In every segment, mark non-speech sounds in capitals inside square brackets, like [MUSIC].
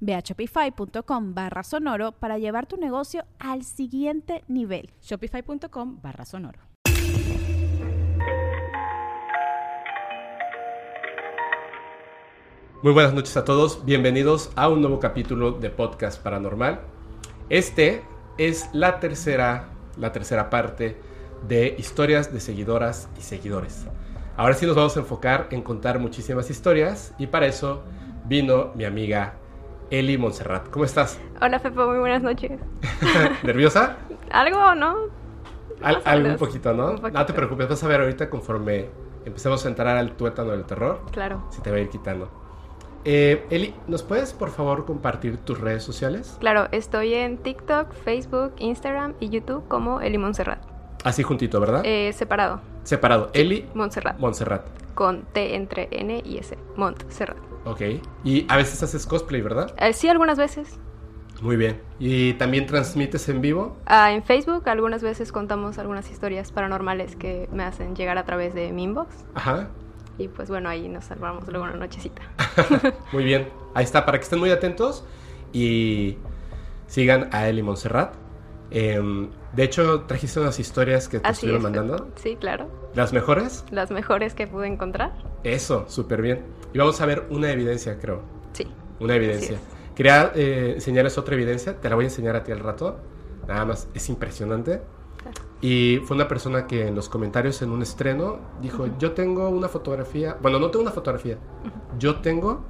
Ve a shopify.com barra sonoro para llevar tu negocio al siguiente nivel. Shopify.com barra sonoro. Muy buenas noches a todos, bienvenidos a un nuevo capítulo de Podcast Paranormal. Este es la tercera, la tercera parte de historias de seguidoras y seguidores. Ahora sí nos vamos a enfocar en contar muchísimas historias y para eso vino mi amiga Eli Montserrat. ¿Cómo estás? Hola Fepo, muy buenas noches. [LAUGHS] ¿Nerviosa? Algo, ¿no? Al, algo un poquito, ¿no? No te preocupes, vas a ver ahorita conforme empecemos a entrar al tuétano del terror. Claro. Si te va a ir quitando. Eh, Eli, ¿nos puedes por favor compartir tus redes sociales? Claro, estoy en TikTok, Facebook, Instagram y YouTube como Eli Montserrat. Así juntito, ¿verdad? Eh, separado. Separado. Eli Montserrat. Montserrat. Con T entre N y S. Montserrat. Ok. Y a veces haces cosplay, ¿verdad? Eh, sí, algunas veces. Muy bien. ¿Y también transmites en vivo? Ah, en Facebook algunas veces contamos algunas historias paranormales que me hacen llegar a través de mi inbox. Ajá. Y pues bueno, ahí nos salvamos luego una nochecita. [LAUGHS] muy bien. Ahí está, para que estén muy atentos y sigan a Eli Montserrat. Em, de hecho, trajiste unas historias que te Así estuvieron es, mandando. Sí, claro. ¿Las mejores? Las mejores que pude encontrar. Eso, súper bien. Y vamos a ver una evidencia, creo. Sí. Una evidencia. Quería eh, enseñarles otra evidencia, te la voy a enseñar a ti al rato. Nada más, es impresionante. Y fue una persona que en los comentarios en un estreno dijo, yo tengo una fotografía, bueno, no tengo una fotografía, yo tengo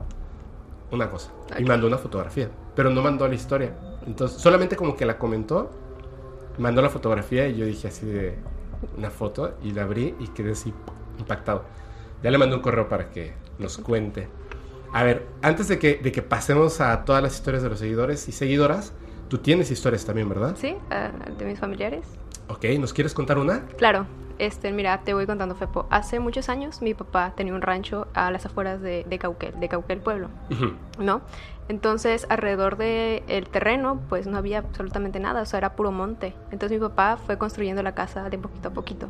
una cosa. Y Ok. mandó una fotografía, pero no mandó la historia. Entonces, solamente como que la comentó, mandó la fotografía y yo dije así de una foto y la abrí y quedé así impactado. Ya le mandé un correo para que nos cuente. A ver, antes de que, de que pasemos a todas las historias de los seguidores y seguidoras, tú tienes historias también, ¿verdad? Sí, ah, de mis familiares. Ok, ¿nos quieres contar una? Claro, este, mira, te voy contando, Fepo. Hace muchos años mi papá tenía un rancho a las afueras de, de Cauquel, de Cauquel Pueblo, Ujú. ¿no? Entonces, alrededor del el terreno, pues no había absolutamente nada, o sea, era puro monte. Entonces mi papá fue construyendo la casa de poquito a poquito.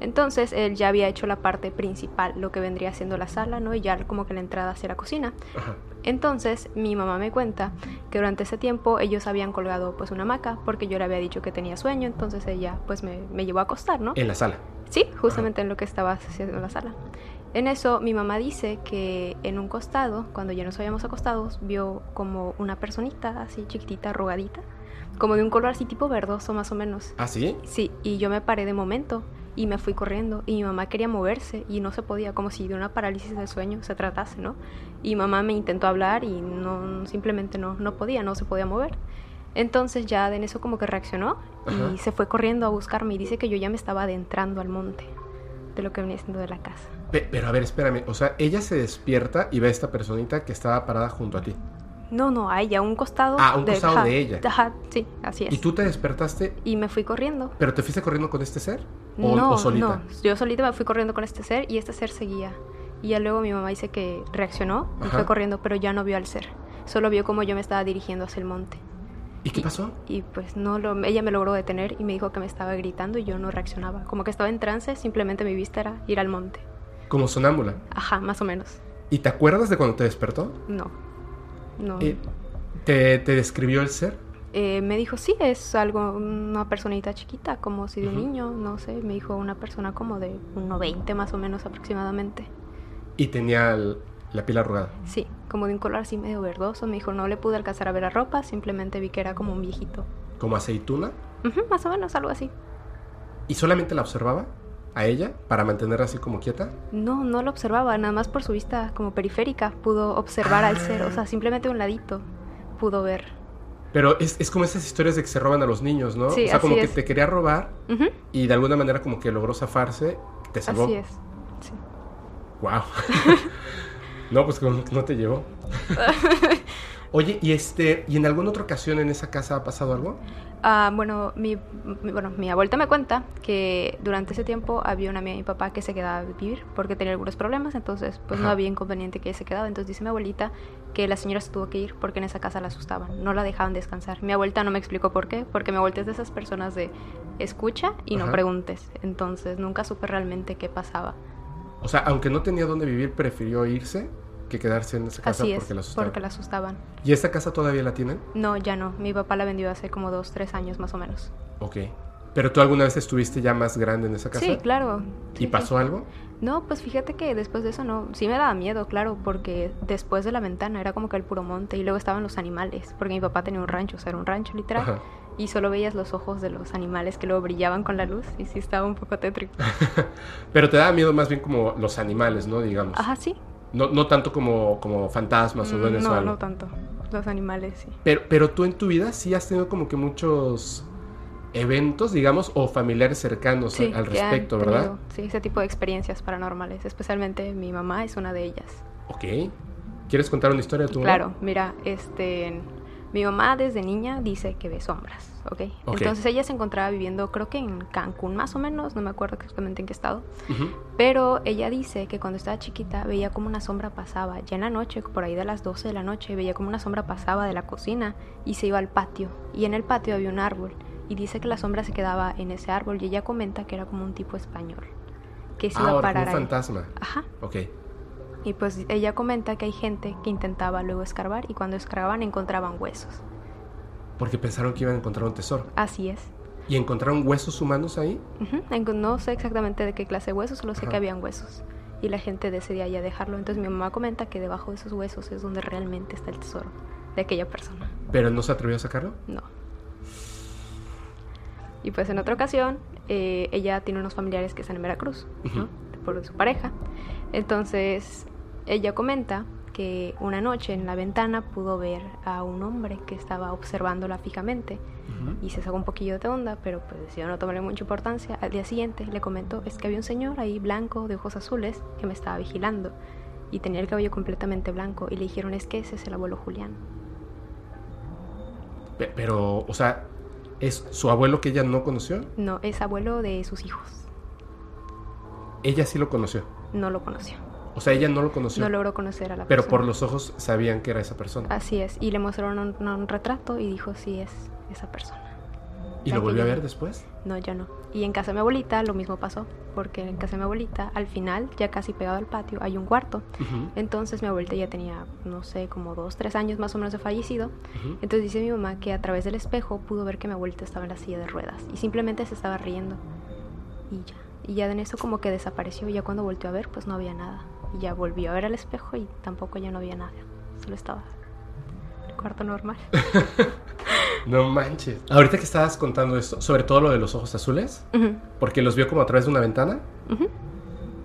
Entonces, él ya había hecho la parte principal, lo que vendría siendo la sala, ¿no? Y ya como que la entrada hacia la cocina. Ajá. Entonces, mi mamá me cuenta que durante ese tiempo ellos habían colgado pues una hamaca porque yo le había dicho que tenía sueño, entonces ella pues me, me llevó a acostar, ¿no? En la sala. Sí, justamente en lo que estaba haciendo en la sala. En eso mi mamá dice que en un costado, cuando ya nos habíamos acostados, vio como una personita así chiquitita, arrugadita, como de un color así tipo verdoso más o menos. ¿Ah, sí? Sí, y yo me paré de momento y me fui corriendo y mi mamá quería moverse y no se podía, como si de una parálisis del sueño se tratase, ¿no? Y mamá me intentó hablar y no, simplemente no, no podía, no se podía mover. Entonces ya en eso como que reaccionó Ajá. y se fue corriendo a buscarme y dice que yo ya me estaba adentrando al monte de lo que venía siendo de la casa. Pe- pero a ver, espérame. O sea, ella se despierta y ve a esta personita que estaba parada junto a ti. No, no, a ella, a un costado. Ah, a un costado ajá, de ella. Ajá, sí, así es. ¿Y tú te despertaste, Y me fui corriendo. pero te fuiste corriendo con este ser? ¿O, no, o solita? no, yo solita me fui corriendo con este ser y este ser seguía. Y ya luego mi mamá dice que reaccionó y Ajá. fue corriendo, pero ya no vio al ser. Solo vio como yo me estaba dirigiendo hacia el monte. ¿Y qué pasó? Y pues no lo, ella me logró detener y me dijo que me estaba gritando y yo no reaccionaba. Como que estaba en trance, simplemente mi vista era ir al monte. Como sonámbula. Ajá, más o menos. ¿Y te acuerdas de cuando te despertó? No. No. Eh, ¿te, ¿Te describió el ser? Eh, me dijo, sí, es algo, una personita chiquita, como si de un Ujú. niño, no sé. Me dijo una persona como de 1,20 más o menos aproximadamente. Y tenía el- la piel arrugada. Sí, como de un color así medio verdoso. Me dijo, no le pude alcanzar a ver la ropa, simplemente vi que era como un viejito. Como aceituna. Ujú, más o menos, algo así. ¿Y solamente la observaba? a ella para mantenerla así como quieta? No, no lo observaba, nada más por su vista como periférica pudo observar al ser, o sea, simplemente un ladito pudo ver. Pero es, es como esas historias de que se roban a los niños, ¿no? Sí, o sea, como que te quería robar y de alguna manera como que logró zafarse, te salvó. Así es. sí. Wow. [LAUGHS] no, pues no te llevó. [LAUGHS] Oye, y este, ¿y en alguna otra ocasión en esa casa ha pasado algo? Ah, bueno, mi, mi- bueno, mi abuelita me cuenta que durante ese tiempo había una amiga de mi papá que se quedaba a vivir porque tenía algunos problemas, entonces pues no había inconveniente que ella se quedaba. Entonces dice mi abuelita que la señora se tuvo que ir porque en esa casa la asustaban, no la dejaban descansar. Mi abuelita no me explicó por qué, porque mi abuelita es de esas personas de escucha y no preguntes. Entonces nunca supe realmente qué pasaba. O sea, aunque no tenía dónde vivir, prefirió irse que quedarse en esa casa Así es, porque la asustaban. porque la asustaban. ¿Y esta casa todavía la tienen? No, ya no. Mi papá la vendió hace como dos, tres años más o menos. Ok. ¿Pero tú alguna vez estuviste ya más grande en esa casa? Sí, claro. ¿Y sí. pasó algo? No, pues fíjate que después de eso no, sí me daba miedo, claro, porque después de la ventana era como que el puro monte y luego estaban los animales, porque mi papá tenía un rancho, o sea, era un rancho literal, Ajá. y solo veías los ojos de los animales que luego brillaban con la luz y sí estaba un poco tétrico. [LAUGHS] Pero te daba miedo más bien como los animales, ¿no? Digamos. Ajá, sí. No, no tanto como, como fantasmas o Mm, duendes o No, algo. no tanto. Los animales, sí. Pero, pero tú en tu vida sí has tenido como que muchos eventos, digamos, o familiares cercanos Sí, al respecto, ¿verdad? Sí, ese tipo de experiencias paranormales, especialmente mi mamá es una de ellas. Ok. ¿Quieres contar una historia de tu mamá? Claro, mira, este, mi mamá desde niña dice que ve sombras, ¿ok? Entonces ella se encontraba viviendo, creo que en Cancún más o menos, no me acuerdo exactamente en qué estado, pero ella dice que cuando estaba chiquita veía como una sombra pasaba, ya en la noche, por ahí de las 12 de la noche, veía como una sombra pasaba de la cocina y se iba al patio, y en el patio había un árbol, y dice que la sombra se quedaba en ese árbol, y ella comenta que era como un tipo español, que se Ah, iba a como parar un ahí. fantasma. Ajá. Ok. Y pues ella comenta que hay gente que intentaba luego escarbar y cuando escarbaban encontraban huesos. Porque pensaron que iban a encontrar un tesoro. Así es. ¿Y encontraron huesos humanos ahí? No sé exactamente de qué clase de huesos, solo sé Ajá. que habían huesos. Y la gente decidía ya dejarlo. Entonces mi mamá comenta que debajo de esos huesos es donde realmente está el tesoro de aquella persona. ¿Pero no se atrevió a sacarlo? No. Y pues en otra ocasión, eh, ella tiene unos familiares que están en Veracruz, ¿no? Por su pareja. Entonces, ella comenta que una noche en la ventana pudo ver a un hombre que estaba observándola fijamente y se sacó un poquillo de onda, pero pues decidió no tomarle mucha importancia. Al día siguiente le comentó, es que había un señor ahí blanco de ojos azules que me estaba vigilando y tenía el cabello completamente blanco y le dijeron, es que ese es el abuelo Julián. Pe- Pero, o sea, ¿es su abuelo que ella no conoció? No, es abuelo de sus hijos. Ella sí lo conoció. No lo conoció. O sea, ella no lo conoció. No logró conocer a la pero persona. por los ojos sabían que era esa persona. Así es. Y le mostraron un, un retrato y dijo, sí, es esa persona. ¿Y lo volvió a ver después? No, ya no. Y en casa de mi abuelita lo mismo pasó. Porque en casa de mi abuelita, al final, ya casi pegado al patio, hay un cuarto. Entonces mi abuelita ya tenía, no sé, como dos, tres años más o menos de fallecido. Entonces dice mi mamá que a través del espejo pudo ver que mi abuelita estaba en la silla de ruedas. Y simplemente se estaba riendo. Y ya. Y ya en eso como que desapareció. Y ya cuando volteó a ver, pues no había nada. Y ya volvió a ver al espejo y tampoco ya no había nada. Solo estaba el cuarto normal. [LAUGHS] No manches. Ahorita que estabas contando esto, sobre todo lo de los ojos azules, porque los vio como a través de una ventana,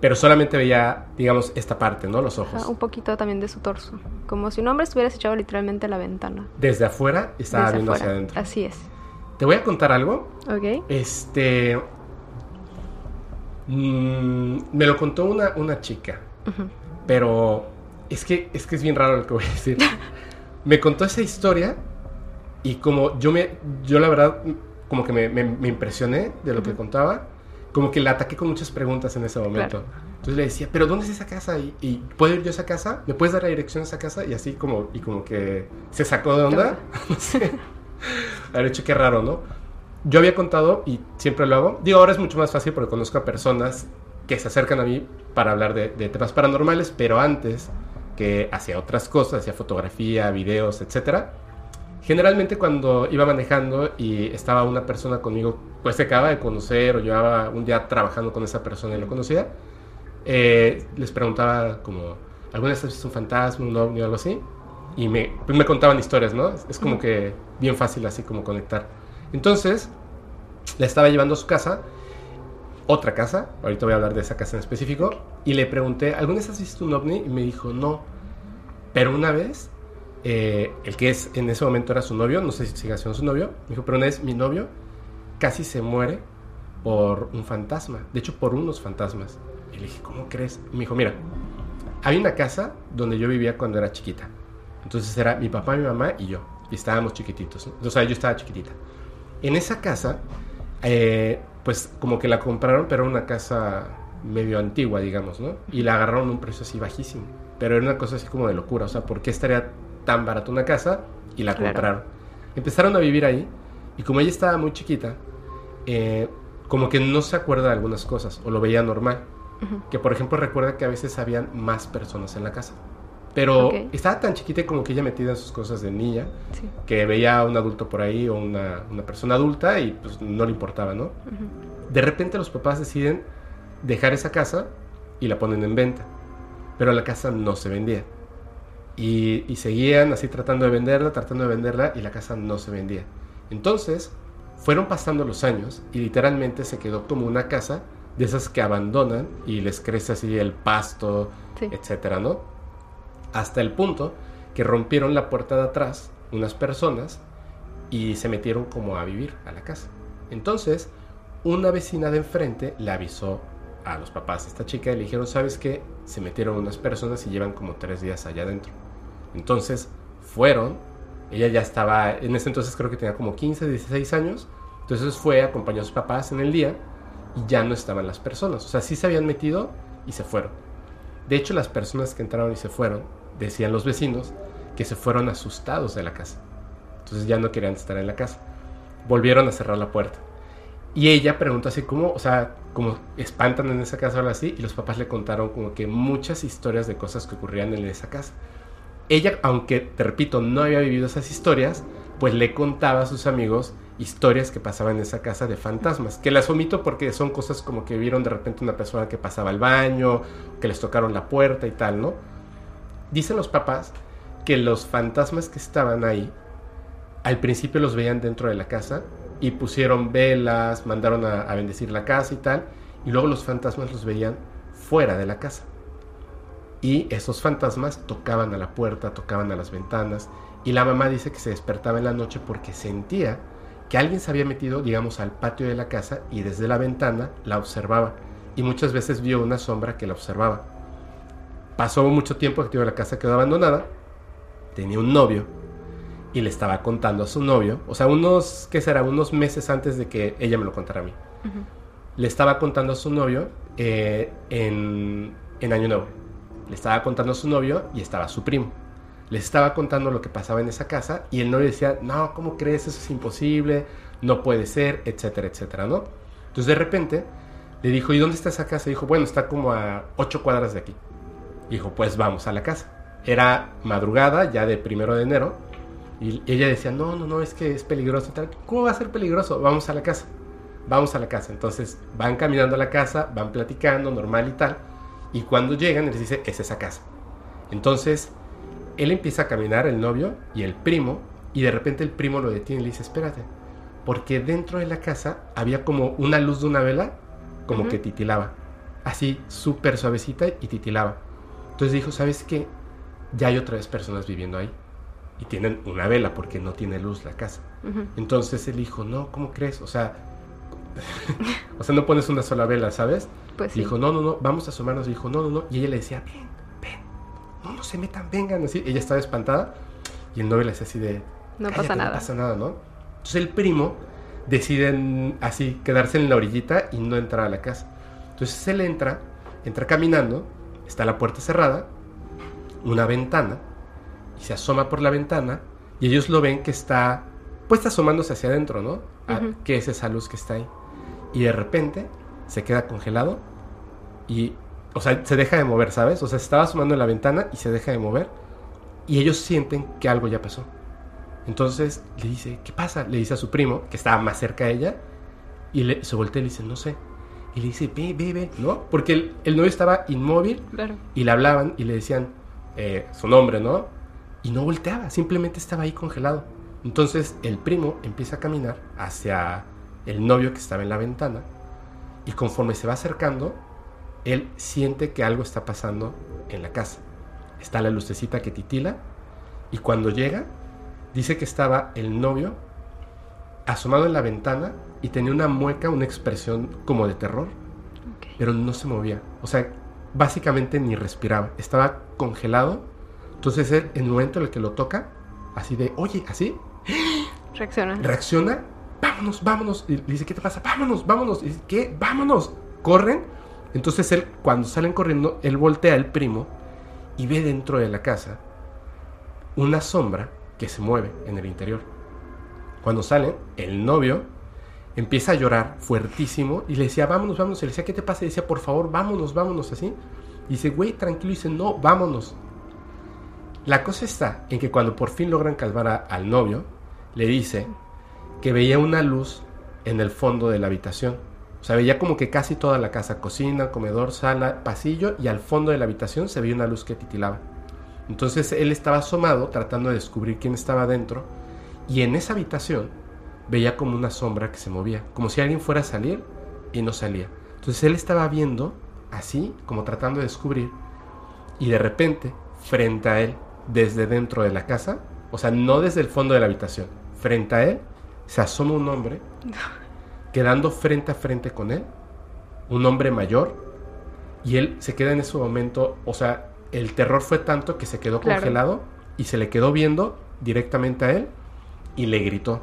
pero solamente veía, digamos, esta parte, ¿no? Los ojos. Ajá, un poquito también de su torso. Como si un hombre estuviera echado literalmente a la ventana. Desde afuera estaba desde viendo afuera. hacia adentro. Así es. Te voy a contar algo. Ok. Este. mm, me lo contó una, una chica, Pero es que, es que es bien raro lo que voy a decir. [LAUGHS] me contó esa historia y como yo me. Yo la verdad, como que me, me- me impresioné de lo que contaba, como que la ataqué con muchas preguntas en ese momento. Entonces le decía, ¿pero dónde es esa casa? ¿Y, y puedo ir yo a esa casa? ¿Me puedes dar la dirección a esa casa? Y así como, y como que se sacó de onda. [LAUGHS] no sé. Haber hecho qué raro, ¿no? Yo había contado, y siempre lo hago, digo, ahora es mucho más fácil porque conozco a personas que se acercan a mí para hablar de, de temas paranormales, pero antes que hacía otras cosas, hacía fotografía, videos, etcétera. Generalmente cuando iba manejando y estaba una persona conmigo, pues se acaba de conocer o llevaba un día trabajando con esa persona y lo conocía, eh, les preguntaba como, ¿alguna vez has visto un fantasma, un ovni o algo así? Y me, pues me contaban historias, ¿no? Es como que bien fácil así como conectar. Entonces, la estaba llevando a su casa. Otra casa, ahorita voy a hablar de esa casa en específico, y le pregunté, ¿alguna vez has visto un ovni? Y me dijo, no. Pero una vez, eh, el que es en ese momento era su novio, no sé si sigue siendo su novio, me dijo, pero una vez mi novio casi se muere por un fantasma, de hecho por unos fantasmas. Y le dije, ¿cómo crees? Y me dijo, mira, hay una casa donde yo vivía cuando era chiquita. Entonces era mi papá, mi mamá y yo. Y estábamos chiquititos. ¿no? O sea, yo estaba chiquitita. En esa casa, eh, pues como que la compraron, pero era una casa medio antigua, digamos, ¿no? Y la agarraron a un precio así bajísimo. Pero era una cosa así como de locura. O sea, ¿por qué estaría tan barata una casa? Y la Claro. compraron. Empezaron a vivir ahí. Y como ella estaba muy chiquita, eh, como que no se acuerda de algunas cosas. O lo veía normal. Que por ejemplo recuerda que a veces habían más personas en la casa. Pero Ok. estaba tan chiquita como que ella metida en sus cosas de niña, Sí. que veía a un adulto por ahí o una, una persona adulta y pues no le importaba, ¿no? De repente los papás deciden dejar esa casa y la ponen en venta. Pero la casa no se vendía. Y, y seguían así tratando de venderla, tratando de venderla y la casa no se vendía. Entonces fueron pasando los años y literalmente se quedó como una casa de esas que abandonan y les crece así el pasto, Sí. etcétera, ¿no? Hasta el punto que rompieron la puerta de atrás unas personas y se metieron como a vivir a la casa. Entonces, una vecina de enfrente le avisó a los papás esta chica y le dijeron, ¿sabes qué? Se metieron unas personas y llevan como tres días allá adentro. Entonces, fueron, ella ya estaba, en ese entonces creo que tenía como 15, 16 años, entonces fue, acompañó a sus papás en el día y ya no estaban las personas. O sea, sí se habían metido y se fueron. De hecho, las personas que entraron y se fueron, decían los vecinos, que se fueron asustados de la casa. Entonces ya no querían estar en la casa. Volvieron a cerrar la puerta. Y ella preguntó así como, o sea, como espantan en esa casa o algo así, y los papás le contaron como que muchas historias de cosas que ocurrían en esa casa. Ella, aunque, te repito, no había vivido esas historias, pues le contaba a sus amigos historias que pasaban en esa casa de fantasmas, que las omito porque son cosas como que vieron de repente una persona que pasaba al baño, que les tocaron la puerta y tal, ¿no? Dicen los papás que los fantasmas que estaban ahí, al principio los veían dentro de la casa y pusieron velas, mandaron a, a bendecir la casa y tal, y luego los fantasmas los veían fuera de la casa. Y esos fantasmas tocaban a la puerta, tocaban a las ventanas, y la mamá dice que se despertaba en la noche porque sentía que alguien se había metido, digamos, al patio de la casa y desde la ventana la observaba. Y muchas veces vio una sombra que la observaba. Pasó mucho tiempo que la casa quedó abandonada. Tenía un novio y le estaba contando a su novio, o sea, unos, ¿qué será? Unos meses antes de que ella me lo contara a mí. Le estaba contando a su novio eh, en, en Año Nuevo. Le estaba contando a su novio y estaba su primo. Les estaba contando lo que pasaba en esa casa y el novio decía, no, ¿cómo crees? Eso es imposible, no puede ser, etcétera, etcétera, ¿no? Entonces de repente le dijo, ¿y dónde está esa casa? Y dijo, bueno, está como a ocho cuadras de aquí. Dijo, pues vamos a la casa. Era madrugada, ya de primero de enero, y ella decía, no, no, no, es que es peligroso y tal. ¿Cómo va a ser peligroso? Vamos a la casa. Vamos a la casa. Entonces van caminando a la casa, van platicando, normal y tal. Y cuando llegan, les dice, es esa casa. Entonces, él empieza a caminar, el novio y el primo, y de repente el primo lo detiene y le dice, espérate. Porque dentro de la casa había como una luz de una vela, como que titilaba. Así, súper suavecita y titilaba. Entonces dijo, ¿sabes qué? Ya hay otra vez personas viviendo ahí. Y tienen una vela porque no tiene luz la casa. Ujú. Entonces él dijo, no, ¿cómo crees? O sea, [LAUGHS] o sea, no pones una sola vela, ¿sabes? Pues sí. Dijo, no, no, no, vamos a asomarnos. Dijo, no, no, no. Y ella le decía, ven, ven. No, no se metan, vengan. Así, ella estaba espantada. Y el novio le decía así de, No "Cállate, pasa nada. No pasa nada, ¿no? Entonces el primo decide mm, así quedarse en la orillita y no entrar a la casa. Entonces él entra, entra caminando, está la puerta cerrada, una ventana, y se asoma por la ventana, y ellos lo ven que está, pues está asomándose hacia adentro, ¿no? A- Ujú. ¿Qué es esa luz que está ahí? Y de repente se queda congelado y, o sea, se deja de mover, ¿sabes? O sea, se estaba asomando en la ventana y se deja de mover, y ellos sienten que algo ya pasó. Entonces le dice, ¿qué pasa? Le dice a su primo, que estaba más cerca de ella, y le, se voltea y le dice, no sé. Y le dice, ve, ve, ve, ¿no? Porque el, el novio estaba inmóvil Claro. y le hablaban y le decían eh, su nombre, ¿no? Y no volteaba, simplemente estaba ahí congelado. Entonces el primo empieza a caminar hacia el novio que estaba en la ventana y conforme se va acercando, él siente que algo está pasando en la casa. Está la lucecita que titila y cuando llega, dice que estaba el novio asomado en la ventana y tenía una mueca, una expresión como de terror, pero no se movía. O sea, básicamente ni respiraba. Estaba congelado. Entonces él, en el momento en el que lo toca, así de, oye, así, [GASPS] Reacciona. reacciona, vámonos, vámonos. Y le dice, ¿qué te pasa? Vámonos, vámonos. Y dice, ¿qué? Vámonos. Corren. Entonces él, cuando salen corriendo, él voltea al primo y ve dentro de la casa una sombra que se mueve en el interior. Cuando salen, el novio empieza a llorar fuertísimo y le decía, vámonos, vámonos. Le decía, ¿qué te pasa? Y decía, por favor, vámonos, vámonos, así. Y dice, güey, tranquilo. Y dice, no, vámonos. La cosa está en que cuando por fin logran calmar a- al novio, le dice que veía una luz en el fondo de la habitación. O sea, veía como que casi toda la casa, cocina, comedor, sala, pasillo, y al fondo de la habitación se veía una luz que titilaba. Entonces él estaba asomado tratando de descubrir quién estaba dentro, y en esa habitación veía como una sombra que se movía, como si alguien fuera a salir y no salía. Entonces él estaba viendo así, como tratando de descubrir, y de repente, frente a él, desde dentro de la casa, o sea, no desde el fondo de la habitación, frente a él, se asoma un hombre, [LAUGHS] quedando frente a frente con él, un hombre mayor, y él se queda en ese momento, o sea, el terror fue tanto que se quedó Claro. congelado y se le quedó viendo directamente a él y le gritó,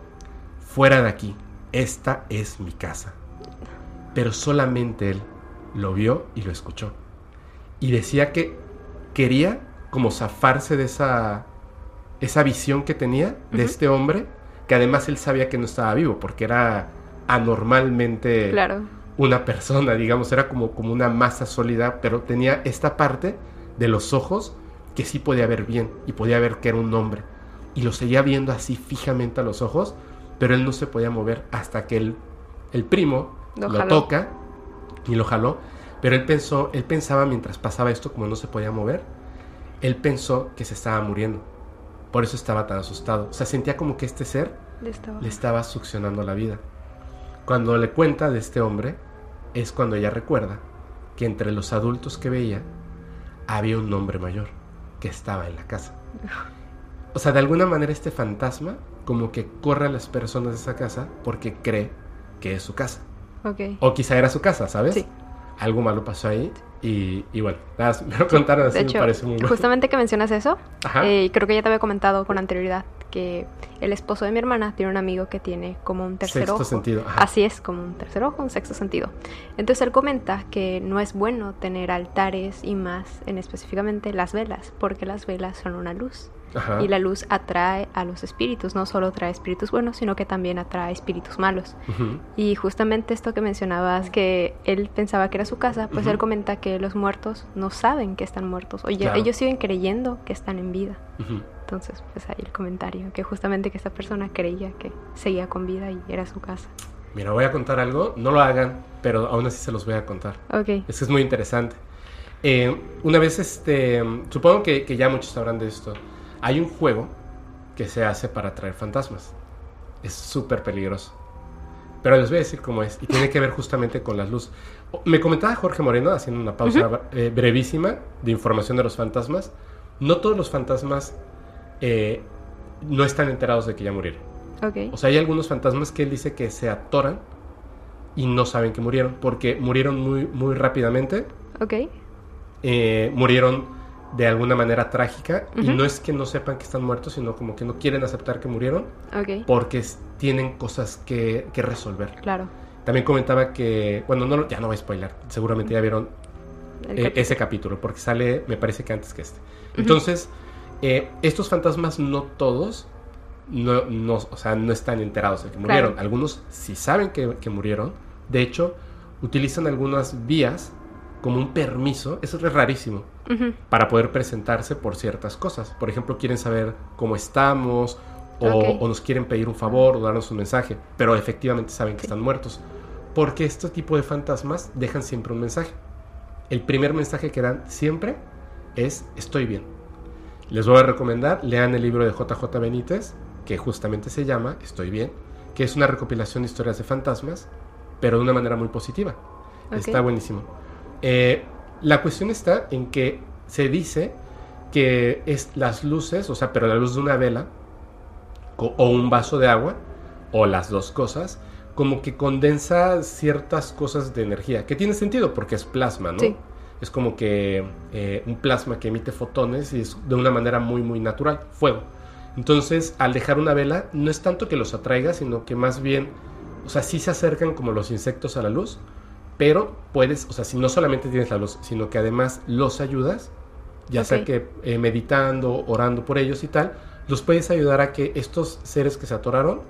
fuera de aquí, esta es mi casa. Pero solamente él lo vio y lo escuchó. Y decía que quería como zafarse de esa, esa visión que tenía de este hombre, que además él sabía que no estaba vivo, porque era anormalmente Claro. una persona, digamos, era como, como una masa sólida, pero tenía esta parte de los ojos que sí podía ver bien y podía ver que era un hombre. Y lo seguía viendo así fijamente a los ojos, pero él no se podía mover hasta que el, el primo Lo lo, toca y lo jaló. Pero él pensó, él pensaba mientras pasaba esto, como no se podía mover, él pensó que se estaba muriendo. Por eso estaba tan asustado. O sea, sentía como que este ser Le estaba- le estaba succionando la vida. Cuando le cuenta de este hombre, es cuando ella recuerda que entre los adultos que veía había un hombre mayor que estaba en la casa. [LAUGHS] O sea, de alguna manera este fantasma como que corre a las personas de esa casa porque cree que es su casa. Ok. O quizá era su casa, ¿sabes? Sí. Algo malo pasó ahí y, y bueno, nada, [LAUGHS] me lo contaron así, De me parece muy bueno. justamente que mencionas eso, Ajá. eh, creo que ya te había comentado con anterioridad que el esposo de mi hermana tiene un amigo que tiene como un tercer Sexto ojo. sentido, ajá. Así es, como un tercer ojo, un sexto sentido. Entonces él comenta que no es bueno tener altares y más en específicamente las velas, porque las velas son una luz. Ajá. Y la luz atrae a los espíritus, no solo trae espíritus buenos, sino que también atrae espíritus malos. Ujú. Y justamente esto que mencionabas, que él pensaba que era su casa, pues Ujú. él comenta que los muertos no saben que están muertos, o Claro. ellos siguen creyendo que están en vida. Ujú. Entonces, pues ahí el comentario, que justamente que esta persona creía que seguía con vida y era su casa. Mira, voy a contar algo, no lo hagan, pero aún así se los voy a contar. Ok, Es que es muy interesante. Eh, una vez, este, supongo que, que ya muchos sabrán de esto. Hay un juego que se hace para atraer fantasmas. Es súper peligroso. Pero les voy a decir cómo es. Y tiene que ver justamente con las luces. Me comentaba Jorge Moreno, haciendo una pausa eh, brevísima de información de los fantasmas. No todos los fantasmas eh, no están enterados de que ya murieron. ok, O sea, hay algunos fantasmas que él dice que se atoran y no saben que murieron, porque murieron muy, muy rápidamente, ok, eh, murieron de alguna manera trágica, y no es que no sepan que están muertos, sino como que no quieren aceptar que murieron, ok, porque tienen cosas que, que resolver. claro. También comentaba que, bueno, no, ya no voy a spoiler, seguramente ya vieron eh, ese capítulo, porque sale, me parece que antes que este. Entonces, eh, estos fantasmas no todos, no, no, o sea, no están enterados de que murieron. Claro. Algunos sí saben que, que murieron. De hecho, utilizan algunas vías como un permiso, eso es rarísimo, para poder presentarse por ciertas cosas. Por ejemplo, quieren saber cómo estamos, o, nos quieren pedir un favor, o darnos un mensaje, pero efectivamente saben que están muertos. Porque este tipo de fantasmas dejan siempre un mensaje. El primer mensaje que dan siempre es estoy bien. Les voy a recomendar, lean el libro de JJ Benítez, que justamente se llama Estoy bien, que es una recopilación de historias de fantasmas, pero de una manera muy positiva. Ok. Está buenísimo. Eh, la cuestión está en que se dice que es las luces, o sea, pero la luz de una vela o un vaso de agua, o las dos cosas, como que condensa ciertas cosas de energía, que tiene sentido porque es plasma, ¿no? Sí. Es como que eh, un plasma que emite fotones y es de una manera muy, muy natural, fuego. Entonces, al dejar una vela, no es tanto que los atraiga, sino que más bien, o sea, sí se acercan como los insectos a la luz, pero puedes, o sea, si no solamente tienes la luz, sino que además los ayudas, ya sea que eh, meditando, orando por ellos y tal, los puedes ayudar a que estos seres que se atoraron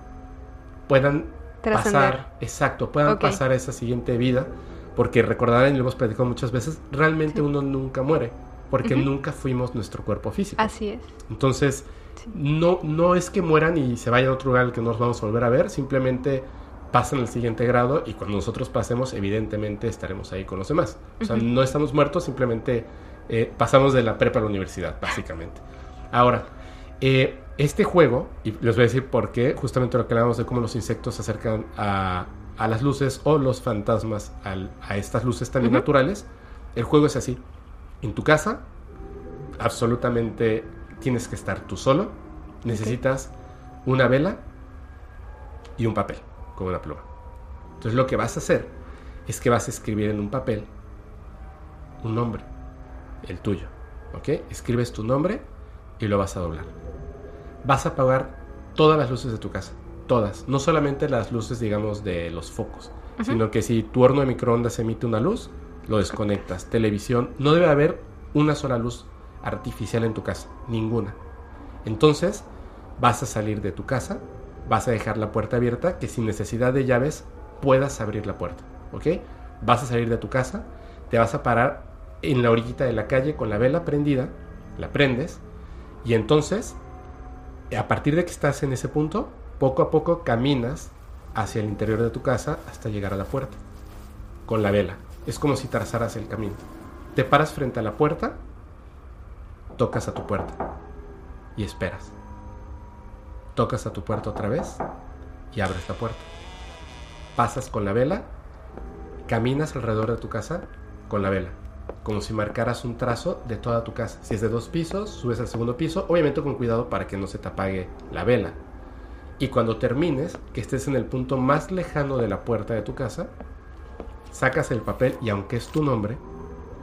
puedan pasar, exacto, puedan pasar a esa siguiente vida, porque recordarán, y lo hemos platicado muchas veces, realmente Sí. uno nunca muere, porque nunca fuimos nuestro cuerpo físico. Así es. Entonces, Sí. no, no es que mueran y se vayan a otro lugar al que no nos vamos a volver a ver, simplemente pasan al siguiente grado y cuando nosotros pasemos, evidentemente estaremos ahí con los demás. O sea, no estamos muertos, simplemente eh, pasamos de la prepa a la universidad, básicamente. Ahora, eh, este juego, y les voy a decir por qué, justamente lo que hablamos de cómo los insectos se acercan a, a las luces o los fantasmas al- a estas luces también naturales, el juego es así. En tu casa, absolutamente tienes que estar tú solo. Necesitas una vela y un papel con una pluma. Entonces lo que vas a hacer es que vas a escribir en un papel un nombre, el tuyo. ¿Ok? Escribes tu nombre y lo vas a doblar. Vas a apagar todas las luces de tu casa. Todas. No solamente las luces, digamos, de los focos. Sino que si tu horno de microondas emite una luz, lo desconectas. Televisión. No debe haber una sola luz artificial en tu casa. Ninguna. Entonces, vas a salir de tu casa, vas a dejar la puerta abierta, que sin necesidad de llaves puedas abrir la puerta, ¿ok? Vas a salir de tu casa, te vas a parar en la orillita de la calle con la vela prendida, la prendes, y entonces, a partir de que estás en ese punto, poco a poco caminas hacia el interior de tu casa hasta llegar a la puerta, con la vela. Es como si trazaras el camino. Te paras frente a la puerta, tocas a tu puerta y esperas. Tocas a tu puerta otra vez y abres la puerta. Pasas con la vela, caminas alrededor de tu casa con la vela, como si marcaras un trazo de toda tu casa. Si es de dos pisos, subes al segundo piso, obviamente con cuidado para que no se te apague la vela. Y cuando termines, que estés en el punto más lejano de la puerta de tu casa, sacas el papel y aunque es tu nombre,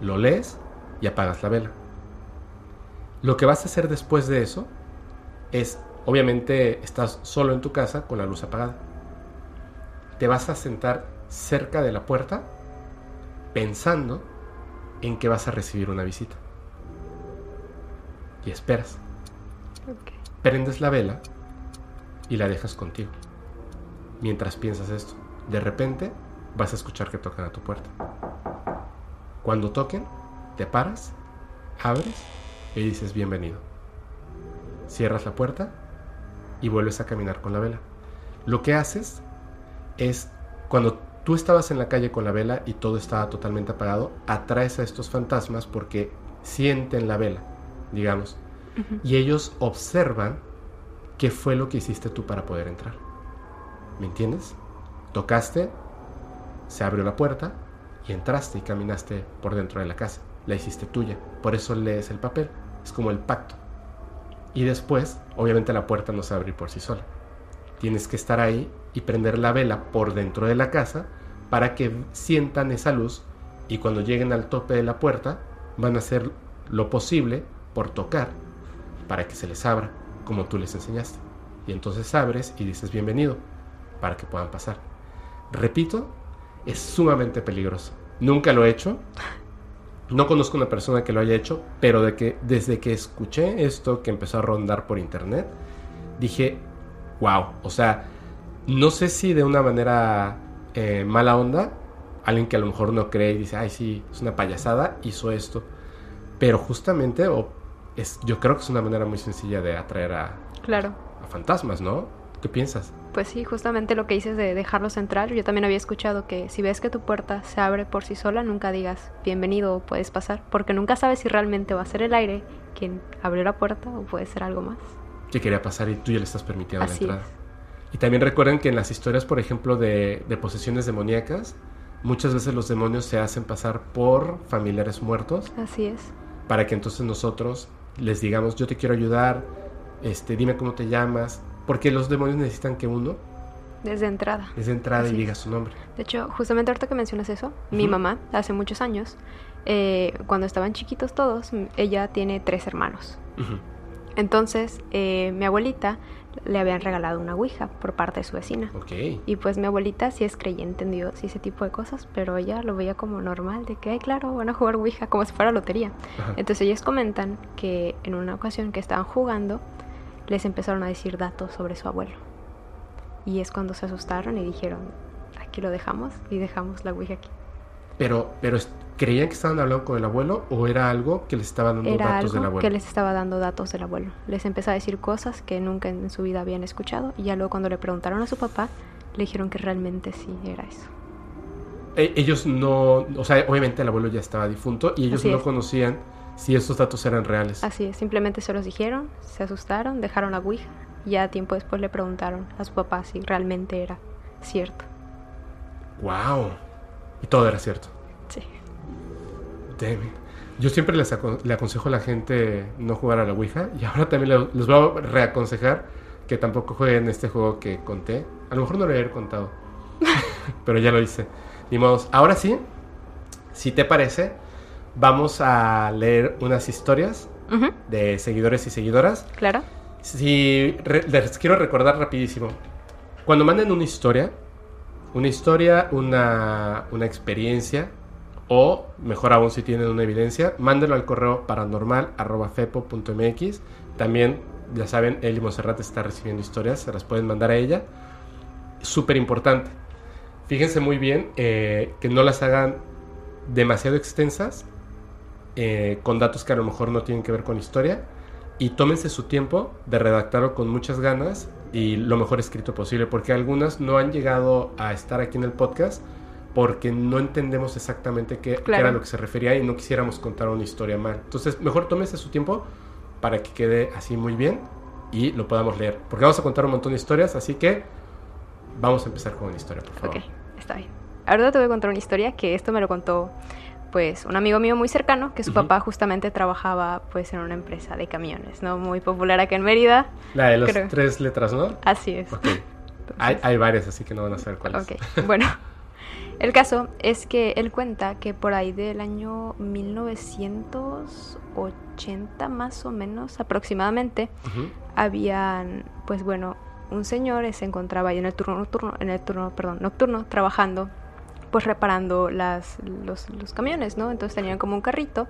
lo lees y apagas la vela. Lo que vas a hacer después de eso es, obviamente, estás solo en tu casa con la luz apagada. Te vas a sentar cerca de la puerta pensando en que vas a recibir una visita. Y esperas. Ok. Prendes la vela y la dejas contigo. Mientras piensas esto, de repente vas a escuchar que tocan a tu puerta. Cuando toquen, te paras, abres y dices bienvenido. Cierras la puerta y vuelves a caminar con la vela. Lo que haces es, cuando tú estabas en la calle con la vela y todo estaba totalmente apagado, atraes a estos fantasmas porque sienten la vela, digamos, y ellos observan qué fue lo que hiciste tú para poder entrar. ¿Me entiendes? Tocaste, se abrió la puerta y entraste y caminaste por dentro de la casa. La hiciste tuya. Por eso lees el papel. Es como el pacto. Y después, obviamente la puerta no se va a abrir por sí sola. Tienes que estar ahí y prender la vela por dentro de la casa para que sientan esa luz y cuando lleguen al tope de la puerta van a hacer lo posible por tocar para que se les abra como tú les enseñaste. Y entonces abres y dices bienvenido para que puedan pasar. Repito, es sumamente peligroso. Nunca lo he hecho. No conozco una persona que lo haya hecho, pero de que desde que escuché esto que empezó a rondar por internet, dije, wow, o sea, no sé si de una manera eh, mala onda, alguien que a lo mejor no cree y dice, ay, sí, es una payasada, hizo esto. Pero justamente, o es, yo creo que es una manera muy sencilla de atraer a, Claro. a fantasmas, ¿no? ¿Qué piensas? Pues sí, justamente lo que dices de dejarlos entrar. Yo también había escuchado que si ves que tu puerta se abre por sí sola, nunca digas bienvenido o puedes pasar, porque nunca sabes si realmente va a ser el aire quien abrió la puerta o puede ser algo más. Que quería pasar y tú ya le estás permitiendo Así la entrada. Y también recuerden que en las historias, por ejemplo, de, de posesiones demoníacas, muchas veces los demonios se hacen pasar por familiares muertos Así es. para que entonces nosotros les digamos, yo te quiero ayudar, este, dime cómo te llamas, porque los demonios necesitan que uno Desde entrada. les dé entrada Así y diga su nombre. De hecho, justamente ahorita que mencionas eso, mi mamá, hace muchos años, eh, cuando estaban chiquitos todos, ella tiene tres hermanos. Entonces, eh, mi abuelita le habían regalado una ouija por parte de su vecina. Y pues mi abuelita sí es creyente en Dios y ese tipo de cosas, pero ella lo veía como normal, de que, ay, claro, van a jugar ouija, como si fuera lotería. Ajá. Entonces ellos comentan que en una ocasión que estaban jugando, les empezaron a decir datos sobre su abuelo. Y es cuando se asustaron y dijeron, aquí lo dejamos y dejamos la ouija aquí. Pero, pero ¿creían que estaban hablando con el abuelo o era algo que les estaban dando Era datos del abuelo? que les estaba dando datos del abuelo. Les empezó a decir cosas que nunca en su vida habían escuchado y ya luego cuando le preguntaron a su papá, le dijeron que realmente sí era eso. E- ellos no, o sea, obviamente el abuelo ya estaba difunto y ellos Así no es. conocían si estos datos eran reales. Así es, simplemente se los dijeron, se asustaron, dejaron la ouija y ya tiempo después le preguntaron a su papá si realmente era cierto. Wow. Y todo era cierto. Sí. Damn. Yo siempre les aco- le aconsejo a la gente no jugar a la Ouija y ahora también le- les voy a reaconsejar que tampoco jueguen este juego que conté. A lo mejor no lo había contado, [LAUGHS] pero ya lo hice. Ni modos. Ahora sí, si te parece, vamos a leer unas historias de seguidores y seguidoras. Claro. Si re- les quiero recordar rapidísimo. Cuando manden una historia, una historia, una, una experiencia, o mejor aún si tienen una evidencia, mándenlo al correo paranormal.fepo.mx. También, ya saben, Eli Monserrat está recibiendo historias, se las pueden mandar a ella. Súper importante. Fíjense muy bien eh, que no las hagan demasiado extensas, eh, con datos que a lo mejor no tienen que ver con historia y tómense su tiempo de redactarlo con muchas ganas y lo mejor escrito posible, porque algunas no han llegado a estar aquí en el podcast porque no entendemos exactamente qué, era lo que se refería y no quisiéramos contar una historia mal. Entonces, mejor tómense su tiempo para que quede así muy bien y lo podamos leer, porque vamos a contar un montón de historias, así que vamos a empezar con una historia, por favor. Ok, está bien. Ahora te voy a contar una historia que esto me lo contó pues un amigo mío muy cercano que su papá justamente trabajaba pues en una empresa de camiones, ¿no? Muy popular acá en Mérida. La de las Creo. tres letras, ¿no? Así es. Ok. Hay, hay varias, así que no van a saber cuáles. Ok, bueno. [LAUGHS] El caso es que él cuenta que por ahí del año 1980 más o menos aproximadamente Ujú. habían, pues bueno, un señor se encontraba ahí en el turno nocturno, en el turno, perdón, nocturno, trabajando, pues reparando las, los, los camiones, ¿no? Entonces tenían como un carrito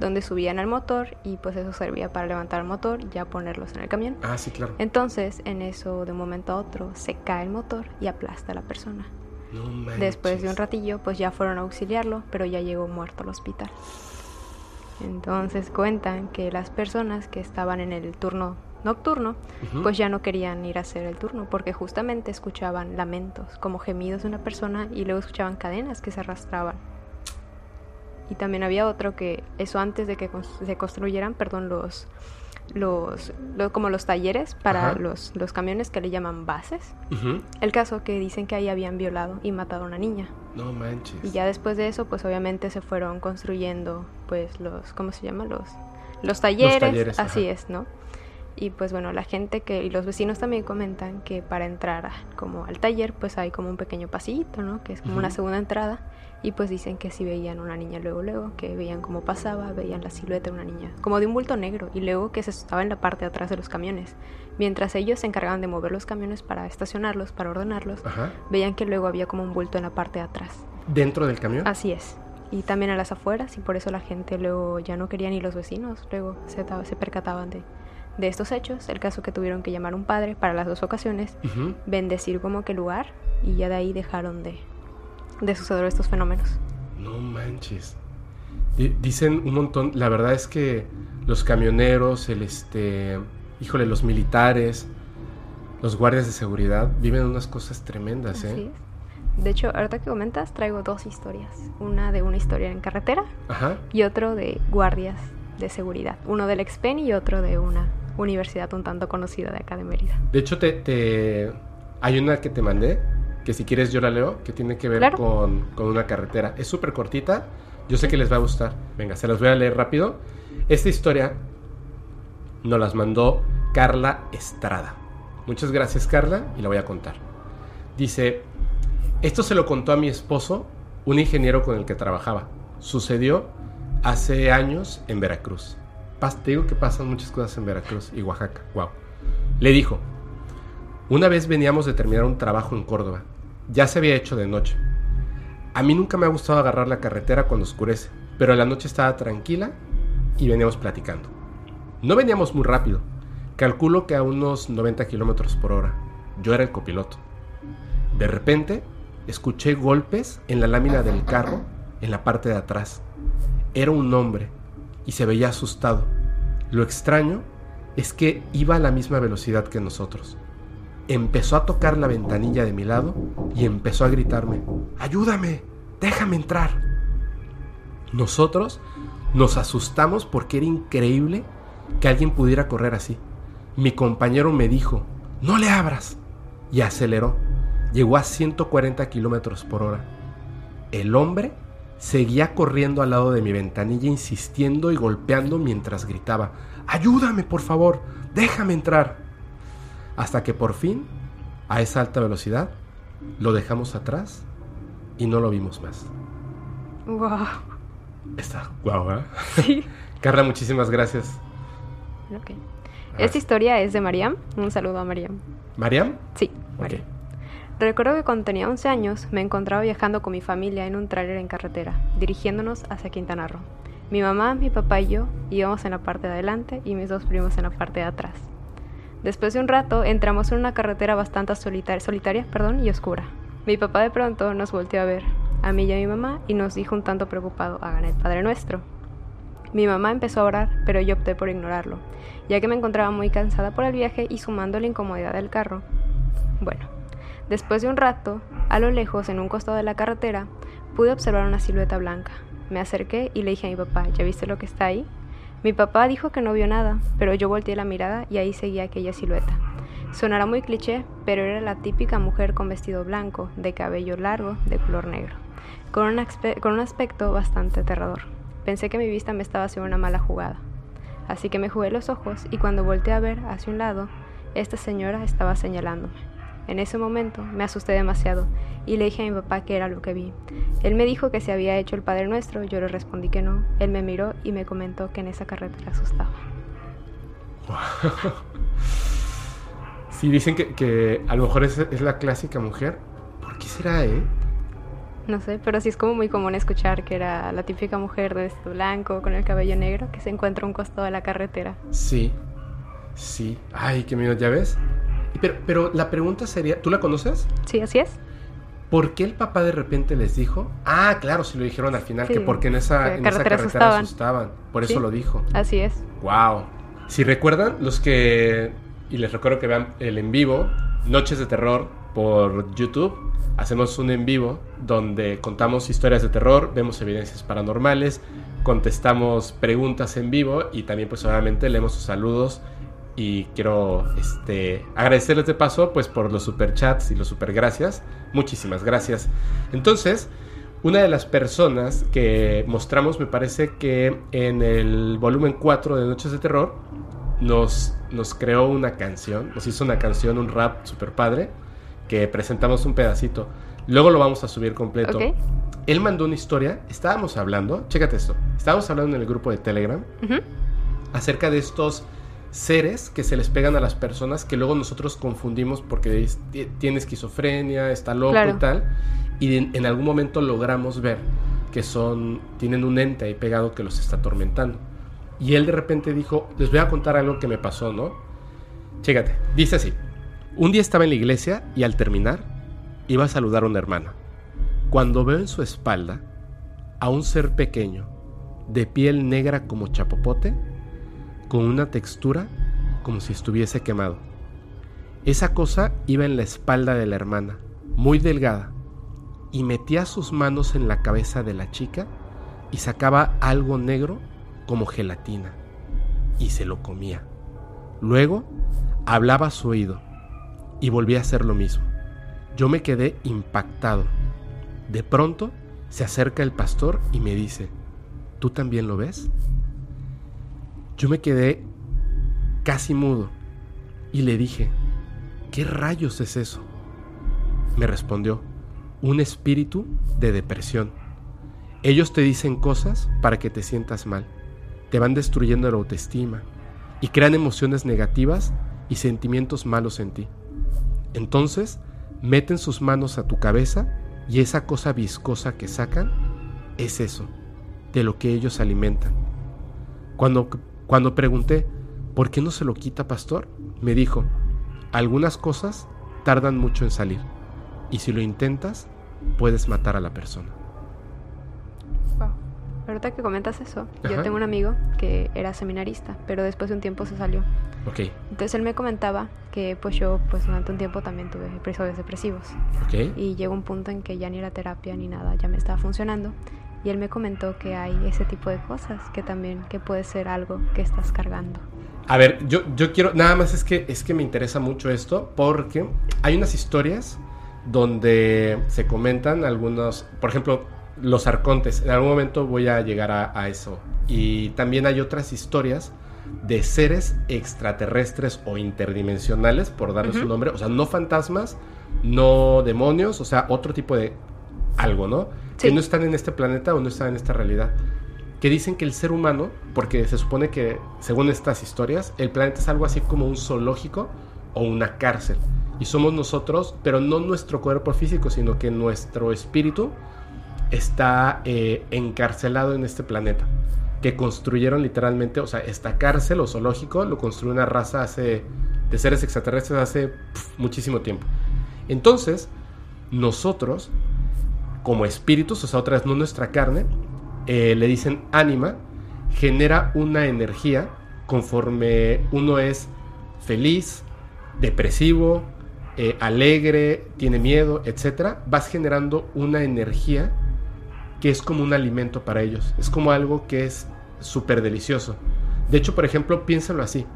donde subían al motor y pues eso servía para levantar el motor y ya ponerlos en el camión. Ah, sí, claro. Entonces, en eso, de un momento a otro, se cae el motor y aplasta a la persona. No. Después de un ratillo, pues ya fueron a auxiliarlo, pero ya llegó muerto al hospital. Entonces cuentan que las personas que estaban en el turno nocturno, pues ya no querían ir a hacer el turno, porque justamente escuchaban lamentos, como gemidos de una persona, y luego escuchaban cadenas que se arrastraban. Y también había otro que, eso antes de que se construyeran, perdón, los, los, lo- como los talleres para los, los camiones que le llaman bases. El caso que dicen que ahí habían violado y matado a una niña. No manches. Y ya después de eso, pues obviamente se fueron construyendo, pues los, ¿cómo se llama? Los, los talleres. talleres, así ajá. es, ¿no? Y pues bueno, la gente que, y los vecinos también comentan que para entrar a- como al taller, pues hay como un pequeño pasillito, ¿no? Que es como una segunda entrada. Y pues dicen que si veían una niña luego, luego, que veían cómo pasaba, veían la silueta de una niña, como de un bulto negro, y luego que se estaba en la parte de atrás de los camiones. Mientras ellos se encargaban de mover los camiones para estacionarlos, para ordenarlos, Ajá. veían que luego había como un bulto en la parte de atrás. ¿Dentro del camión? Así es. Y también a las afueras, y por eso la gente luego ya no quería ni los vecinos, luego se, se percataban de, de estos hechos. El caso que tuvieron que llamar un padre para las dos ocasiones, bendecir como que lugar, y ya de ahí dejaron de, de suceder estos fenómenos. No manches. Di- Dicen un montón, la verdad es que los camioneros, el este, híjole, los militares, los guardias de seguridad viven unas cosas tremendas, Así ¿eh? es. De hecho, ahorita que comentas, traigo dos historias. Una de una historia en carretera Ajá. y otro de guardias de seguridad. Uno del Expen y otro de una universidad un tanto conocida de acá de Mérida. De hecho, te, te- hay una que te mandé que si quieres yo la leo, que tiene que ver Claro. con, con una carretera. Es súper cortita, yo sé que les va a gustar. Venga, se las voy a leer rápido. Esta historia nos las mandó Carla Estrada. Muchas gracias Carla y la voy a contar. Dice, esto se lo contó a mi esposo, un ingeniero con el que trabajaba. Sucedió hace años en Veracruz. Te digo que pasan muchas cosas en Veracruz y Oaxaca. Wow. Le dijo, una vez veníamos de terminar un trabajo en Córdoba. Ya se había hecho de noche. A mí nunca me ha gustado agarrar la carretera cuando oscurece, pero la noche estaba tranquila y veníamos platicando. No veníamos muy rápido. Calculo que a unos 90 kilómetros por hora. Yo era el copiloto. De repente, escuché golpes en la lámina del carro en la parte de atrás. Era un hombre y se veía asustado. Lo extraño es que iba a la misma velocidad que nosotros. Empezó a tocar la ventanilla de mi lado y empezó a gritarme, ¡Ayúdame! ¡Déjame entrar! Nosotros nos asustamos porque era increíble que alguien pudiera correr así. Mi compañero me dijo, no le abras. Y aceleró. Llegó a 140 kilómetros por hora. El hombre seguía corriendo al lado de mi ventanilla insistiendo y golpeando mientras gritaba, ayúdame por favor, déjame entrar. Hasta que por fin, a esa alta velocidad, lo dejamos atrás y no lo vimos más. Wow. Está guau, ¿eh? Sí. [LAUGHS] Carla, muchísimas gracias. Ok. Esta historia es de Mariam. Un saludo a Mariam. ¿Mariam? Sí, Ok. Mariam. Recuerdo que cuando tenía 11 años me encontraba viajando con mi familia en un tráiler en carretera, dirigiéndonos hacia Quintana Roo. Mi mamá, mi papá y yo íbamos en la parte de adelante y mis dos primos en la parte de atrás. Después de un rato entramos en una carretera bastante solitaria, perdón, y oscura. Mi papá de pronto nos volteó a ver, a mí y a mi mamá, y nos dijo un tanto preocupado, hagan el Padre Nuestro. Mi mamá empezó a orar, pero yo opté por ignorarlo, ya que me encontraba muy cansada por el viaje y sumando la incomodidad del carro. Bueno, después de un rato, a lo lejos, en un costado de la carretera, pude observar una silueta blanca. Me acerqué y le dije a mi papá, ¿ya viste lo que está ahí? Mi papá dijo que no vio nada, pero yo volteé la mirada y ahí seguía aquella silueta. Sonará muy cliché, pero era la típica mujer con vestido blanco, de cabello largo, de color negro, con un, con un aspecto bastante aterrador. Pensé que mi vista me estaba haciendo una mala jugada. Así que me jugué los ojos y cuando volteé a ver hacia un lado, esta señora estaba señalándome. En ese momento me asusté demasiado y le dije a mi papá que era lo que vi. Él me dijo que se había hecho el Padre Nuestro, yo le respondí que no. Él me miró y me comentó que en esa carretera asustaba. [LAUGHS] Sí, dicen que, que a lo mejor es, es la clásica mujer. ¿Por qué será, eh? No sé, pero sí es como muy común escuchar que era la típica mujer de vestido blanco con el cabello negro que se encuentra a un costado de la carretera. Sí. Sí. Ay, qué miedo, ¿ya ves? Pero, pero la pregunta sería, ¿tú la conoces? Sí, así es. ¿Por qué el papá de repente les dijo? Ah, claro, si lo dijeron al final, Sí, que porque en esa, en esa carretera carretera asustaban. asustaban. Por eso Sí. lo dijo. Así es. Wow. Si recuerdan, los que. Y les recuerdo que vean el en vivo, Noches de Terror por YouTube. Hacemos un en vivo donde contamos historias de terror, vemos evidencias paranormales, contestamos preguntas en vivo y también, pues, obviamente, leemos sus saludos. Y quiero este, agradecerles de paso, pues, por los superchats y los super gracias. Muchísimas gracias. Entonces, una de las personas que mostramos, me parece que en el volumen 4 de Noches de Terror, nos, nos creó una canción, nos hizo una canción, un rap super padre, que presentamos un pedacito. Luego lo vamos a subir completo. Ok. Él mandó una historia, estábamos hablando, chécate esto, estábamos hablando en el grupo de Telegram acerca de estos seres que se les pegan a las personas que luego nosotros confundimos porque es- ti- tiene esquizofrenia, está loco Claro. y tal. Y en, en algún momento logramos ver que son, tienen un ente ahí pegado que los está atormentando. Y él de repente dijo, les voy a contar algo que me pasó, ¿no? Chécate, dice así. Un día estaba en la iglesia y al terminar iba a saludar a una hermana. Cuando veo en su espalda a un ser pequeño, de piel negra como chapopote, con una textura como si estuviese quemado. Esa cosa iba en la espalda de la hermana, muy delgada, y metía sus manos en la cabeza de la chica y sacaba algo negro como gelatina, y se lo comía. Luego hablaba a su oído y volvía a hacer lo mismo. Yo me quedé impactado. De pronto se acerca el pastor y me dice, ¿tú también lo ves? Yo me quedé casi mudo y le dije, ¿qué rayos es eso? Me respondió, un espíritu de depresión. Ellos te dicen cosas para que te sientas mal, te van destruyendo la autoestima y crean emociones negativas y sentimientos malos en ti. Entonces, meten sus manos a tu cabeza y esa cosa viscosa que sacan es eso, de lo que ellos alimentan. Cuando, cuando pregunté, ¿por qué no se lo quita, pastor? Me dijo, algunas cosas tardan mucho en salir y si lo intentas, puedes matar a la persona. Wow. Ahorita que comentas eso, Ajá. yo tengo un amigo que era seminarista, pero después de un tiempo se salió. Ok, Entonces él me comentaba que pues yo pues durante un tiempo también tuve episodios depresivos ok. y llegó un punto en que ya ni la terapia ni nada ya me estaba funcionando y él me comentó que hay ese tipo de cosas que también que puede ser algo que estás cargando. A ver, yo, yo quiero, nada más es que, es que me interesa mucho esto porque hay unas historias donde se comentan algunos, por ejemplo, los arcontes. En algún momento voy a llegar a, a eso. Y también hay otras historias de seres extraterrestres o interdimensionales, por darles Ujú. un nombre. O sea, no fantasmas, no demonios, o sea, otro tipo de algo, ¿no? Sí. Que no están en este planeta o no están en esta realidad que dicen que el ser humano, porque se supone que, según estas historias, el planeta es algo así como un zoológico o una cárcel. Y somos nosotros, pero no nuestro cuerpo físico, sino que nuestro espíritu está eh, encarcelado en este planeta. Que construyeron literalmente, o sea, esta cárcel o zoológico lo construyó una raza hace, de seres extraterrestres hace muchísimo tiempo. Entonces, nosotros, como espíritus, o sea, otra vez no nuestra carne, eh, le dicen ánima, genera una energía conforme uno es feliz, depresivo, eh, alegre, tiene miedo, etc. Vas generando una energía que es como un alimento para ellos. Es como algo que es súper delicioso. De hecho, por ejemplo, piénsalo así.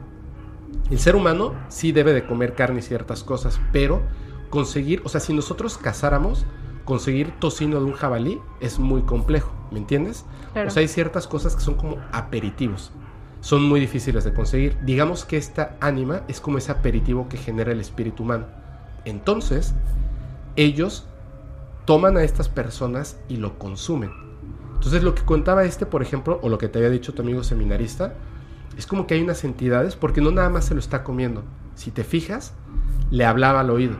El ser humano sí debe de comer carne y ciertas cosas, pero conseguir, o sea, si nosotros cazáramos, conseguir tocino de un jabalí es muy complejo, ¿me entiendes? Claro. O sea, hay ciertas cosas que son como aperitivos. Son muy difíciles de conseguir. Digamos que esta ánima es como ese aperitivo que genera el espíritu humano. Entonces, ellos toman a estas personas y lo consumen. Entonces, lo que contaba este, por ejemplo, o lo que te había dicho tu amigo seminarista, es como que hay unas entidades, porque no nada más se lo está comiendo. Si te fijas, le hablaba al oído.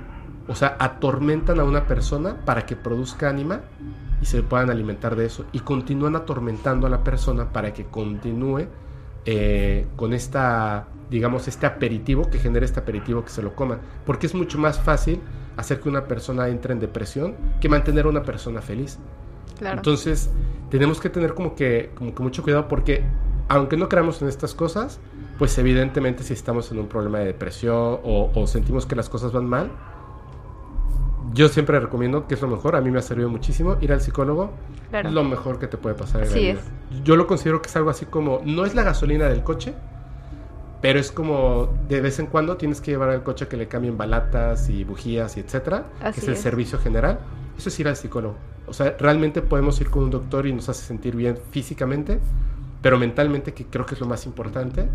O sea, atormentan a una persona para que produzca ánima y se puedan alimentar de eso. Y continúan atormentando a la persona para que continúe eh, con esta, digamos, este aperitivo, que genere este aperitivo que se lo coman. Porque es mucho más fácil hacer que una persona entre en depresión que mantener a una persona feliz. Claro. Entonces, tenemos que tener como que, como que mucho cuidado porque, aunque no creamos en estas cosas, pues evidentemente si estamos en un problema de depresión o, o sentimos que las cosas van mal, yo siempre recomiendo que es lo mejor, a mí me ha servido muchísimo ir al psicólogo, Claro. es lo mejor que te puede pasar en la Así vida. Yo lo considero que es algo así como, no es la gasolina del coche, pero es como de vez en cuando tienes que llevar al coche que le cambien balatas y bujías y etcétera, que es el es. servicio general. Eso es ir al psicólogo. O sea, realmente podemos ir con un doctor y nos hace sentir bien físicamente, pero mentalmente, que creo que es lo más importante,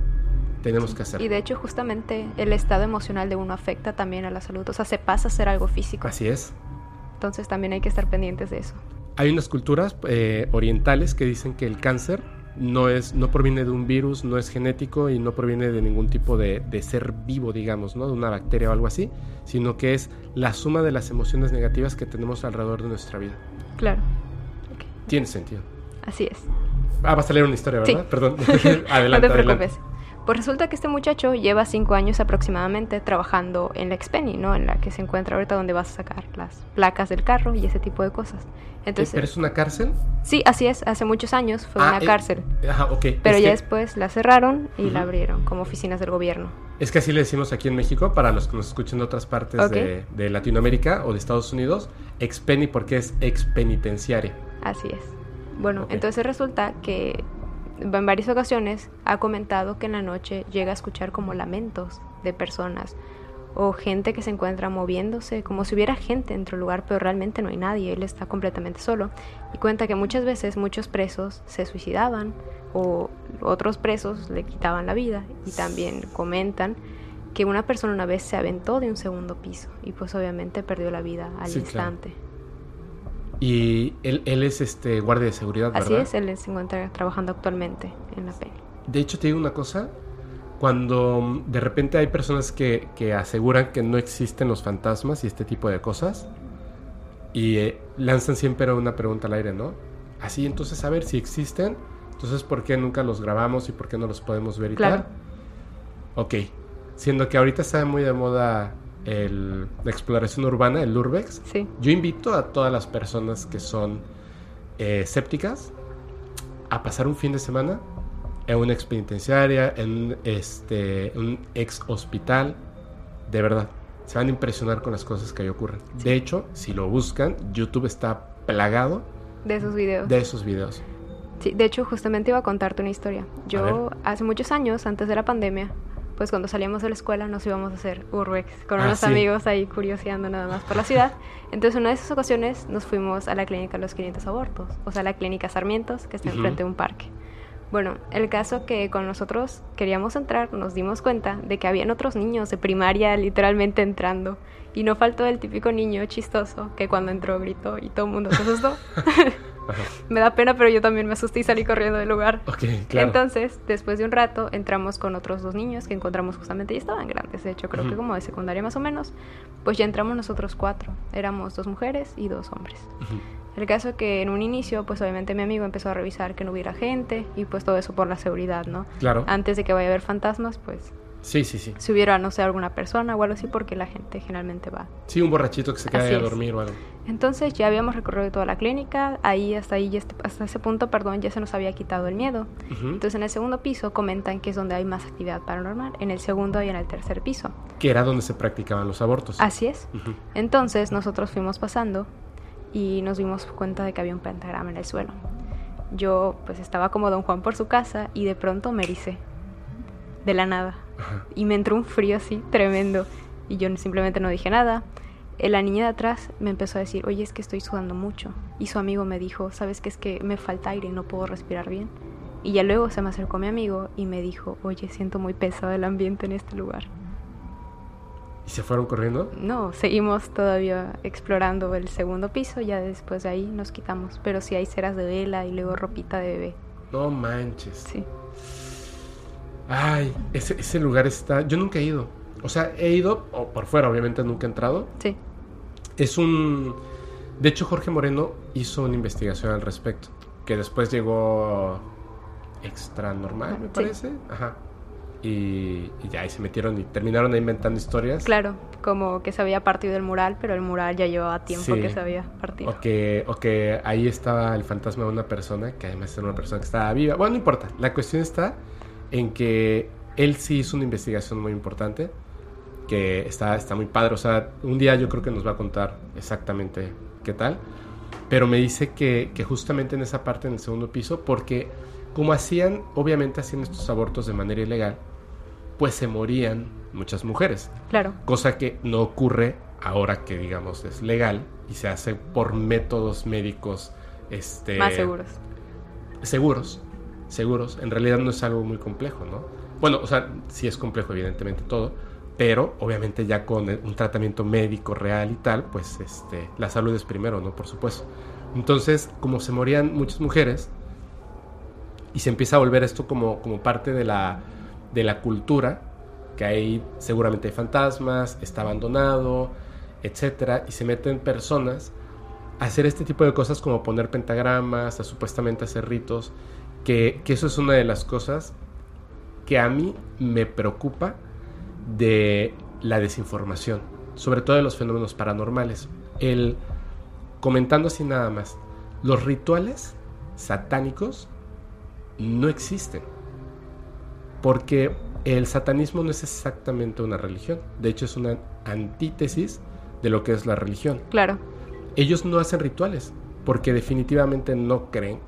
tenemos que hacerlo. Y de hecho justamente el estado emocional de uno afecta también a la salud, o sea, se pasa a ser algo físico. Así es. Entonces también hay que estar pendientes de eso. Hay unas culturas eh, orientales que dicen que el cáncer no, es, no proviene de un virus, no es genético y no proviene de ningún tipo de, de ser vivo, digamos, ¿no? de una bacteria o algo así, sino que es la suma de las emociones negativas que tenemos alrededor de nuestra vida. Claro. Tiene sentido. Así es. Ah, vas a leer una historia, Sí. ¿verdad? Perdón. [LAUGHS] [LAUGHS] no adelante, te adelante. Pues resulta que este muchacho lleva cinco años aproximadamente trabajando en la Xpeni, ¿no? En la que se encuentra ahorita donde vas a sacar las placas del carro y ese tipo de cosas. Entonces, ¿Pero es una cárcel? sí, así es. Hace muchos años fue Ah, una eh, cárcel, Ajá, ok. pero es ya que, después la cerraron y la abrieron como oficinas del gobierno. Es que así le decimos aquí en México, para los que nos escuchen de otras partes de, de Latinoamérica o de Estados Unidos, expeni porque es expenitenciaria. Así es. Bueno, entonces resulta que en varias ocasiones ha comentado que en la noche llega a escuchar como lamentos de personas o gente que se encuentra moviéndose, como si hubiera gente dentro del lugar, pero realmente no hay nadie, él está completamente solo. Y cuenta que muchas veces muchos presos se suicidaban o otros presos le quitaban la vida. Y también comentan que una persona una vez se aventó de un segundo piso y pues obviamente perdió la vida al Sí, claro. Y él, él es este guardia de seguridad, ¿verdad? Así es, él se encuentra trabajando actualmente en la peli. De hecho, te digo una cosa. Cuando mm, de repente hay personas que, que aseguran que no existen los fantasmas y este tipo de cosas, y eh, lanzan siempre una pregunta al aire, ¿no? Así, entonces, a ver si existen, entonces, ¿por qué nunca los grabamos y por qué no los podemos ver y Claro. tal? Ok, siendo que ahorita está muy de moda el- la exploración urbana, el Urbex, Sí, yo invito a todas las personas que son eh, escépticas a pasar un fin de semana en una ex penitenciaria, en este, un ex hospital. De verdad, se van a impresionar con las cosas que ahí ocurren. De hecho, si lo buscan, YouTube está plagado de esos videos. de esos videos. Sí, de hecho, justamente iba a contarte una historia. Yo, hace muchos años, antes de la pandemia, pues cuando salíamos de la escuela nos íbamos a hacer urbex con Ah, unos sí. amigos ahí curioseando nada más por la ciudad. Entonces, una de esas ocasiones nos fuimos a la clínica Los 500 Abortos, o sea, la clínica Sarmientos, que está Ujú. enfrente de un parque. Bueno, el caso que con nosotros queríamos entrar, nos dimos cuenta de que habían otros niños de primaria literalmente entrando. Y no faltó el típico niño chistoso que cuando entró gritó y todo el mundo se asustó. [LAUGHS] Ajá. Me da pena, pero yo también me asusté y salí corriendo del lugar. Ok, claro. Entonces, después de un rato, entramos con otros dos niños que encontramos justamente y estaban grandes, de hecho, creo que como de secundaria más o menos. Pues ya entramos nosotros cuatro. Éramos dos mujeres y dos hombres. El caso que en un inicio, pues obviamente mi amigo empezó a revisar que no hubiera gente y pues todo eso por la seguridad, ¿no? Claro. Antes de que vaya a haber fantasmas, pues Sí, sí, sí. si hubiera, no sé, alguna persona o algo así, porque la gente generalmente va Sí, un borrachito que se ahí a dormir o algo. Entonces ya habíamos recorrido toda la clínica, ahí hasta ahí, ya est- hasta ese punto, perdón, ya se nos había quitado el miedo. Ujú. Entonces en el segundo piso comentan que es donde hay más actividad paranormal, en el segundo y en el tercer piso. Que era donde se practicaban los abortos. Así es. Entonces nosotros fuimos pasando y nos dimos cuenta de que había un pentagrama en el suelo. Yo pues estaba como don Juan por su casa y de pronto me ericé. De la nada. Y me entró un frío así tremendo. Y yo simplemente no dije nada. Eh, La niña de atrás me empezó a decir, oye, es que estoy sudando mucho. Y su amigo me dijo, sabes que es que me falta aire y no puedo respirar bien. Y ya luego se me acercó mi amigo y me dijo, oye, siento muy pesado el ambiente en este lugar. ¿Y se fueron corriendo? No, seguimos todavía explorando el segundo piso, ya después de ahí nos quitamos. Pero sí hay ceras de vela y luego ropita de bebé. No manches. Sí. Ay, ese, ese lugar está. Yo nunca he ido. O sea, he ido, o por fuera, obviamente nunca he entrado. Sí. Es un. De hecho, Jorge Moreno hizo una investigación al respecto. Que después llegó extra normal, me Sí. parece. Ajá. Y, y ya, y se metieron y terminaron inventando historias. Claro, como que se había partido el mural, pero el mural ya llevaba tiempo Sí. que se había partido. O que, o que ahí estaba el fantasma de una persona, que además era una persona que estaba viva. Bueno, no importa. La cuestión está en que él sí hizo una investigación muy importante, que está, está muy padre. O sea, un día yo creo que nos va a contar exactamente qué tal. Pero me dice que, que justamente en esa parte, en el segundo piso, porque como hacían, obviamente hacían estos abortos de manera ilegal, pues se morían muchas mujeres Claro, cosa que no ocurre ahora que digamos es legal y se hace por métodos médicos este más seguros. seguros seguros en realidad no es algo muy complejo no bueno o sea sí es complejo evidentemente todo pero obviamente ya con el- un tratamiento médico real y tal pues este la salud es primero no por supuesto. Entonces como se morían muchas mujeres y se empieza a volver esto como, como parte de la, de la cultura, que ahí seguramente hay fantasmas, está abandonado, etcétera, y se meten personas a hacer este tipo de cosas como poner pentagramas, a supuestamente hacer ritos, que, que eso es una de las cosas que a mí me preocupa de la desinformación, sobre todo de los fenómenos paranormales. El, comentando así nada más, los rituales satánicos no existen. Porque el satanismo no es exactamente una religión. De hecho, es una antítesis de lo que es la religión. Claro, Ellos no hacen rituales porque definitivamente no creen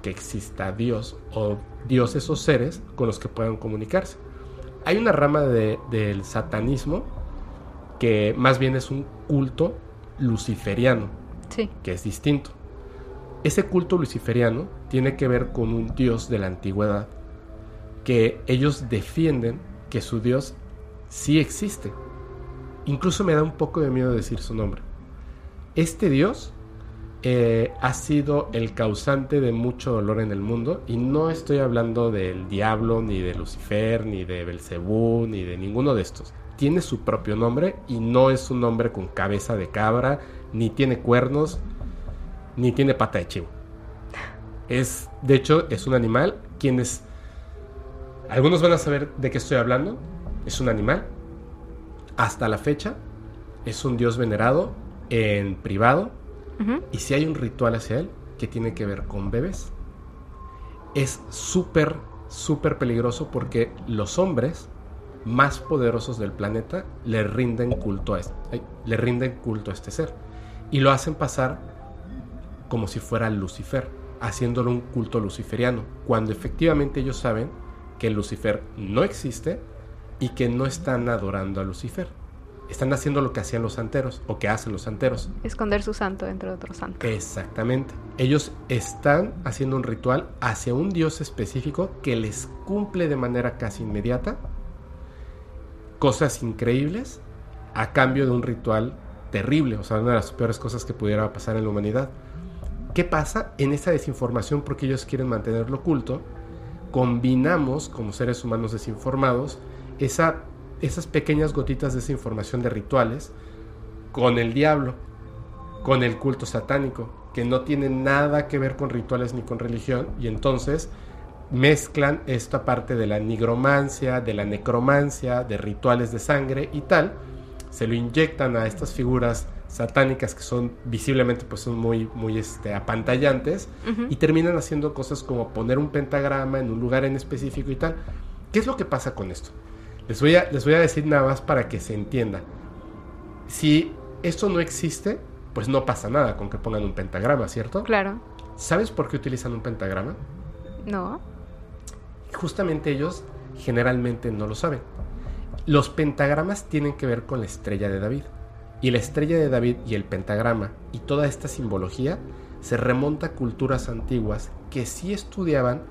que exista Dios o dioses o seres con los que puedan comunicarse. Hay una rama de- del satanismo que más bien es un culto luciferiano, Sí. que es distinto. Ese culto luciferiano tiene que ver con un dios de la antigüedad que ellos defienden que su dios sí existe. Incluso me da un poco de miedo decir su nombre. Este dios eh, ha sido el causante de mucho dolor en el mundo y no estoy hablando del diablo, ni de Lucifer, ni de Belcebú, ni de ninguno de estos. Tiene su propio nombre y no es un nombre con cabeza de cabra, ni tiene cuernos, ni tiene pata de chivo. Es, de hecho, es un animal. Quienes algunos van a saber de qué estoy hablando. Es un animal. Hasta la fecha es un dios venerado en privado Y si hay un ritual hacia él que tiene que ver con bebés, es súper, súper peligroso porque los hombres más poderosos del planeta le rinden culto a este, le rinden culto a este ser y lo hacen pasar como si fuera Lucifer, haciéndolo un culto luciferiano, cuando efectivamente ellos saben que Lucifer no existe y que no están adorando a Lucifer. Están haciendo lo que hacían los santeros o que hacen los santeros. Esconder su santo dentro de otro santo. Exactamente. Ellos están haciendo un ritual hacia un dios específico que les cumple de manera casi inmediata cosas increíbles a cambio de un ritual terrible, o sea, una de las peores cosas que pudiera pasar en la humanidad. ¿Qué pasa? En esa desinformación, porque ellos quieren mantenerlo oculto, combinamos como seres humanos desinformados esa, esas pequeñas gotitas de esa información de rituales con el diablo, con el culto satánico, que no tiene nada que ver con rituales ni con religión, y entonces mezclan esta parte de la nigromancia, de la necromancia, de rituales de sangre y tal, se lo inyectan a estas figuras satánicas que son visiblemente pues son muy muy este apantallantes y terminan haciendo cosas como poner un pentagrama en un lugar en específico y tal. ¿Qué es lo que pasa con esto? Les voy a, les voy a decir nada más para que se entienda. Si esto no existe, pues no pasa nada con que pongan un pentagrama, ¿cierto? Claro. ¿Sabes por qué utilizan un pentagrama? No. Justamente ellos generalmente no lo saben. Los pentagramas tienen que ver con la estrella de David. Y la estrella de David y el pentagrama y toda esta simbología se remonta a culturas antiguas que sí estudiaban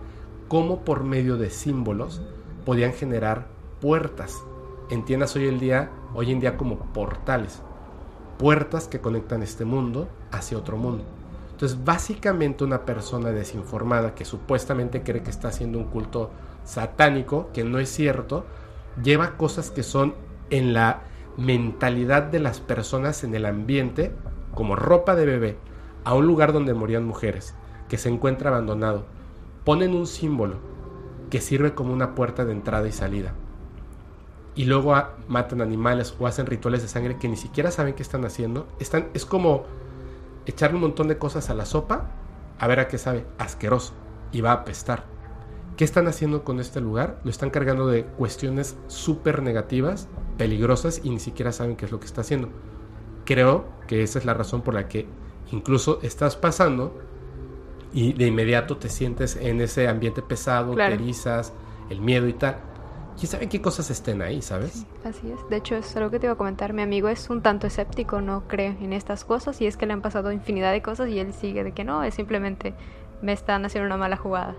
cómo por medio de símbolos podían generar puertas. Entiendas hoy, el día, hoy en día como portales. Puertas que conectan este mundo hacia otro mundo. Entonces, básicamente una persona desinformada que supuestamente cree que está haciendo un culto satánico, que no es cierto, lleva cosas que son en la mentalidad de las personas en el ambiente, como ropa de bebé, a un lugar donde morían mujeres, que se encuentra abandonado. Ponen un símbolo que sirve como una puerta de entrada y salida. Y luego a- matan animales o hacen rituales de sangre que ni siquiera saben qué están haciendo. Están, es como echarle un montón de cosas a la sopa, a ver a qué sabe, asqueroso, y va a apestar. ¿Qué están haciendo con este lugar? Lo están cargando de cuestiones súper negativas, peligrosas, y ni siquiera saben qué es lo que está haciendo. Creo que esa es la razón por la que incluso estás pasando y de inmediato te sientes en ese ambiente pesado, Claro. te erizas, el miedo y tal. ¿Quién sabe qué cosas estén ahí, sabes? Sí, así es. De hecho, es algo que te iba a comentar. Mi amigo es un tanto escéptico, no cree en estas cosas y es que le han pasado infinidad de cosas y él sigue de que no, es simplemente me están haciendo una mala jugada.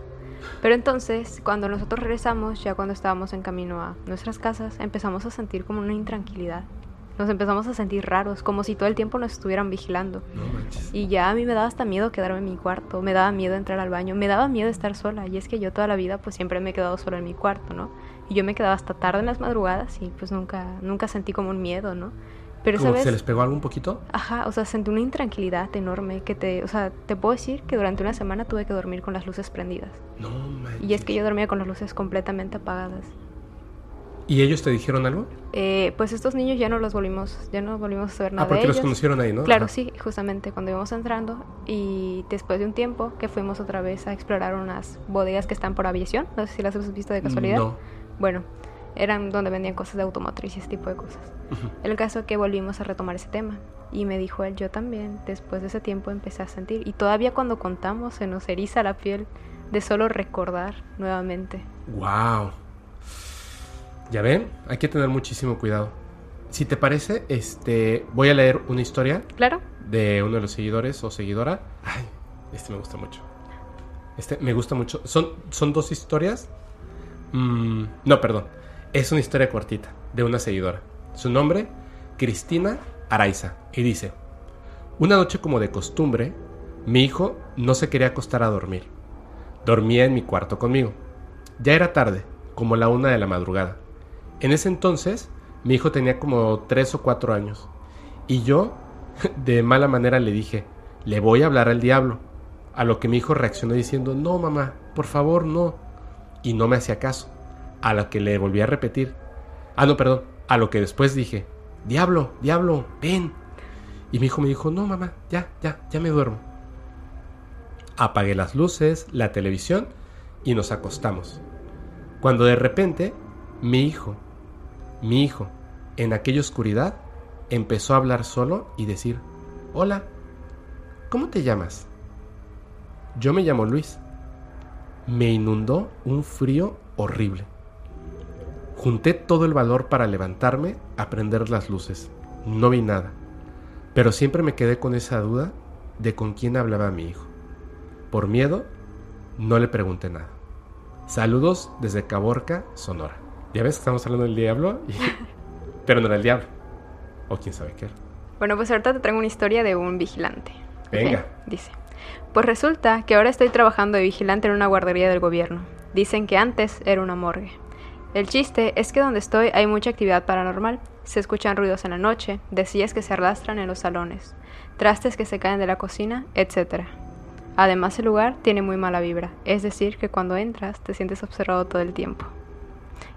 Pero entonces, cuando nosotros regresamos, ya cuando estábamos en camino a nuestras casas, empezamos a sentir como una intranquilidad. Nos empezamos a sentir raros, como si todo el tiempo nos estuvieran vigilando. No. Y ya a mí me daba hasta miedo quedarme en mi cuarto, me daba miedo entrar al baño, me daba miedo estar sola. Y es que yo toda la vida pues siempre me he quedado sola en mi cuarto, ¿no? Y yo me quedaba hasta tarde en las madrugadas y pues nunca, nunca sentí como un miedo, ¿no? Pero esa ¿Como que vez, se les pegó algo un poquito? ajá, o sea, sentí una intranquilidad enorme que te, o sea, te puedo decir que durante una semana tuve que dormir con las luces prendidas. No manches. Y es que yo dormía con las luces completamente apagadas. ¿Y ellos te dijeron algo? Eh, pues estos niños ya no los volvimos, ya no volvimos a saber nada Ah, porque de los conocieron ahí, ¿no? Claro, Ajá. sí, justamente cuando íbamos entrando y después de un tiempo que fuimos otra vez a explorar unas bodegas que están por aviación, no sé si las has visto de casualidad. No. Bueno, eran donde vendían cosas de automotriz y ese tipo de cosas. El caso es que volvimos a retomar ese tema y me dijo él, yo también, después de ese tiempo empecé a sentir y todavía cuando contamos se nos eriza la piel de solo recordar nuevamente. Wow. Ya ven, hay que tener muchísimo cuidado. si te parece, este, voy a leer una historia Claro. de uno de los seguidores o seguidora. Ay, este me gusta mucho. Este me gusta mucho. Son, son dos historias. Mm, no, perdón. Es una historia cortita de una seguidora. Su nombre, Cristina Araiza. Y dice, una noche como de costumbre, mi hijo no se quería acostar a dormir. Dormía en mi cuarto conmigo. Ya era tarde, como la una de la madrugada. En ese entonces, mi hijo tenía como tres o cuatro años. Y yo, [LAUGHS] de mala manera, le dije, le voy a hablar al diablo. A lo que mi hijo reaccionó diciendo, no, mamá, por favor, no. Y no me hacía caso. A lo que le volví a repetir. Ah, no, perdón. A lo que después dije, diablo, diablo, ven. Y mi hijo me dijo, no, mamá, ya, ya, ya me duermo. Apagué las luces, la televisión y nos acostamos. Cuando de repente, mi hijo, mi hijo, en aquella oscuridad, empezó a hablar solo y decir, hola, ¿cómo te llamas? Yo me llamo Luis. Me inundó un frío horrible. Junté todo el valor para levantarme a prender las luces. No vi nada. Pero siempre me quedé con esa duda de con quién hablaba mi hijo. Por miedo, no le pregunté nada. Saludos desde Caborca, Sonora. Ya ves que estamos hablando del diablo, y- [LAUGHS] pero no era el diablo. O quién sabe qué era. Bueno, pues ahorita te traigo una historia de un vigilante. Venga. Dice. Pues resulta que ahora estoy trabajando de vigilante en una guardería del gobierno. Dicen que antes era una morgue. El chiste es que donde estoy hay mucha actividad paranormal. Se escuchan ruidos en la noche, de sillas que se arrastran en los salones, trastes que se caen de la cocina, etc. Además el lugar tiene muy mala vibra, es decir, que cuando entras te sientes observado todo el tiempo.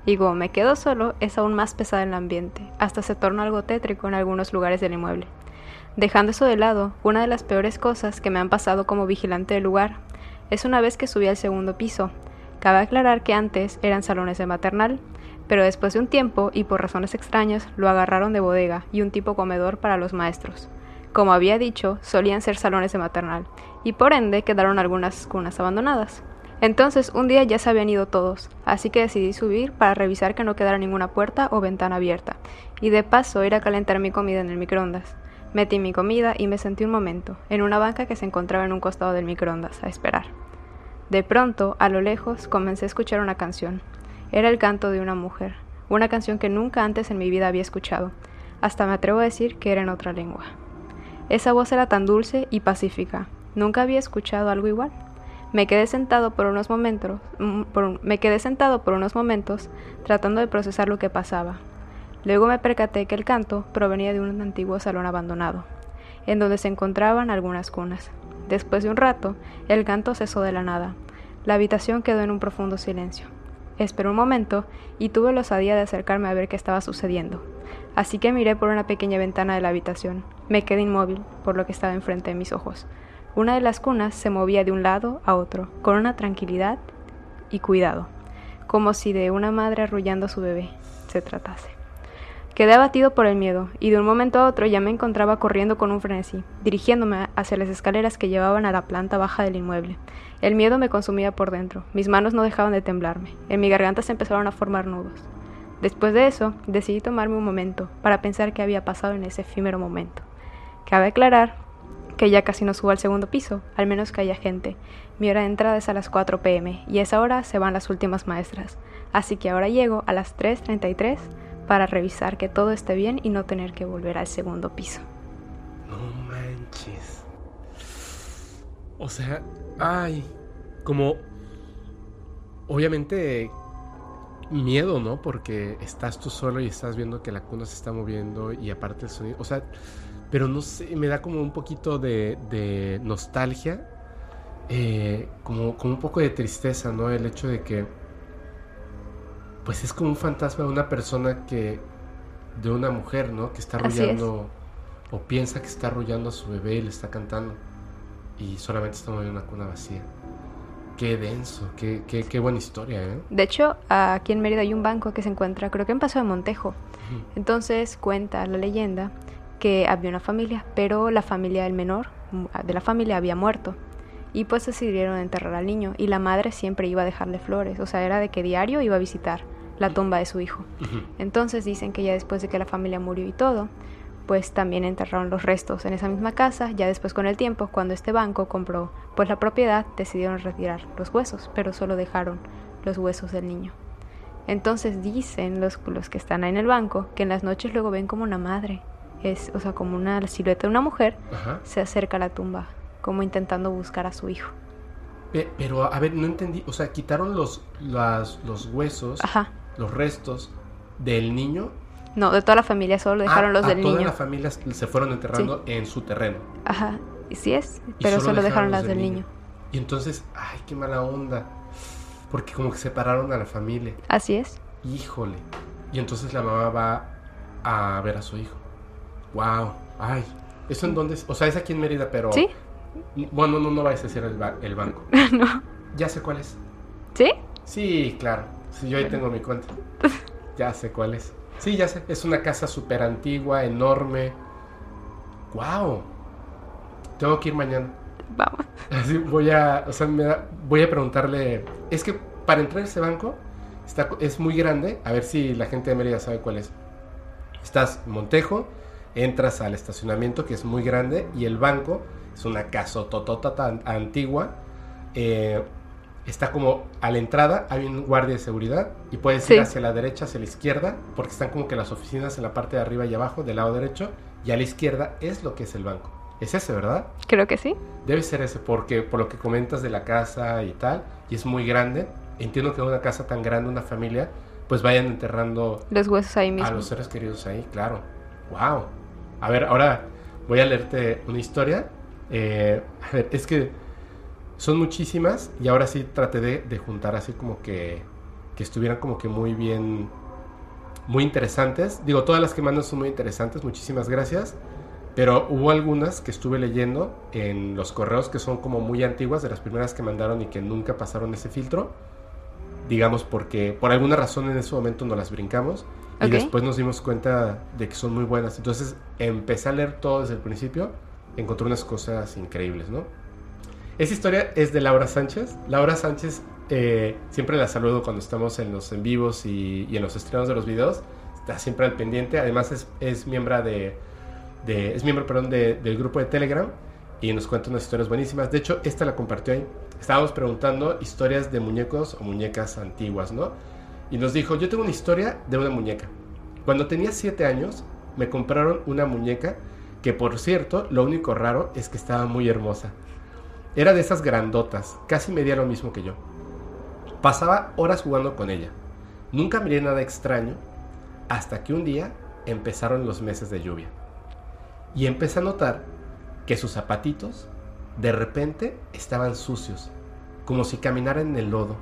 Y como me quedo solo, es aún más pesado el ambiente, hasta se torna algo tétrico en algunos lugares del inmueble. Dejando eso de lado, una de las peores cosas que me han pasado como vigilante del lugar es una vez que subí al segundo piso. Cabe aclarar que antes eran salones de maternal, pero después de un tiempo y por razones extrañas lo agarraron de bodega y un tipo comedor para los maestros. Como había dicho, solían ser salones de maternal, y por ende quedaron algunas cunas abandonadas. Entonces un día ya se habían ido todos, así que decidí subir para revisar que no quedara ninguna puerta o ventana abierta, y de paso ir a calentar mi comida en el microondas. Metí mi comida y me senté un momento, en una banca que se encontraba en un costado del microondas, a esperar. De pronto, a lo lejos, comencé a escuchar una canción. Era el canto de una mujer, una canción que nunca antes en mi vida había escuchado. Hasta me atrevo a decir que era en otra lengua. Esa voz era tan dulce y pacífica. Nunca había escuchado algo igual. Me quedé sentado por unos momentos, mm, me quedé sentado por unos momentos tratando de procesar lo que pasaba. Luego me percaté que el canto provenía de un antiguo salón abandonado, en donde se encontraban algunas cunas. Después de un rato, el canto cesó de la nada. La habitación quedó en un profundo silencio. Esperé un momento y tuve la osadía de acercarme a ver qué estaba sucediendo. Así que miré por una pequeña ventana de la habitación. Me quedé inmóvil por lo que estaba enfrente de mis ojos. Una de las cunas se movía de un lado a otro, con una tranquilidad y cuidado, como si de una madre arrullando a su bebé se tratase. Quedé abatido por el miedo, y de un momento a otro ya me encontraba corriendo con un frenesí, dirigiéndome hacia las escaleras que llevaban a la planta baja del inmueble. El miedo me consumía por dentro, mis manos no dejaban de temblarme, en mi garganta se empezaron a formar nudos. Después de eso, decidí tomarme un momento para pensar qué había pasado en ese efímero momento. Cabe aclarar que ya casi no subo al segundo piso, al menos que haya gente. Mi hora de entrada es a las 4 pm y a esa hora se van las últimas maestras. Así que ahora llego a las 3.33 para revisar que todo esté bien y no tener que volver al segundo piso. No manches. O sea, ay, como obviamente miedo, ¿no? Porque estás tú solo y estás viendo que la cuna se está moviendo y aparte el sonido, o sea, pero no sé, me da como un poquito de, de nostalgia, eh, como, como un poco de tristeza, ¿no? El hecho de que, pues es como un fantasma de una persona que, de una mujer, ¿no? Que está arrullando o piensa que está arrullando a su bebé y le está cantando y solamente está moviendo una cuna vacía. Qué denso, qué, qué, qué buena historia, ¿eh? De hecho, aquí en Mérida hay un banco que se encuentra, creo que en Paso de Montejo. Entonces cuenta la leyenda que había una familia, pero la familia del menor mm, de la familia había muerto. Y pues decidieron enterrar al niño y la madre siempre iba a dejarle flores, o sea, era de que diario iba a visitar la tumba de su hijo. Entonces dicen que ya después de que la familia murió y todo, pues también enterraron los restos en esa misma casa. Ya después con el tiempo, cuando este banco compró pues la propiedad, decidieron retirar los huesos, pero solo dejaron los huesos del niño. Entonces dicen los, los que están ahí en el banco que en las noches luego ven como una madre, es, o sea, como una silueta de una mujer, Ajá. se acerca a la tumba, como intentando buscar a su hijo. Pe- Pero, a ver, no entendí. O sea, quitaron los, las- los huesos, Ajá. Los restos del niño. No, de toda la familia solo dejaron Ah, los a del toda niño. la familia se fueron enterrando en su terreno. Ajá, sí es, pero solo solo, dejaron dejaron las del del niño. niño. Y entonces, ay, qué mala onda. Porque como que separaron a la familia. Así es. Híjole. Y entonces la mamá va a ver a su hijo. Wow. Ay. ¿Eso en dónde es? O sea, es aquí en Mérida, pero... ¿Sí? Bueno, no, no vais a decir el, ba- el banco. [LAUGHS] no. Ya sé cuál es. ¿Sí? Sí, claro. Sí, yo ahí tengo mi cuenta. [LAUGHS] Ya sé cuál es. Sí, ya sé. Es una casa súper antigua, enorme. Wow. Tengo que ir mañana. Vamos. Así voy a, o sea, me da- voy a preguntarle. Es que para entrar a ese banco está, es muy grande. A ver si la gente de Mérida sabe cuál es. Estás en Montejo, entras al estacionamiento que es muy grande y el banco es una casa tan antigua. eh, está como a la entrada hay un guardia de seguridad y puedes Sí. ir hacia la derecha, hacia la izquierda, porque están como que las oficinas en la parte de arriba y abajo del lado derecho y a la izquierda es lo que es el banco. Es ese, ¿verdad? Creo que sí. Debe ser ese, porque por lo que comentas de la casa y tal, y es muy grande. Entiendo que una casa tan grande, una familia, pues vayan enterrando Los huesos ahí mismo. a los seres queridos ahí, claro. ¡Wow! A ver, ahora voy a leerte una historia. Eh, a ver, es que son muchísimas y ahora sí traté de, de juntar así como que, que estuvieran como que muy bien, muy interesantes. Digo, todas las que mandan son muy interesantes, muchísimas gracias. Pero hubo algunas que estuve leyendo en los correos que son como muy antiguas, de las primeras que mandaron y que nunca pasaron ese filtro. Digamos porque por alguna razón en ese momento no las brincamos y después nos dimos cuenta de que son muy buenas. Entonces empecé a leer todo desde el principio, encontré unas cosas increíbles, ¿no? Esa historia es de Laura Sánchez. Laura Sánchez eh, siempre la saludo cuando estamos en los en vivos y, en los estrenos de los videos. Está siempre al pendiente. Además es, miembro de, de- es miembro perdón, de- del grupo de Telegram y nos cuenta unas historias buenísimas. De hecho, esta la compartió ahí. Estábamos preguntando historias de muñecos o muñecas antiguas, ¿no? Y nos dijo, yo tengo una historia de una muñeca. Cuando tenía 7 años, me compraron una muñeca que, por cierto, lo único raro es que estaba muy hermosa. Era de esas grandotas, casi medía lo mismo que yo. Pasaba horas jugando con ella. Nunca miré nada extraño hasta que un día empezaron los meses de lluvia. Y empecé a notar que sus zapatitos de repente estaban sucios, como si caminaran en el lodo.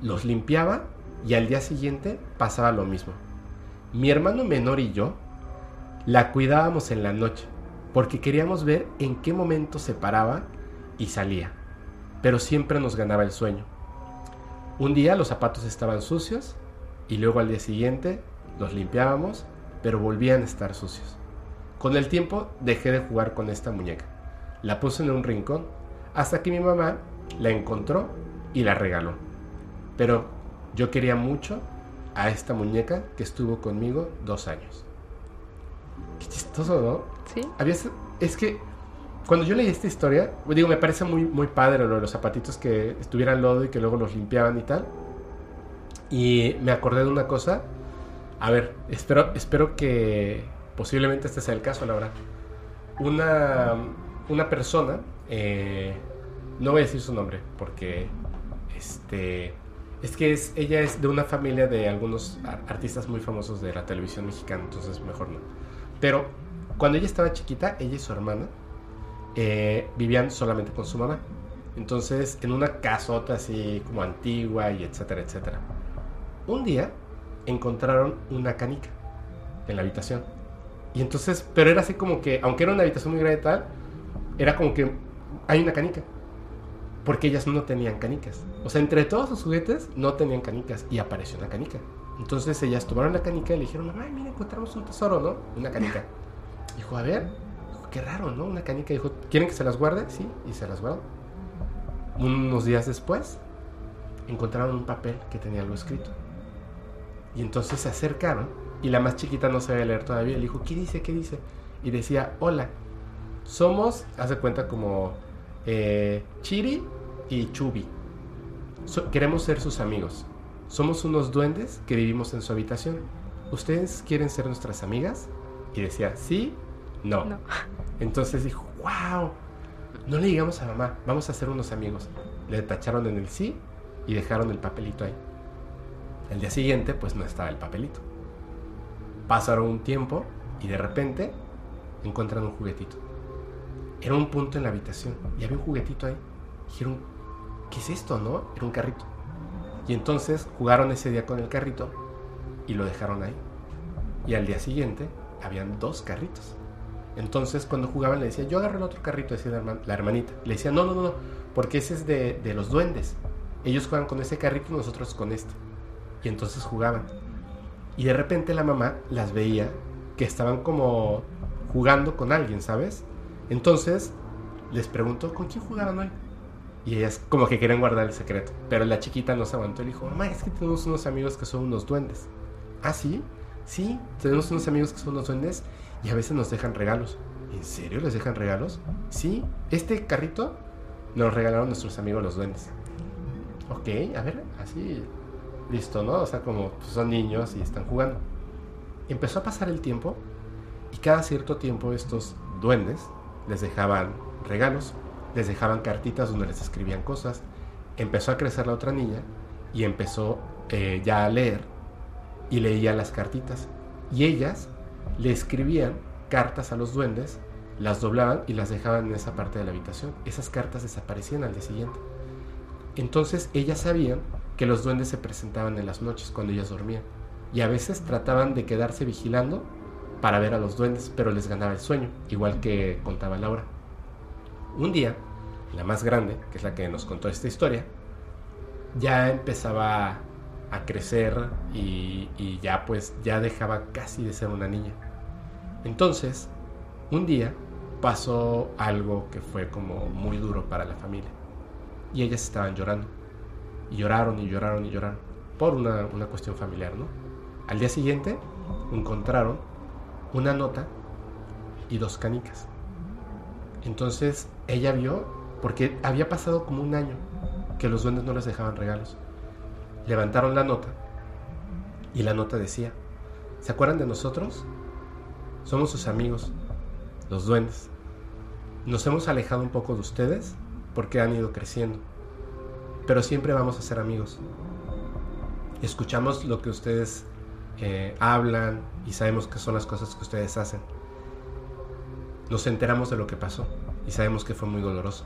Los limpiaba y al día siguiente pasaba lo mismo. Mi hermano menor y yo la cuidábamos en la noche porque queríamos ver en qué momento se paraba y salía, pero siempre nos ganaba el sueño. Un día los zapatos estaban sucios y luego al día siguiente los limpiábamos, pero volvían a estar sucios. Con el tiempo dejé de jugar con esta muñeca. La puse en un rincón hasta que mi mamá la encontró y la regaló. Pero yo quería mucho a esta muñeca que estuvo conmigo dos años. Qué chistoso, ¿no? Sí. Había, es que cuando yo leí esta historia, digo, me parece muy, muy padre lo de los zapatitos que estuvieran lodo y que luego los limpiaban y tal. Y me acordé de una cosa. A ver, espero, espero que posiblemente este sea el caso, la verdad. Una, una persona, eh, no voy a decir su nombre porque este, es que es, ella es de una familia de algunos ar- artistas muy famosos de la televisión mexicana, entonces mejor no. Pero cuando ella estaba chiquita, ella y su hermana eh, vivían solamente con su mamá. Entonces, en una casota así como antigua y etcétera, etcétera. Un día encontraron una canica en la habitación. Y entonces, pero era así como que, aunque era una habitación muy grande y tal, era como que hay una canica. Porque ellas no tenían canicas. O sea, entre todos sus juguetes no tenían canicas. Y apareció una canica. Entonces ellas tomaron la canica y le dijeron, ay, mira, encontramos un tesoro, ¿no? Una canica. Dijo, a ver, qué raro, ¿no? Una canica. Dijo, ¿quieren que se las guarde? Sí, y se las guardó. Unos días después, encontraron un papel que tenía algo escrito. Y entonces se acercaron y la más chiquita no sabía leer todavía. Le dijo, ¿qué dice? ¿Qué dice? Y decía, hola, somos, hace cuenta como eh, Chiri y Chubi. So- queremos ser sus amigos. Somos unos duendes que vivimos en su habitación. ¿Ustedes quieren ser nuestras amigas? Y decía, sí, no. No. Entonces dijo, wow, no le digamos a mamá, vamos a ser unos amigos. Le tacharon en el sí y dejaron el papelito ahí. El día siguiente, pues no estaba el papelito. Pasaron un tiempo y de repente encuentran un juguetito. Era un punto en la habitación y había un juguetito ahí. Dijeron, ¿qué es esto, no? Era un carrito. Y entonces jugaron ese día con el carrito y lo dejaron ahí. Y al día siguiente habían dos carritos. Entonces cuando jugaban le decía, yo agarro el otro carrito, decía la, herman- la hermanita. Le decía, no, no, no, porque ese es de, de los duendes. Ellos juegan con ese carrito y nosotros con este. Y entonces jugaban. Y de repente la mamá las veía que estaban como jugando con alguien, ¿sabes? Entonces les preguntó, ¿con quién jugaban hoy? Y ellas como que querían guardar el secreto. Pero la chiquita no se aguantó y dijo, mamá, es que tenemos unos amigos que son unos duendes. ¿Ah, sí? Sí, tenemos unos amigos que son unos duendes y a veces nos dejan regalos. ¿En serio les dejan regalos? Sí, este carrito nos regalaron nuestros amigos los duendes. Ok, a ver, así, listo, ¿no? O sea, como pues, son niños y están jugando. Empezó a pasar el tiempo y cada cierto tiempo estos duendes les dejaban regalos, les dejaban cartitas donde les escribían cosas. Empezó a crecer la otra niña y empezó eh, ya a leer y leía las cartitas. Y ellas le escribían cartas a los duendes, las doblaban y las dejaban en esa parte de la habitación. Esas cartas desaparecían al día siguiente. Entonces ellas sabían que los duendes se presentaban en las noches cuando ellas dormían. Y a veces trataban de quedarse vigilando para ver a los duendes, pero les ganaba el sueño, igual que contaba Laura. Un día, la más grande, que es la que nos contó esta historia, ya empezaba a crecer y, ya pues ya dejaba casi de ser una niña. Entonces, un día pasó algo que fue como muy duro para la familia. Y ellas estaban llorando. Y lloraron y lloraron y lloraron. Por una, una cuestión familiar, ¿no? Al día siguiente encontraron una nota y dos canicas. Entonces ella vio, porque había pasado como un año que los duendes no les dejaban regalos. Levantaron la nota y la nota decía, ¿se acuerdan de nosotros? Somos sus amigos, los duendes. Nos hemos alejado un poco de ustedes porque han ido creciendo, pero siempre vamos a ser amigos. Escuchamos lo que ustedes eh, hablan y sabemos que son las cosas que ustedes hacen. Nos enteramos de lo que pasó y sabemos que fue muy doloroso.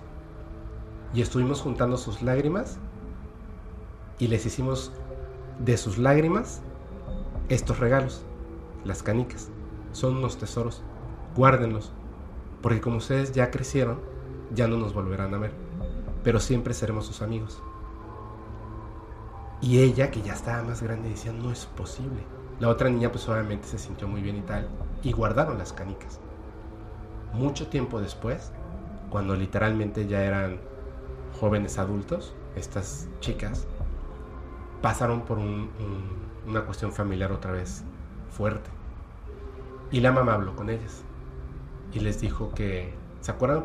Y estuvimos juntando sus lágrimas y les hicimos de sus lágrimas estos regalos, las canicas. Son unos tesoros. Guárdenlos, porque como ustedes ya crecieron, ya no nos volverán a ver, pero siempre seremos sus amigos. Y ella, que ya estaba más grande, decía, no es posible. La otra niña pues obviamente se sintió muy bien y tal, y guardaron las canicas. Mucho tiempo después, cuando literalmente ya eran jóvenes adultos, estas chicas pasaron por un- un- una cuestión familiar otra vez fuerte. Y la mamá habló con ellas y les dijo que, ¿se acuerdan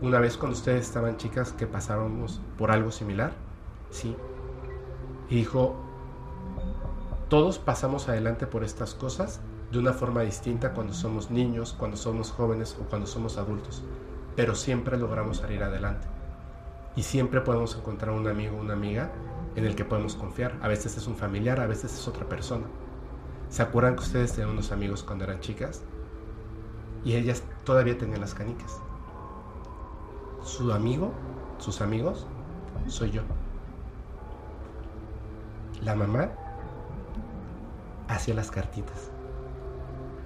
una vez cuando ustedes estaban chicas que pasábamos por algo similar? Sí. Y dijo, todos pasamos adelante por estas cosas de una forma distinta cuando somos niños, cuando somos jóvenes o cuando somos adultos, pero siempre logramos salir adelante. Y siempre podemos encontrar un amigo una amiga en el que podemos confiar. A veces es un familiar, a veces es otra persona. ¿Se acuerdan que ustedes tenían unos amigos cuando eran chicas? Y ellas todavía tenían las canicas. Su amigo, sus amigos, soy yo. La mamá hacía las cartitas.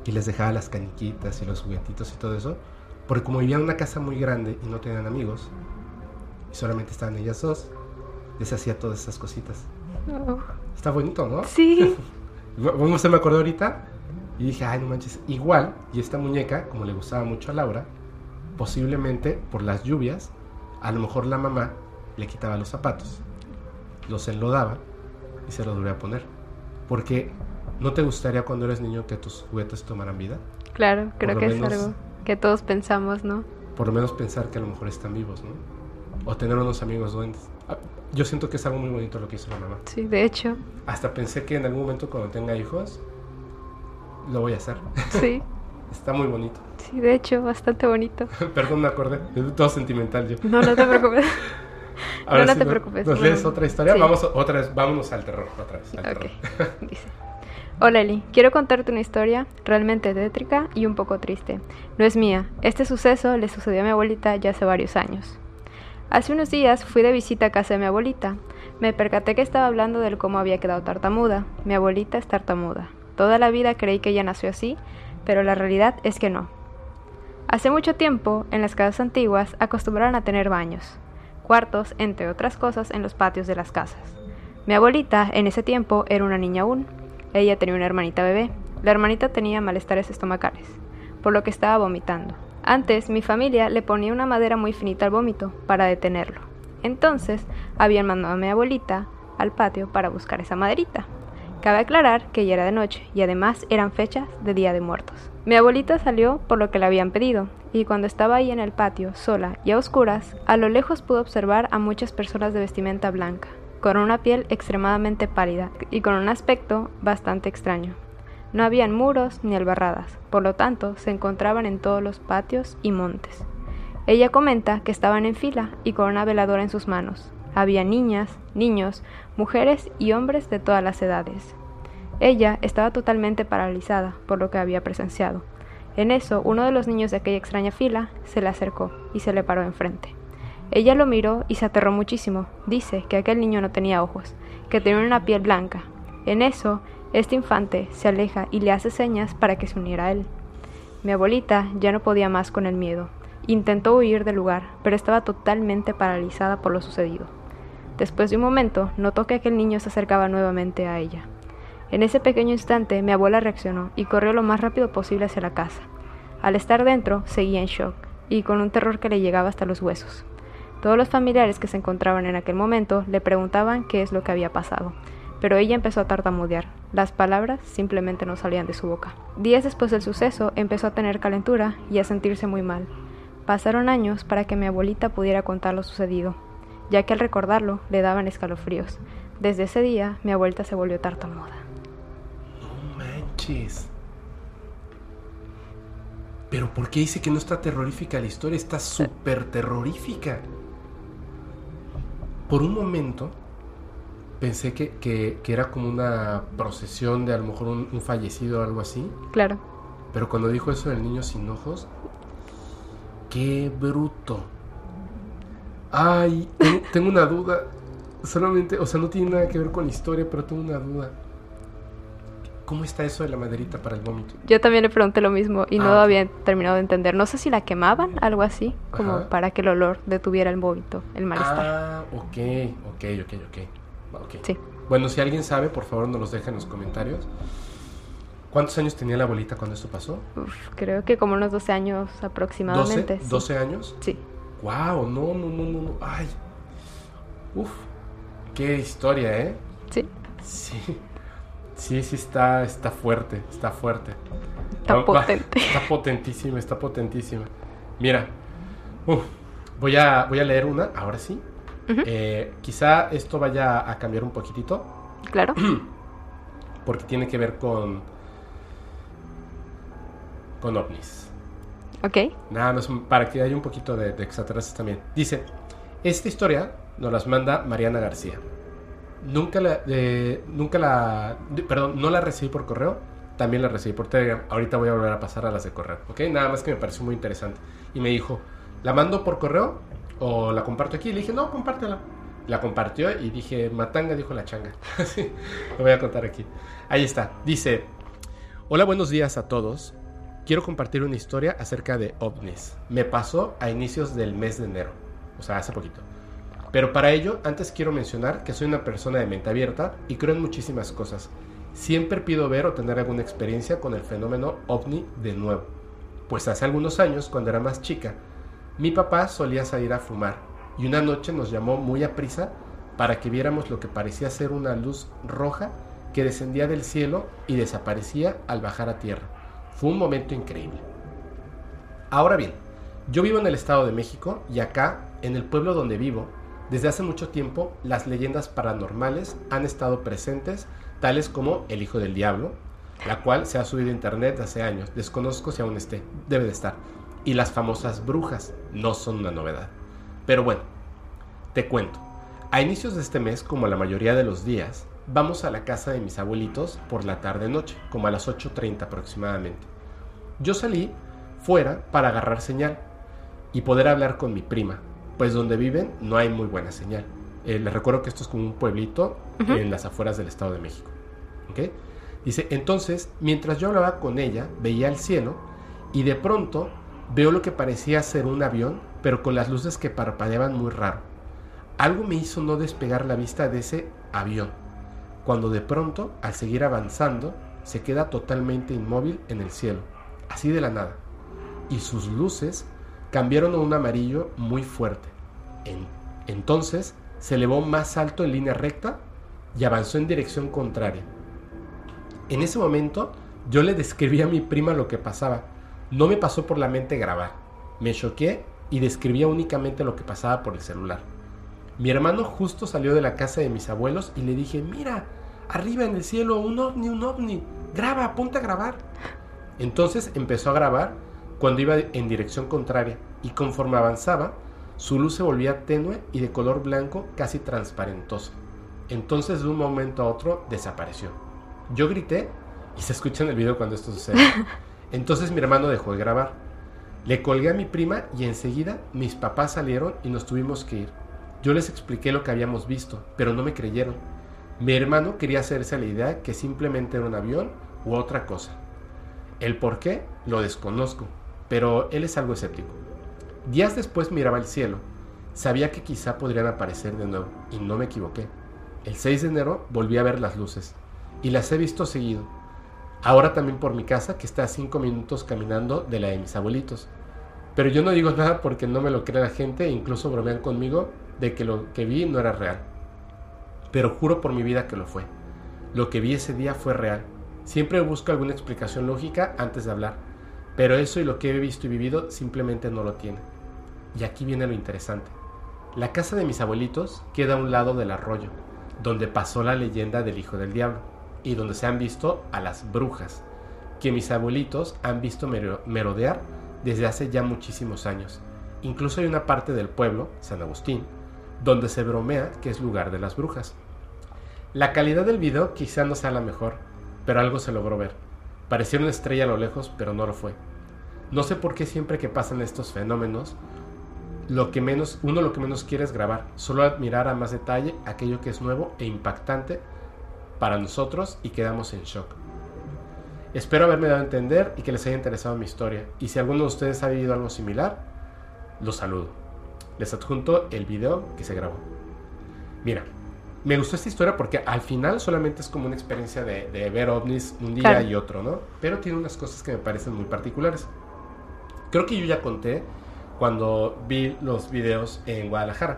Y les dejaba las caniquitas y los juguetitos y todo eso. Porque como vivían en una casa muy grande y no tenían amigos, y solamente estaban ellas dos, les hacía todas esas cositas. Oh, Está bonito, ¿no? Sí. [LAUGHS] Bueno, se me acordó ahorita y dije, ay, no manches, igual, y esta muñeca, como le gustaba mucho a Laura, posiblemente por las lluvias, a lo mejor la mamá le quitaba los zapatos, los enlodaba y se los volvía a poner. Porque ¿No te gustaría cuando eres niño que tus juguetes tomaran vida? Claro, creo que menos- es algo que todos pensamos, ¿no? Por lo menos pensar que a lo mejor están vivos, ¿no? O tener unos amigos duendes. Yo siento que es algo muy bonito lo que hizo la mamá. Sí, de hecho, Hasta pensé que en algún momento cuando tenga hijos, lo voy a hacer. [LAUGHS] sí, Está muy bonito. sí, de hecho, bastante bonito. [LAUGHS] Perdón, me acordé. Es todo sentimental yo. No, no te [LAUGHS] preocupes. Ahora no sí, te ¿no- preocupes, ¿Nos lees otra historia? sí. Vamos otra vez, vámonos al terror, otra vez. Al Ok, terror. dice. Hola Eli, quiero contarte una historia realmente tétrica y un poco triste. No es mía, este suceso le sucedió a mi abuelita ya hace varios años. Hace unos días fui de visita a casa de mi abuelita. Me percaté que estaba hablando del cómo había quedado tartamuda. Mi abuelita es tartamuda. Toda la vida creí que ella nació así, pero la realidad es que no. Hace mucho tiempo, en las casas antiguas, acostumbraron a tener baños, cuartos, entre otras cosas, en los patios de las casas. Mi abuelita, en ese tiempo, era una niña aún. Ella tenía una hermanita bebé. La hermanita tenía malestares estomacales, por lo que estaba vomitando. Antes, mi familia le ponía una madera muy finita al vómito para detenerlo. Entonces, habían mandado a mi abuelita al patio para buscar esa maderita. Cabe aclarar que ya era de noche y además eran fechas de Día de Muertos. Mi abuelita salió por lo que le habían pedido y cuando estaba ahí en el patio, sola y a oscuras, a lo lejos pudo observar a muchas personas de vestimenta blanca, con una piel extremadamente pálida y con un aspecto bastante extraño. No habían muros ni albarradas, por lo tanto se encontraban en todos los patios y montes. Ella comenta que estaban en fila y con una veladora en sus manos. Había niñas, niños, mujeres y hombres de todas las edades. Ella estaba totalmente paralizada por lo que había presenciado. En eso, uno de los niños de aquella extraña fila se le acercó y se le paró enfrente. Ella lo miró y se aterró muchísimo. Dice que aquel niño no tenía ojos, que tenía una piel blanca. En eso, este infante se aleja y le hace señas para que se uniera a él. Mi abuelita ya no podía más con el miedo. Intentó huir del lugar, pero estaba totalmente paralizada por lo sucedido. Después de un momento, notó que aquel niño se acercaba nuevamente a ella. En ese pequeño instante, mi abuela reaccionó y corrió lo más rápido posible hacia la casa. Al estar dentro, seguía en shock y con un terror que le llegaba hasta los huesos. Todos los familiares que se encontraban en aquel momento le preguntaban qué es lo que había pasado, pero ella empezó a tartamudear. Las palabras simplemente no salían de su boca. Días después del suceso, empezó a tener calentura y a sentirse muy mal. Pasaron años para que mi abuelita pudiera contar lo sucedido, ya que al recordarlo le daban escalofríos. Desde ese día, mi abuelita se volvió tartamuda. No manches. Pero ¿por qué dice que no está terrorífica la historia? Está súper terrorífica. Por un momento pensé que, que- que era como una procesión de a lo mejor un, un fallecido o algo así. Claro, Pero cuando dijo eso del niño sin ojos, qué bruto. Ay, tengo, tengo una duda. Solamente, o sea, no tiene nada que ver con la historia, pero tengo una duda. ¿Cómo está eso de la maderita para el vómito? yo también le pregunté lo mismo y no Ah, había terminado de entender. No sé si la quemaban, algo así, como Ajá. para que el olor detuviera el vómito, el malestar. Ah, ok, ok, ok, ok. Ok. Sí. Bueno, si alguien sabe, por favor nos los deja en los comentarios. ¿Cuántos años tenía la abuelita cuando esto pasó? Uf, creo que como unos 12 años aproximadamente. ¿12? sí. ¿12 años? Sí. ¡Wow! No, no, no, no, no. ¡Ay! Uf, qué historia, ¿eh? Sí. Sí. Sí, sí, está, está fuerte, está fuerte. Está potente. Está potentísima, está potentísima. Mira, voy, a, voy a leer una, ahora sí. Eh, quizá esto vaya a cambiar un poquitito, Claro. [CLEARS THROAT] porque tiene que ver con, con ovnis. ok. Nada más para que haya un poquito de, de extraterrestres también. Dice, esta historia nos las manda Mariana García. Nunca la, eh, nunca la, perdón, no la recibí por correo, también la recibí por Telegram. Ahorita voy a volver a pasar a las de correo, ¿ok? Nada más que me pareció muy interesante. Y me dijo, ¿la mando por correo o la comparto aquí? Le dije, no, compártela. La compartió y dije, matanga, dijo la changa. [LAUGHS] Lo voy a contar aquí. Ahí está. Dice, hola, buenos días a todos. Quiero compartir una historia acerca de ovnis. Me pasó a inicios del mes de enero, o sea, hace poquito. Pero para ello, antes quiero mencionar que soy una persona de mente abierta y creo en muchísimas cosas. Siempre pido ver o tener alguna experiencia con el fenómeno ovni de nuevo. Pues hace algunos años, cuando era más chica, mi papá solía salir a fumar y una noche nos llamó muy a prisa para que viéramos lo que parecía ser una luz roja que descendía del cielo y desaparecía al bajar a tierra. Fue un momento increíble. Ahora bien, yo vivo en el Estado de México y acá, en el pueblo donde vivo, desde hace mucho tiempo las leyendas paranormales han estado presentes, tales como El Hijo del Diablo, la cual se ha subido a internet hace años, desconozco si aún esté, debe de estar, y las famosas brujas no son una novedad. Pero bueno, te cuento, a inicios de este mes, como la mayoría de los días, vamos a la casa de mis abuelitos por la tarde-noche, como a las 8.30 aproximadamente. Yo salí fuera para agarrar señal y poder hablar con mi prima, pues donde viven no hay muy buena señal. Eh, les recuerdo que esto es como un pueblito en las afueras del Estado de México. Dice, entonces, mientras yo hablaba con ella, veía el cielo y de pronto veo lo que parecía ser un avión, pero con las luces que parpadeaban muy raro. Algo me hizo no despegar la vista de ese avión, cuando de pronto, al seguir avanzando, se queda totalmente inmóvil en el cielo, así de la nada, y sus luces cambiaron a un amarillo muy fuerte. entonces se elevó más alto en línea recta y avanzó en dirección contraria. En ese momento yo le describí a mi prima lo que pasaba. No me pasó por la mente grabar. Me choqué y describía únicamente lo que pasaba por el celular. Mi hermano justo salió de la casa de mis abuelos y le dije, mira, arriba en el cielo, un ovni, un ovni, graba, ponte a grabar. Entonces empezó a grabar cuando iba en dirección contraria y conforme avanzaba, su luz se volvía tenue y de color blanco casi transparentoso. Entonces de un momento a otro desapareció. Yo grité y se escucha en el video cuando esto sucede. [LAUGHS] Entonces mi hermano dejó de grabar. Le colgué a mi prima y enseguida mis papás salieron y nos tuvimos que ir. Yo les expliqué lo que habíamos visto, pero no me creyeron. Mi hermano quería hacerse la idea que simplemente era un avión u otra cosa. El por qué lo desconozco, pero él es algo escéptico. Días después miraba el cielo. Sabía que quizá podrían aparecer de nuevo, y no me equivoqué. El 6 de enero volví a ver las luces, y las he visto seguido. Ahora también por mi casa, que está a 5 minutos caminando de la de mis abuelitos. Pero yo no digo [LAUGHS] nada porque no me lo cree la gente e incluso bromean conmigo de que lo que vi no era real. Pero juro por mi vida que lo fue. Lo que vi ese día fue real. Siempre busco alguna explicación lógica antes de hablar pero eso y lo que he visto y vivido simplemente no lo tiene. Y aquí viene lo interesante. La casa de mis abuelitos queda a un lado del arroyo, donde pasó la leyenda del hijo del diablo, y donde se han visto a las brujas, que mis abuelitos han visto merodear desde hace ya muchísimos años. Incluso hay una parte del pueblo, San Agustín, donde se bromea que es lugar de las brujas. La calidad del video quizá no sea la mejor, pero algo se logró ver. Parecía una estrella a lo lejos, pero no lo fue. No sé por qué siempre que pasan estos fenómenos, lo que menos, uno lo que menos quiere es grabar, solo admirar a más detalle aquello que es nuevo e impactante para nosotros y quedamos en shock. Espero haberme dado a entender y que les haya interesado mi historia. Y si alguno de ustedes ha vivido algo similar, los saludo. Les adjunto el video que se grabó. Mira, me gustó esta historia porque al final solamente es como una experiencia de, ver ovnis un día y otro, ¿no? Pero tiene unas cosas que me parecen muy particulares. Creo que yo ya conté cuando vi los videos en Guadalajara.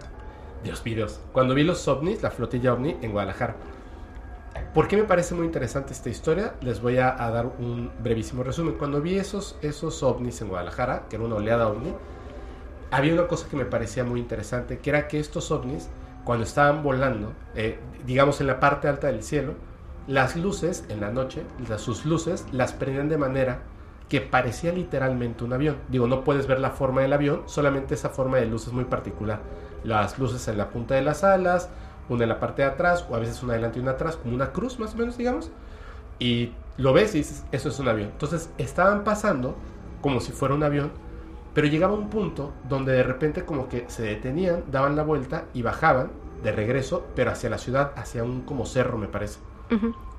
Dios videos. Cuando vi los ovnis, la flotilla ovni en Guadalajara. ¿Por qué me parece muy interesante esta historia? Les voy a, dar un brevísimo resumen. Cuando vi esos, esos ovnis en Guadalajara, que era una oleada ovni, había una cosa que me parecía muy interesante, que era que estos ovnis cuando estaban volando, eh, digamos en la parte alta del cielo, las luces en la noche, sus luces las prendían de manera que parecía literalmente un avión. Digo, no puedes ver la forma del avión, solamente esa forma de luz es muy particular. Las luces en la punta de las alas, una en la parte de atrás, o a veces una adelante y una atrás, como una cruz más o menos, digamos. Y lo ves y dices, eso es un avión. Entonces estaban pasando como si fuera un avión, pero llegaba un punto donde de repente como que se detenían, daban la vuelta y bajaban de regreso, pero hacia la ciudad, hacia un como cerro me parece.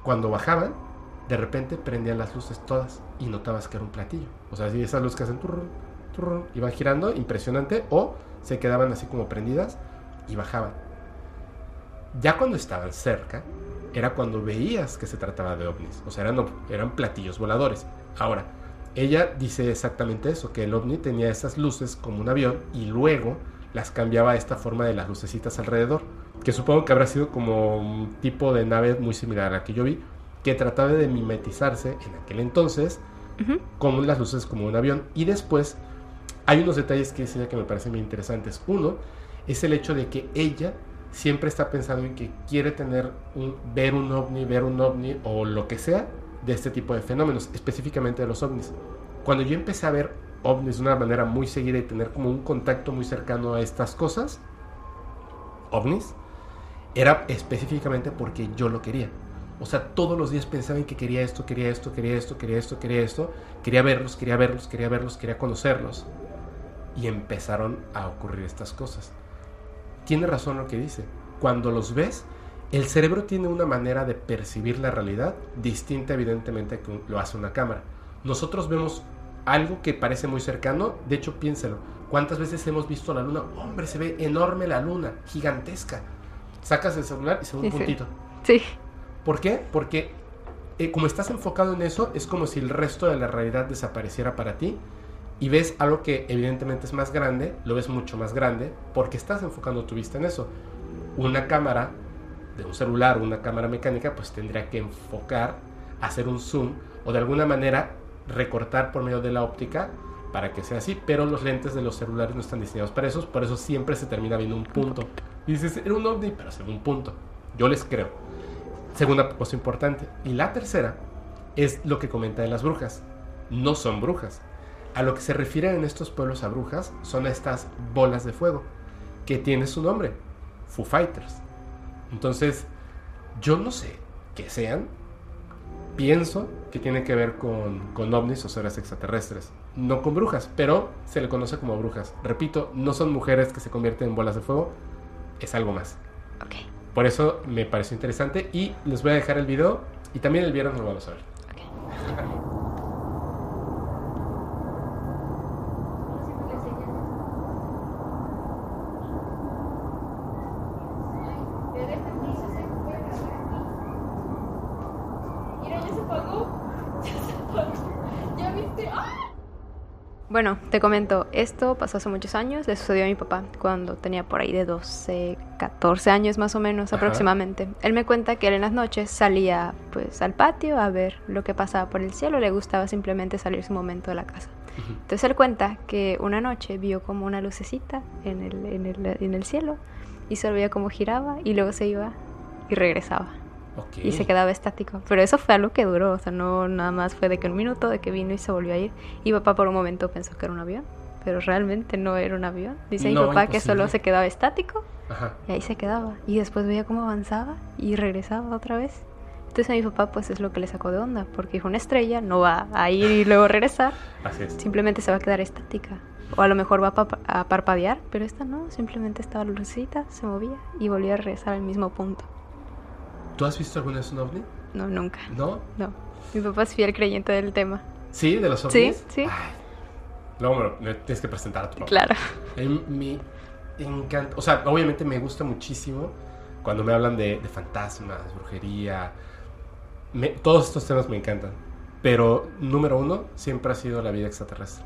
Cuando bajaban, de repente prendían las luces todas y notabas que era un platillo. O sea, así esas luces que hacen turrón, turrón, iban girando, impresionante, o se quedaban así como prendidas y bajaban. Ya cuando estaban cerca, era cuando veías que se trataba de ovnis. O sea, eran, eran platillos voladores. Ahora, ella dice exactamente eso, que el ovni tenía esas luces como un avión y luego las cambiaba a esta forma de las lucecitas alrededor. que supongo que habrá sido como un tipo de nave muy similar a la que yo vi, que trataba de mimetizarse en aquel entonces con las luces como un avión. Y después hay unos detalles que decía que me parecen muy interesantes. Uno es el hecho de que ella siempre está pensando en que quiere tener un, ver un ovni, ver un ovni o lo que sea de este tipo de fenómenos, específicamente de los ovnis. Cuando yo empecé a ver ovnis de una manera muy seguida y tener como un contacto muy cercano a estas cosas, ovnis, era específicamente porque yo lo quería. O sea, todos los días pensaba en que quería esto, quería esto, quería esto, quería esto, quería esto. Quería verlos, quería verlos, quería verlos, quería conocerlos. Y empezaron a ocurrir estas cosas. Tiene razón lo que dice. Cuando los ves, el cerebro tiene una manera de percibir la realidad distinta evidentemente que lo hace una cámara. Nosotros vemos algo que parece muy cercano, de hecho piénselo, ¿cuántas veces hemos visto la luna? Hombre, se ve enorme la luna, gigantesca. Sacas el celular y se ve un Sí, sí. puntito. Sí, ¿Por qué? Porque eh, como estás enfocado en eso, es como si el resto de la realidad desapareciera para ti y ves algo que evidentemente es más grande, lo ves mucho más grande, porque estás enfocando tu vista en eso. Una cámara de un celular, una cámara mecánica, pues tendría que enfocar, hacer un zoom o de alguna manera recortar por medio de la óptica para que sea así, pero los lentes de los celulares no están diseñados para eso, por eso siempre se termina viendo un punto. Y dices, era un ovni, pero se un punto. Yo les creo. Segunda cosa importante. Y la tercera es lo que comenta de las brujas. No son brujas. A lo que se refieren en estos pueblos a brujas son estas bolas de fuego, que tiene su nombre, Foo Fighters. Entonces, yo no sé qué sean. Pienso que tiene que ver con, con ovnis o seres extraterrestres. No con brujas, pero se le conoce como brujas. Repito, no son mujeres que se convierten en bolas de fuego, es algo más. Por eso me pareció interesante y les voy a dejar el video y también el viernes lo vamos a ver. ok. Bueno, te comento, esto pasó hace muchos años, le sucedió a mi papá cuando tenía por ahí de 12, 14 años más o menos Ajá. aproximadamente. Él me cuenta que él en las noches salía pues al patio a ver lo que pasaba por el cielo, le gustaba simplemente salir su momento de la casa. Entonces él cuenta que una noche vio como una lucecita en el, en el, en el cielo y se veía como giraba y luego se iba y regresaba Y se quedaba estático. Pero eso fue algo que duró, o sea, no nada más fue de que un minuto, de que vino y se volvió a ir. Y papá por un momento pensó que era un avión, pero realmente no era un avión. Dice No, mi papá que solo se quedaba estático Ajá. y ahí se quedaba. Y después veía cómo avanzaba y regresaba otra vez. Entonces a mi papá pues es lo que le sacó de onda, porque dijo una estrella no va a ir y luego regresar, Así es. simplemente se va a quedar estática. O a lo mejor va a, a parpadear, pero esta no, simplemente estaba la lucecita, se movía y volvía a regresar al mismo punto. ¿Tú has visto alguna vez un ovni? No, nunca. ¿No? No. Mi papá es fiel creyente del tema. ¿Sí? ¿De los Sí, ovnis? sí. Ay. Luego me, lo- tienes que presentar a tu papá. Claro. Mí me encanta, o sea, obviamente me gusta muchísimo cuando me hablan de, de fantasmas, brujería. Me- todos estos temas me encantan. Pero número uno siempre ha sido la vida extraterrestre.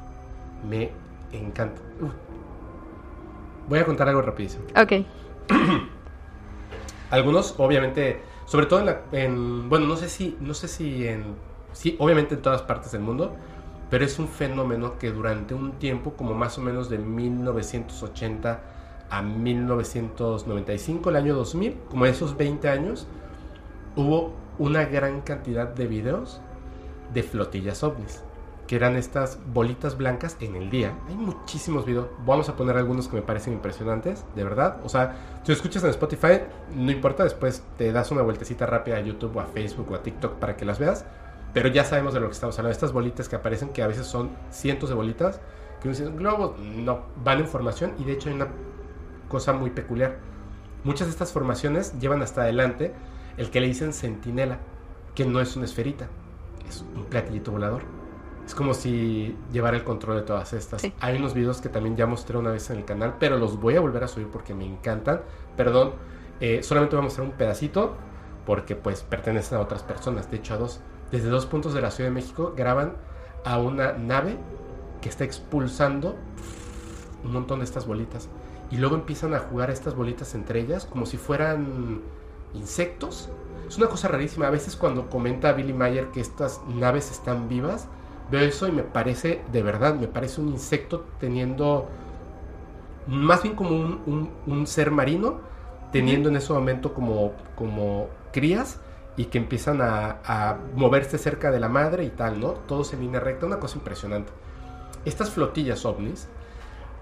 Me encanta. Voy a contar algo rapidísimo. Ok. [CLEARS THROAT] Algunos, obviamente, sobre todo en, la- en- bueno, no sé si, no sé si en, sí, obviamente en todas partes del mundo, pero es un fenómeno que durante un tiempo, como más o menos de 1980 a 1995, el año 2000, como esos 20 años, hubo una gran cantidad de videos de flotillas ovnis, que eran estas bolitas blancas en el día. Hay muchísimos videos, vamos a poner algunos que me parecen impresionantes, de verdad. O sea, si lo escuchas en Spotify, no importa, después te das una vueltecita rápida a YouTube o a Facebook o a TikTok para que las veas. Pero ya sabemos de lo que estamos hablando. Estas bolitas que aparecen, que a veces son cientos de bolitas, que uno dice, globos, no, van en formación y de hecho hay una cosa muy peculiar. Muchas de estas formaciones llevan hasta adelante el que le dicen centinela, que no es una esferita, es un platillito volador. Es como si llevara el control de todas estas. Sí. Hay unos videos que también ya mostré una vez en el canal, pero los voy a volver a subir porque me encantan. Perdón, eh, solamente voy a mostrar un pedacito porque pues pertenecen a otras personas, de hecho a dos. Desde dos puntos de la Ciudad de México graban a una nave que está expulsando un montón de estas bolitas. y luego empiezan a jugar estas bolitas entre ellas como si fueran insectos. Es una cosa rarísima. A veces cuando comenta Billy Mayer que estas naves están vivas, veo eso y me parece, de verdad, me parece un insecto teniendo, más bien como un, un, ser marino, teniendo en ese momento como, como crías y que empiezan a, a, moverse cerca de la madre y tal, ¿no? Todos en línea recta, una cosa impresionante. Estas flotillas ovnis,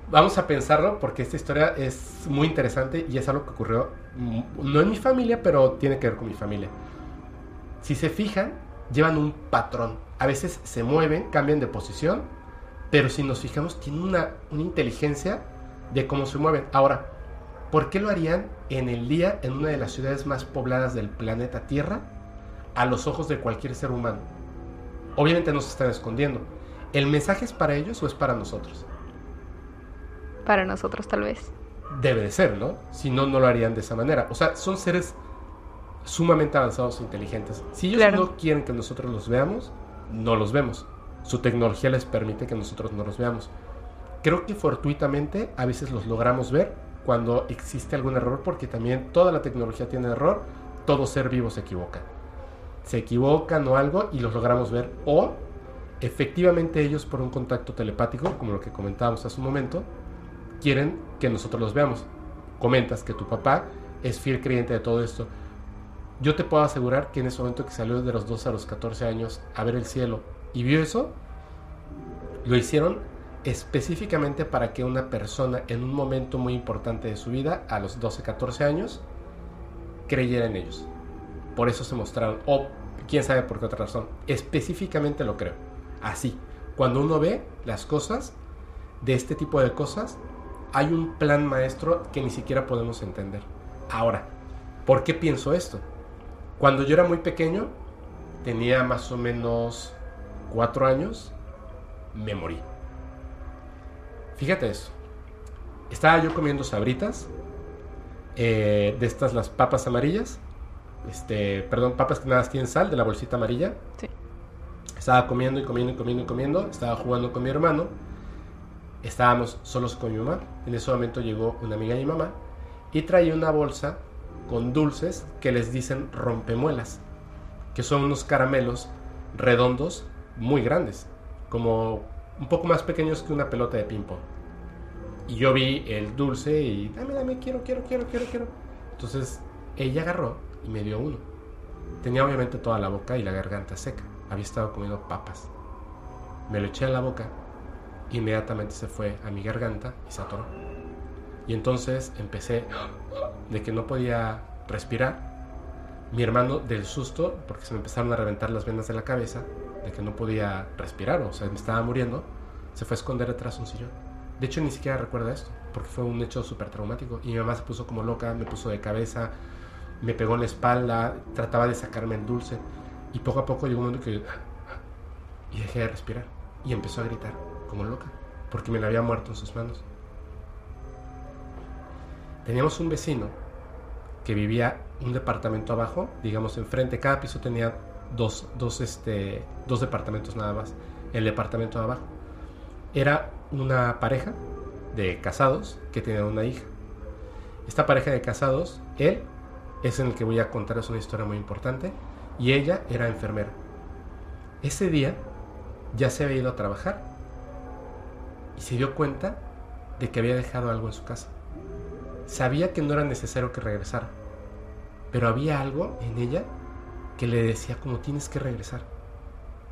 vamos a pensarlo porque esta historia es muy interesante y es algo que ocurrió mm, no en mi familia, pero tiene que ver con mi familia. Si se fijan, llevan un patrón. A veces se mueven, cambian de posición, pero si nos fijamos, tienen una, una inteligencia de cómo se mueven. Ahora, ¿por qué lo harían en el día en una de las ciudades más pobladas del planeta Tierra a los ojos de cualquier ser humano? Obviamente no se están escondiendo. ¿El mensaje es para ellos o es para nosotros? Para nosotros tal vez. Debe de ser, ¿no? Si no, no lo harían de esa manera. O sea, son seres sumamente avanzados e inteligentes. Si ellos no quieren que nosotros los veamos, no los vemos. Su tecnología les permite que nosotros no los veamos. Creo que fortuitamente a veces los logramos ver cuando existe algún error, porque también toda la tecnología tiene error, todo ser vivo se equivoca. Se equivocan o algo y los logramos ver. O efectivamente ellos por un contacto telepático, como lo que comentábamos hace un momento, quieren que nosotros los veamos. Comentas que tu papá es fiel creyente de todo esto. Yo te puedo asegurar que en ese momento que salió de los 12 a los 14 años a ver el cielo y vio eso, lo hicieron específicamente para que una persona en un momento muy importante de su vida, a los 12, 14 años, creyera en ellos. Por eso se mostraron, o quién sabe por qué otra razón, específicamente lo creo. Así, cuando uno ve las cosas, de este tipo de cosas, hay un plan maestro que ni siquiera podemos entender. Ahora, ¿por qué pienso esto? Cuando yo era muy pequeño, tenía más o menos cuatro años, me morí. Fíjate eso. Estaba yo comiendo sabritas, eh, de estas las papas amarillas, este, perdón, papas que nada tienen sal, de la bolsita amarilla. Sí. Estaba comiendo y comiendo y comiendo y comiendo, estaba jugando con mi hermano Estábamos solos con mi mamá. En ese momento llegó una amiga de mi mamá y traía una bolsa con dulces que les dicen rompemuelas, que son unos caramelos redondos muy grandes, como un poco más pequeños que una pelota de ping-pong. Y yo vi el dulce y dame, dame, quiero, quiero, quiero, quiero, quiero. Entonces ella agarró y me dio uno. Tenía obviamente toda la boca y la garganta seca. Había estado comiendo papas. Me lo eché a la boca inmediatamente se fue a mi garganta y se atoró. Y entonces empecé de que no podía respirar. Mi hermano del susto, porque se me empezaron a reventar las venas de la cabeza, de que no podía respirar, o sea, me estaba muriendo, se fue a esconder detrás de un sillón. De hecho, ni siquiera recuerda esto, porque fue un hecho súper traumático. Y mi mamá se puso como loca, me puso de cabeza, me pegó en la espalda, trataba de sacarme el dulce. Y poco a poco llegó un momento que... Y dejé de respirar. Y empezó a gritar como loca, porque me la había muerto en sus manos. Teníamos un vecino que vivía un departamento abajo, digamos enfrente, cada piso tenía dos, dos, este, dos departamentos nada más, el departamento de abajo. Era una pareja de casados que tenían una hija. Esta pareja de casados, él es en el que voy a contarles una historia muy importante, y ella era enfermera. Ese día ya se había ido a trabajar y se dio cuenta de que había dejado algo en su casa. Sabía que no era necesario que regresara, pero había algo en ella que le decía como tienes que regresar.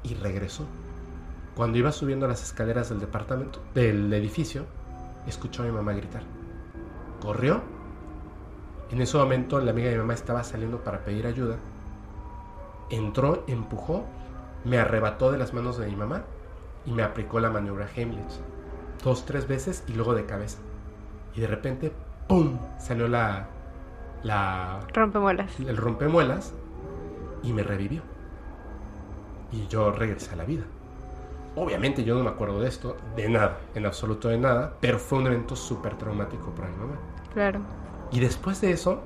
Y regresó. Cuando iba subiendo las escaleras del departamento, del edificio, escuchó a mi mamá gritar. Corrió. En ese momento la amiga de mi mamá estaba saliendo para pedir ayuda. Entró, empujó, me arrebató de las manos de mi mamá y me aplicó la maniobra Heimlich dos, tres veces y luego de cabeza. Y de repente, ¡pum! salió la... la rompemuelas. El rompemuelas y me revivió. Y yo regresé a la vida. Obviamente yo no me acuerdo de esto, de nada, en absoluto de nada, pero fue un evento súper traumático para mi mamá. Claro. Y después de eso,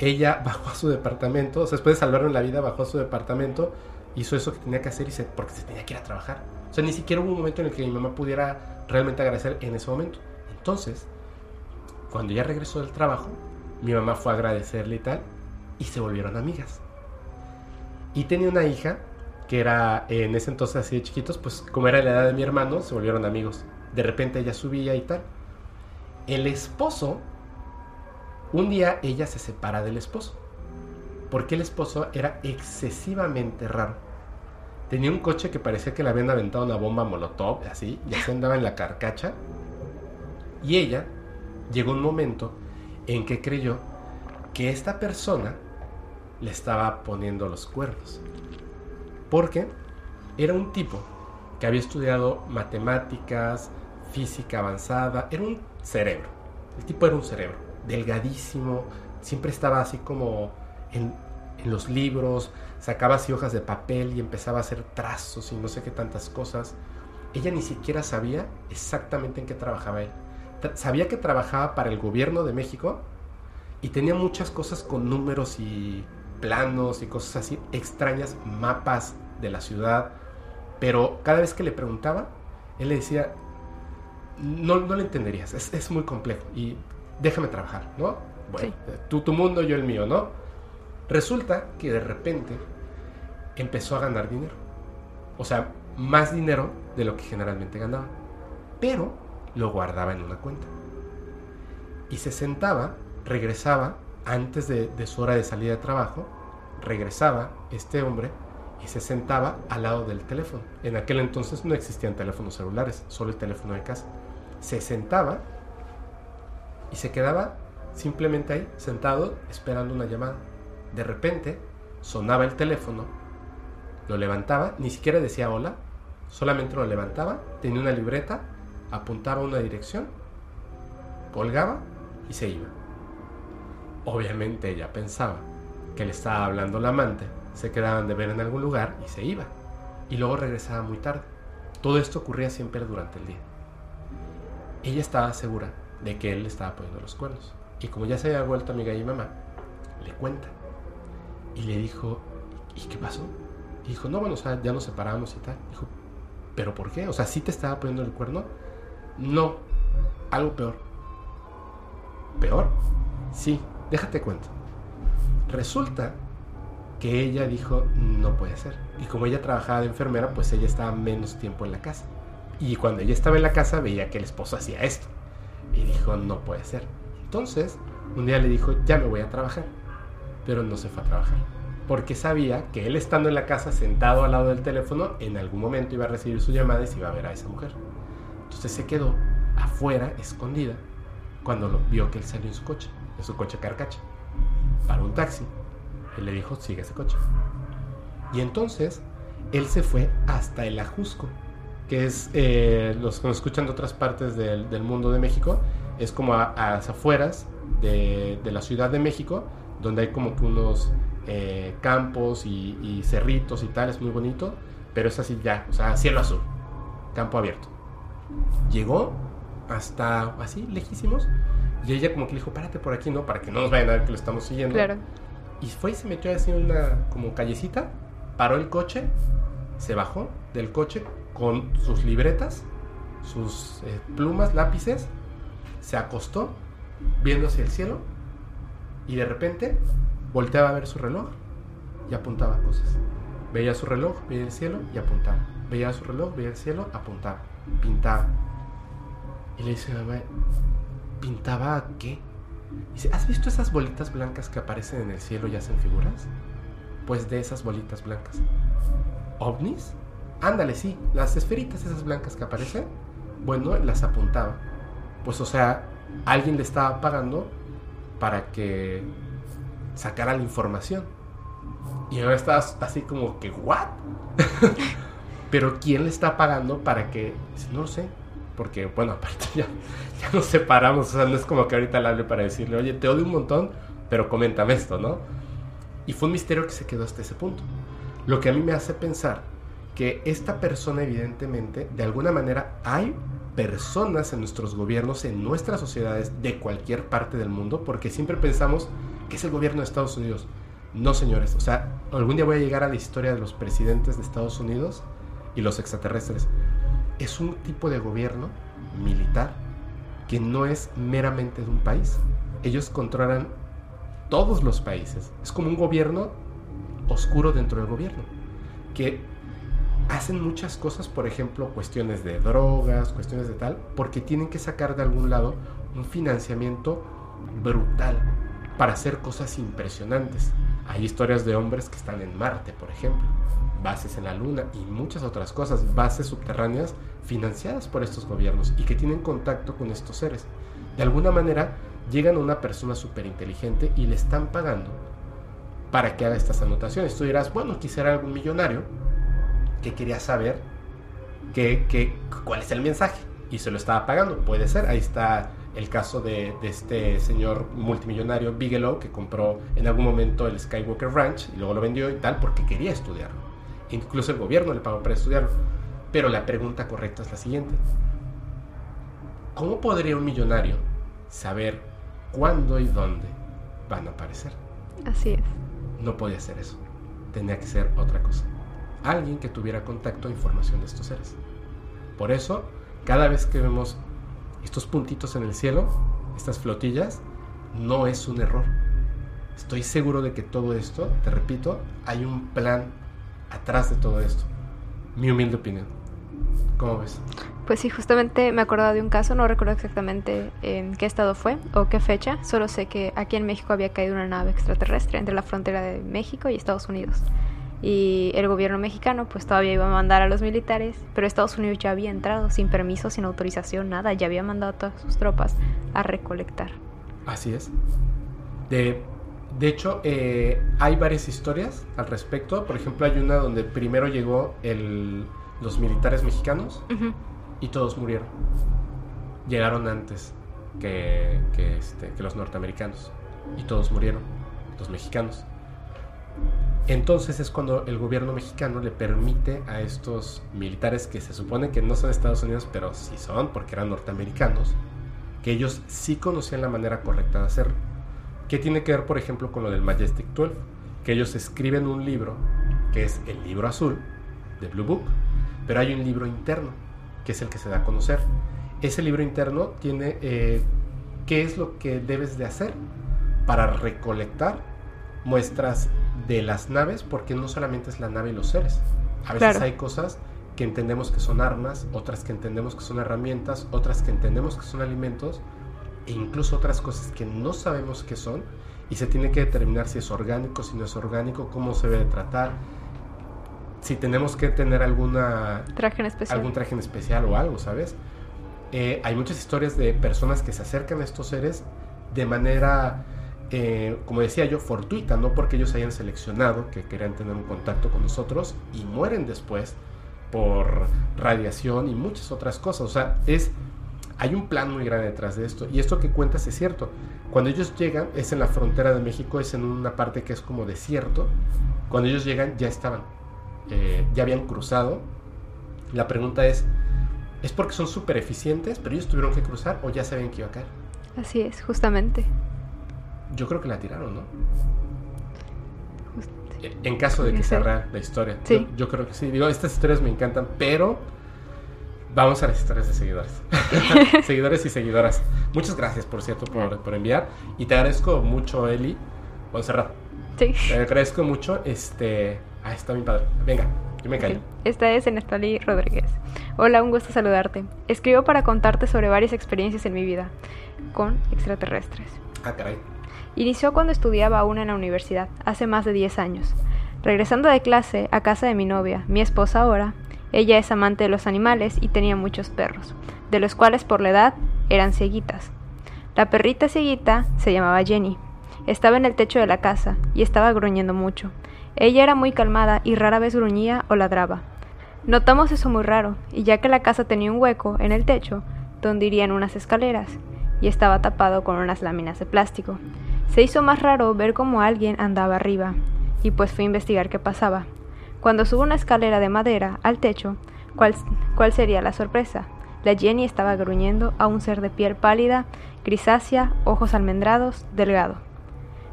ella [LAUGHS] bajó a su departamento, o sea, después de salvarme la vida, bajó a su departamento, hizo eso que tenía que hacer y se, porque se tenía que ir a trabajar. O sea, ni siquiera hubo un momento en el que mi mamá pudiera realmente agradecer en ese momento. Entonces, cuando ya regresó del trabajo, mi mamá fue a agradecerle y tal, y se volvieron amigas. Y tenía una hija que era en ese entonces así de chiquitos, pues como era la edad de mi hermano, se volvieron amigos. De repente ella subía y tal. El esposo, un día ella se separa del esposo, porque el esposo era excesivamente raro. Tenía un coche que parecía que le habían aventado una bomba molotov, así, y así andaba en la carcacha. Y ella llegó un momento en que creyó que esta persona le estaba poniendo los cuernos. Porque era un tipo que había estudiado matemáticas, física avanzada, era un cerebro. El tipo era un cerebro, delgadísimo, siempre estaba así como en, los libros, sacaba así hojas de papel y empezaba a hacer trazos y no sé qué tantas cosas. Ella ni siquiera sabía exactamente en qué trabajaba él. Sabía que trabajaba para el gobierno de México y tenía muchas cosas con números y planos y cosas así extrañas, mapas de la ciudad. Pero cada vez que le preguntaba, él le decía, no, no le entenderías, es, es muy complejo y déjame trabajar, ¿no? Bueno, tú tu mundo, yo el mío, ¿no? Resulta que de repente empezó a ganar dinero. O sea, más dinero de lo que generalmente ganaba. Pero lo guardaba en una cuenta. Y se sentaba, regresaba antes de, de, su hora de salida de trabajo, regresaba este hombre y se sentaba al lado del teléfono. En aquel entonces no existían teléfonos celulares, solo el teléfono de casa. Se sentaba y se quedaba simplemente ahí, sentado, esperando una llamada. De repente sonaba el teléfono, lo levantaba, ni siquiera decía hola, solamente lo levantaba, tenía una libreta, apuntaba una dirección, colgaba y se iba. Obviamente ella pensaba que le estaba hablando la amante, se quedaban de ver en algún lugar y se iba. Y luego regresaba muy tarde. Todo esto ocurría siempre durante el día. Ella estaba segura de que él le estaba poniendo los cuernos. Y como ya se había vuelto amiga mi mamá, le cuenta. Y le dijo, ¿y qué pasó? Y dijo, no, bueno, o sea, ya nos separamos y tal. Dijo, ¿pero por qué? O sea, ¿sí te estaba poniendo el cuerno? No, algo peor. ¿Peor? Sí, déjate cuento. Resulta que ella dijo, no puede ser. Y como ella trabajaba de enfermera, pues ella estaba menos tiempo en la casa. Y cuando ella estaba en la casa veía que el esposo hacía esto. Y dijo, no puede ser. Entonces, un día le dijo, ya me voy a trabajar. Pero no se fue a trabajar. Porque sabía que él estando en la casa sentado al lado del teléfono, en algún momento iba a recibir su llamada y se iba a ver a esa mujer. Entonces se quedó afuera, escondida, cuando vio que él salió en su coche, en su coche carcacha, para un taxi. Él le dijo, sigue ese coche. Y entonces él se fue hasta el Ajusco, que es, eh, los que nos escuchan de otras partes del, mundo de México, es como a, las afueras de, de, la Ciudad de México, donde hay como que unos eh, campos y, y, cerritos y tal, es muy bonito, pero es así ya, o sea, cielo azul, campo abierto. Llegó hasta así, lejísimos, y ella como que le dijo, párate por aquí, ¿no? Para que no nos vayan a ver que lo estamos siguiendo. Claro. Y fue y se metió así en una como callecita, paró el coche, se bajó del coche con sus libretas, sus eh, plumas, lápices, se acostó viendo hacia el cielo y de repente volteaba a ver su reloj y apuntaba cosas. Veía su reloj, veía el cielo y apuntaba. Veía su reloj, veía el cielo, apuntaba, pintaba. Y le dice, mamá, ¿pintaba qué? Dice, ¿has visto esas bolitas blancas que aparecen en el cielo y hacen figuras? Pues de esas bolitas blancas. ¿OVNIs? Ándale, sí, las esferitas esas blancas que aparecen, bueno, las apuntaba. Pues o sea, alguien le estaba pagando para que sacara la información. Y ahora estás así como que, ¿what? [LAUGHS] Pero ¿quién le está pagando para que.? No lo sé. Porque, bueno, [LAUGHS] aparte ya, ya nos separamos. O sea, no es como que ahorita le hable para decirle, oye, te odio un montón, pero coméntame esto, ¿no? Y fue un misterio que se quedó hasta ese punto. Lo que a mí me hace pensar que esta persona, evidentemente, de alguna manera, hay personas en nuestros gobiernos, en nuestras sociedades, de cualquier parte del mundo, porque siempre pensamos que es el gobierno de Estados Unidos. No, señores. O sea, algún día voy a llegar a la historia de los presidentes de Estados Unidos y los extraterrestres. Es un tipo de gobierno militar que no es meramente de un país. Ellos controlan todos los países. Es como un gobierno oscuro dentro del gobierno, que hacen muchas cosas, por ejemplo, cuestiones de drogas, cuestiones de tal, porque tienen que sacar de algún lado un financiamiento brutal para hacer cosas impresionantes. Hay historias de hombres que están en Marte, por ejemplo, bases en la Luna y muchas otras cosas, bases subterráneas financiadas por estos gobiernos y que tienen contacto con estos seres. De alguna manera llegan a una persona súper inteligente y le están pagando para que haga estas anotaciones. Tú dirás, bueno, quisiera algún millonario que quería saber que, cuál es el mensaje y se lo estaba pagando. Puede ser, ahí está el caso de, de, este señor multimillonario Bigelow que compró en algún momento el Skywalker Ranch y luego lo vendió y tal porque quería estudiarlo. Incluso el gobierno le pagó para estudiarlo. Pero la pregunta correcta es la siguiente. ¿Cómo podría un millonario saber cuándo y dónde van a aparecer? Así es. No podía ser eso. Tenía que ser otra cosa alguien que tuviera contacto a información de estos seres. Por eso, cada vez que vemos estos puntitos en el cielo, estas flotillas, no es un error. Estoy seguro de que todo esto, te repito, hay un plan atrás de todo esto. Mi humilde opinión. ¿Cómo ves? Pues sí, justamente me acordaba de un caso, no recuerdo exactamente en qué estado fue o qué fecha, solo sé que aquí en México había caído una nave extraterrestre entre la frontera de México y Estados Unidos y el gobierno mexicano pues todavía iba a mandar a los militares, pero Estados Unidos ya había entrado sin permiso, sin autorización, nada, ya había mandado a todas sus tropas a recolectar. Así es. De, de hecho, eh, hay varias historias al respecto. Por ejemplo, hay una donde primero llegó el, los militares mexicanos y todos murieron. Llegaron antes que, que, este, que los norteamericanos y todos murieron, los mexicanos. Entonces es cuando el gobierno mexicano le permite a estos militares que se supone que no son de Estados Unidos, pero sí son porque eran norteamericanos, que ellos sí conocían la manera correcta de hacerlo. ¿Qué tiene que ver, por ejemplo, con lo del Majestic 12? Que ellos escriben un libro, que es el libro azul de Blue Book, pero hay un libro interno, que es el que se da a conocer. Ese libro interno tiene eh, qué es lo que debes de hacer para recolectar muestras de las naves, porque no solamente es la nave y los seres. A veces hay cosas que entendemos que son armas, otras que entendemos que son herramientas, otras que entendemos que son alimentos, e incluso otras cosas que no sabemos qué son, y se tiene que determinar si es orgánico, si no es orgánico, cómo se debe tratar, si tenemos que tener alguna traje en especial. algún traje en especial o algo, ¿sabes? Eh, hay muchas historias de personas que se acercan a estos seres de manera eh, como decía yo, fortuita, no porque ellos hayan seleccionado que querían tener un contacto con nosotros y mueren después por radiación y muchas otras cosas. O sea, es, hay un plan muy grande detrás de esto. Y esto que cuentas es cierto. Cuando ellos llegan, es en la frontera de México, es en una parte que es como desierto. Cuando ellos llegan, ya estaban, eh, ya habían cruzado. La pregunta es, ¿es porque son súper eficientes, pero ellos tuvieron que cruzar o ya sabían que iba a caer? Así es, justamente. Yo creo que la tiraron, ¿no? En caso de que sea real la historia. Sí. Yo, creo que sí. Digo, estas historias me encantan, pero vamos a las historias de seguidores. [LAUGHS] seguidores y seguidoras. Muchas gracias, por cierto, por, enviar. Y te agradezco mucho, Eli. cerrar. Sí. Te agradezco mucho. Este. Ah, está mi padre. Venga, yo me callo. Esta es Enestali Rodríguez. Hola, un gusto saludarte. Escribo para contarte sobre varias experiencias en mi vida con extraterrestres. Ah, caray. Inició cuando estudiaba aún en la universidad, hace más de 10 años. Regresando de clase a casa de mi novia, mi esposa ahora, ella es amante de los animales y tenía muchos perros, de los cuales por la edad eran cieguitas. La perrita cieguita se llamaba Jenny. Estaba en el techo de la casa y estaba gruñendo mucho. Ella era muy calmada y rara vez gruñía o ladraba. Notamos eso muy raro, y ya que la casa tenía un hueco en el techo, donde irían unas escaleras, y estaba tapado con unas láminas de plástico. Se hizo más raro ver cómo alguien andaba arriba, y pues fui a investigar qué pasaba. Cuando subo una escalera de madera al techo, ¿cuál, cuál sería la sorpresa? La Jenny estaba gruñendo a un ser de piel pálida, grisácea, ojos almendrados, delgado.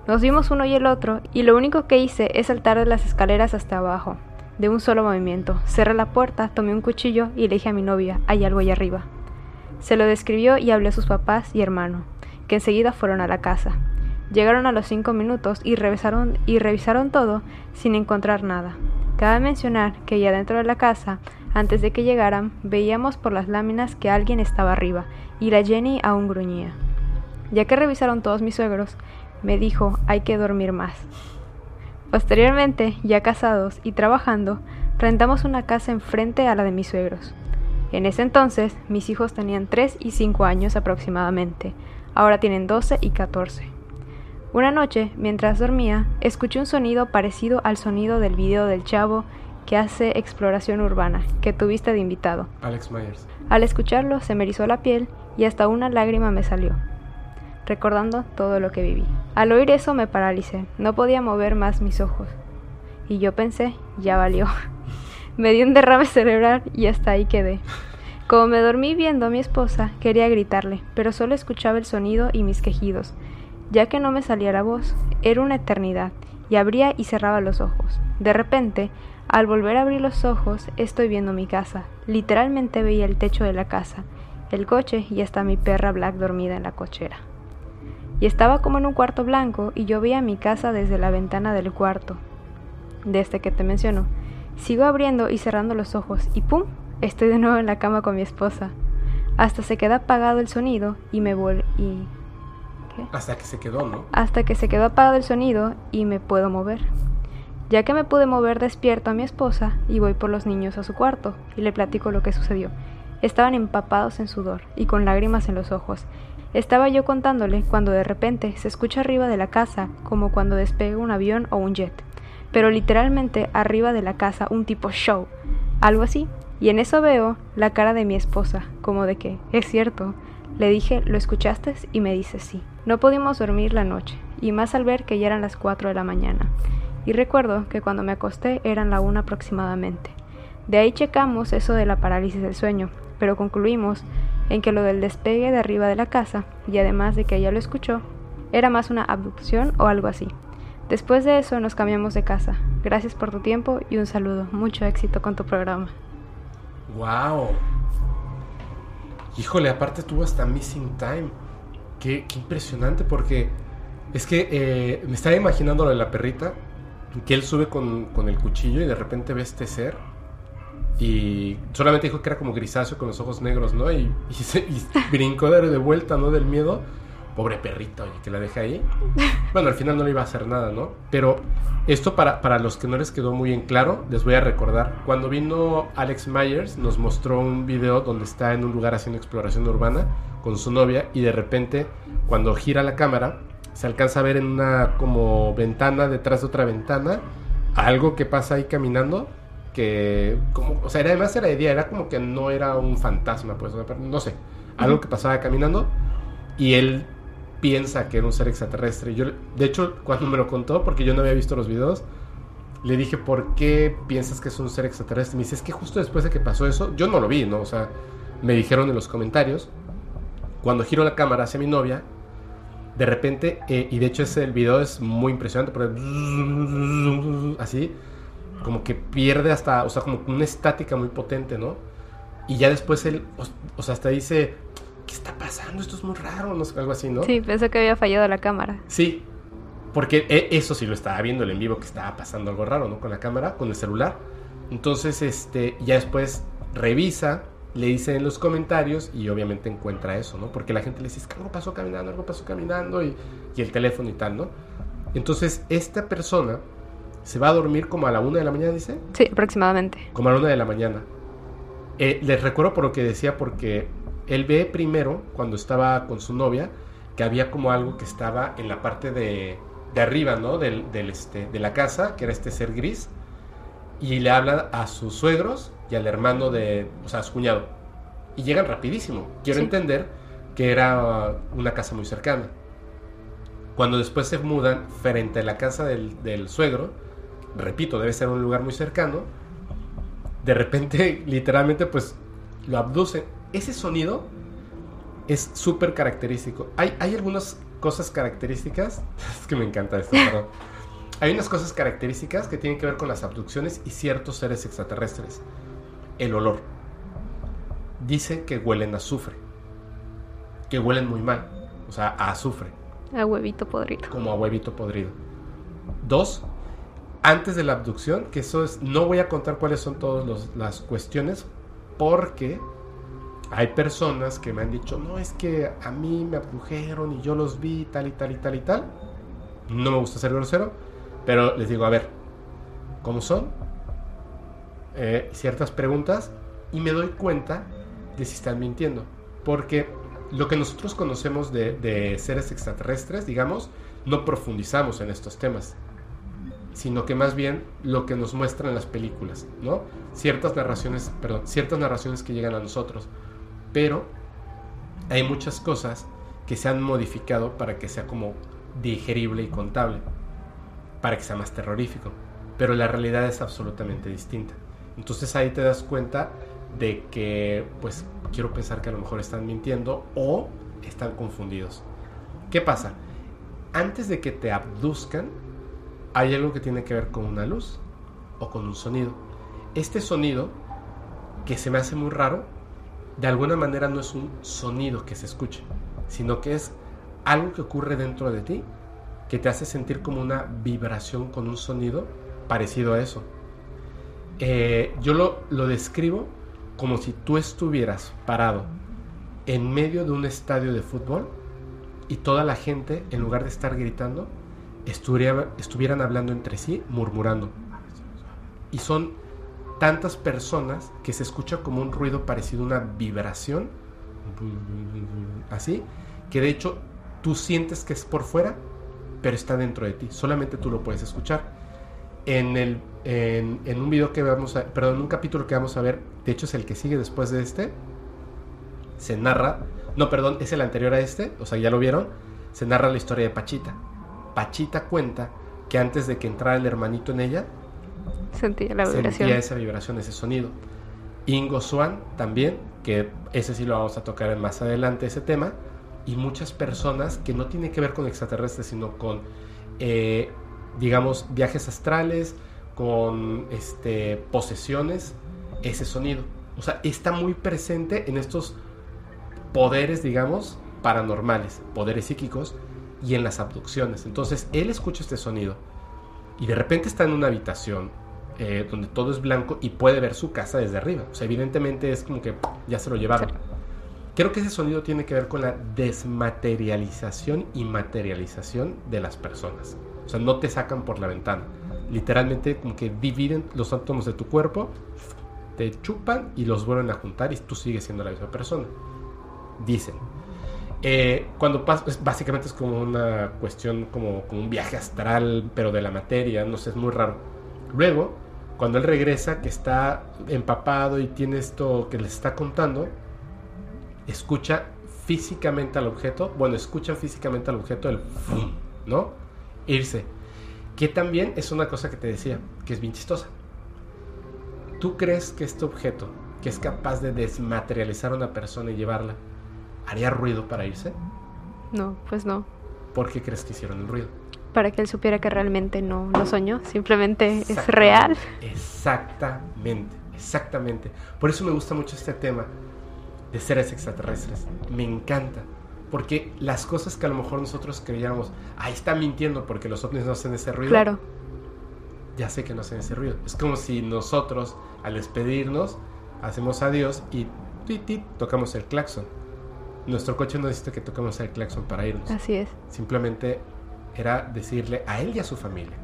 Nos vimos uno y el otro, y lo único que hice es saltar de las escaleras hasta abajo, de un solo movimiento. Cerré la puerta, tomé un cuchillo y le dije a mi novia, hay algo allá arriba. Se lo describió y habló a sus papás y hermano, que enseguida fueron a la casa. Llegaron a los cinco minutos y revisaron, y revisaron todo sin encontrar nada. Cabe mencionar que ya dentro de la casa, antes de que llegaran, veíamos por las láminas que alguien estaba arriba y la Jenny aún gruñía. Ya que revisaron todos mis suegros, me dijo hay que dormir más. Posteriormente, ya casados y trabajando, rentamos una casa enfrente a la de mis suegros. En ese entonces, mis hijos tenían 3 y 5 años aproximadamente, ahora tienen 12 y 14. Una noche, mientras dormía, escuché un sonido parecido al sonido del video del chavo que hace exploración urbana, que tuviste de invitado. Alex Myers. Al escucharlo se me erizó la piel y hasta una lágrima me salió, recordando todo lo que viví. Al oír eso me paralicé, no podía mover más mis ojos. Y yo pensé, ya valió. [LAUGHS] me di un derrame cerebral y hasta ahí quedé. Como me dormí viendo a mi esposa, quería gritarle, pero solo escuchaba el sonido y mis quejidos ya que no me salía la voz. Era una eternidad, y abría y cerraba los ojos. De repente, al volver a abrir los ojos, estoy viendo mi casa. Literalmente veía el techo de la casa, el coche y hasta mi perra Black dormida en la cochera. Y estaba como en un cuarto blanco y yo veía mi casa desde la ventana del cuarto, de este que te menciono. Sigo abriendo y cerrando los ojos y ¡pum! Estoy de nuevo en la cama con mi esposa. Hasta se queda apagado el sonido y me vuelve y hasta que se quedó, ¿no? Hasta que se quedó apagado el sonido y me puedo mover. Ya que me pude mover, despierto a mi esposa y voy por los niños a su cuarto y le platico lo que sucedió. Estaban empapados en sudor y con lágrimas en los ojos. Estaba yo contándole cuando de repente se escucha arriba de la casa como cuando despega un avión o un jet, pero literalmente arriba de la casa un tipo show, algo así, y en eso veo la cara de mi esposa, como de que, es cierto, le dije, ¿lo escuchaste? y me dice sí. No pudimos dormir la noche, y más al ver que ya eran las 4 de la mañana. Y recuerdo que cuando me acosté eran la 1 aproximadamente. De ahí checamos eso de la parálisis del sueño, pero concluimos en que lo del despegue de arriba de la casa, y además de que ella lo escuchó, era más una abducción o algo así. Después de eso nos cambiamos de casa. Gracias por tu tiempo y un saludo. Mucho éxito con tu programa. ¡Wow! Híjole, aparte tuvo hasta Missing Time. Qué, impresionante porque es que eh, me estaba imaginando lo de la perrita, que él sube con, el cuchillo y de repente ve este ser. Y solamente dijo que era como grisáceo con los ojos negros, ¿no? Y, [LAUGHS] brincó de, de vuelta, ¿no? Del miedo. Pobre perrita, oye, que la deja ahí. [LAUGHS] Bueno, al final no le iba a hacer nada, ¿no? Pero esto para, para los que no les quedó muy en claro, les voy a recordar. Cuando vino Alex Myers, nos mostró un video donde está en un lugar haciendo exploración urbana con su novia y de repente, cuando gira la cámara, se alcanza a ver en una como ventana detrás de otra ventana algo que pasa ahí caminando que como o sea era, además era de día era como que no era un fantasma pues no sé algo que pasaba caminando y él piensa que era un ser extraterrestre. Yo, de hecho, cuando me lo contó, porque yo no había visto los videos, le dije, ¿por qué piensas que es un ser extraterrestre? Me dice, es que justo después de que pasó eso, yo no lo vi, ¿no? O sea, me dijeron en los comentarios, cuando giro la cámara hacia mi novia, de repente, eh, y de hecho ese video es muy impresionante, porque así, como que pierde hasta, o sea, como una estática muy potente, ¿no? Y ya después él, o sea, hasta dice, ¿qué está pasando? Esto es muy raro, no sé, algo así, ¿no? Sí, pensó que había fallado la cámara. Sí, porque e, eso sí lo estaba viendo el en vivo, que estaba pasando algo raro, ¿no? Con la cámara, con el celular. Entonces, este, ya después revisa, le dice en los comentarios y obviamente encuentra eso, ¿no? Porque la gente le dice, es que algo pasó caminando, algo pasó caminando y, y el teléfono y tal, ¿no? Entonces, esta persona se va a dormir como a la una de la mañana, dice. Sí, aproximadamente. Como a la una de la mañana. Eh, les recuerdo por lo que decía, porque él ve primero, cuando estaba con su novia, que había como algo que estaba en la parte de, de arriba, ¿no? Del, este, de la casa, que era este ser gris. Y le habla a sus suegros y al hermano de, o sea, a su cuñado. Y llegan rapidísimo. Quiero entender que era una casa muy cercana. Cuando después se mudan frente a la casa del, del suegro, repito, debe ser un lugar muy cercano, de repente, [LAUGHS] literalmente, pues lo abducen ese sonido es súper característico. Hay, hay algunas cosas características, [LAUGHS] es que me encanta esto, [LAUGHS] perdón. Hay unas cosas características que tienen que ver con las abducciones y ciertos seres extraterrestres. El olor. Dicen que huelen a azufre. que huelen muy mal, o sea, a azufre, A huevito podrido. como a huevito podrido. Dos, antes de la abducción, que eso es, no voy a contar cuáles son todas las cuestiones, porque hay personas que me han dicho, no, es que a mí me abdujeron y yo los vi, tal y tal y tal y tal. No me gusta ser grosero, pero les digo, a ver, ¿cómo son? Eh, ciertas preguntas y me doy cuenta de si están mintiendo. Porque lo que nosotros conocemos de, de seres extraterrestres, digamos, no profundizamos en estos temas sino que más bien lo que nos muestran las películas, ¿no? Ciertas narraciones, perdón, ciertas narraciones que llegan a nosotros, pero hay muchas cosas que se han modificado para que sea como digerible y contable, para que sea más terrorífico, pero la realidad es absolutamente distinta. Entonces ahí te das cuenta de que, pues, quiero pensar que a lo mejor están mintiendo o están confundidos. ¿Qué pasa? Antes de que te abduzcan, hay algo que tiene que ver con una luz o con un sonido. Este sonido, que se me hace muy raro, de alguna manera no es un sonido que se escuche, sino que es algo que ocurre dentro de ti que te hace sentir como una vibración con un sonido parecido a eso. Eh, yo lo, lo describo como si tú estuvieras parado en medio de un estadio de fútbol y toda la gente, en lugar de estar gritando, estuviera- estuvieran hablando entre sí, murmurando. Y son tantas personas que se escucha como un ruido parecido a una vibración, así, que de hecho tú sientes que es por fuera, pero está dentro de ti. Solamente tú lo puedes escuchar. En, el, en, en un video que vamos a, perdón, un capítulo que vamos a ver, de hecho es el que sigue después de este, se narra, no, perdón, es el anterior a este, o sea, ya lo vieron, se narra la historia de Pachita. Pachita cuenta que antes de que entrara el hermanito en ella, Sentía la vibración. sentía esa vibración, ese sonido. Ingo Swan también, que ese sí lo vamos a tocar más adelante, ese tema, y muchas personas que no tiene que ver con extraterrestres, sino con, eh, digamos, viajes astrales, con este, posesiones, ese sonido. O sea, está muy presente en estos poderes, digamos, paranormales, poderes psíquicos, y en las abducciones. Entonces, él escucha este sonido y de repente está en una habitación eh, donde todo es blanco y puede ver su casa desde arriba. O sea, evidentemente es como que ya se lo llevaron. Creo que ese sonido tiene que ver con la desmaterialización y materialización de las personas. O sea, no te sacan por la ventana. Literalmente como que dividen los átomos de tu cuerpo, te chupan y los vuelven a juntar y tú sigues siendo la misma persona. Dicen. Eh, cuando pasa, es- básicamente es como una cuestión, como, como un viaje astral, pero de la materia, no sé, es muy raro. Luego, cuando él regresa, que está empapado y tiene esto que les está contando, escucha físicamente al objeto, bueno, escuchan físicamente al objeto el fum, ¿no? Irse. Que también es una cosa que te decía, que es bien chistosa. ¿Tú crees que este objeto, que es capaz de desmaterializar a una persona y llevarla, haría ruido para irse? No, pues no. ¿Por qué crees que hicieron el ruido? Para que él supiera que realmente no lo soñó, simplemente es real. Exactamente, exactamente. Por eso me gusta mucho este tema de seres extraterrestres. Me encanta. Porque las cosas que a lo mejor nosotros creíamos, ahí está mintiendo porque los ovnis no hacen ese ruido. Claro, Ya sé que no hacen ese ruido. Es como si nosotros, al despedirnos, hacemos adiós y tit, tit, tocamos el claxon. Nuestro coche no necesita que toquemos el claxon para irnos. así es. Simplemente era decirle a él y a su familia.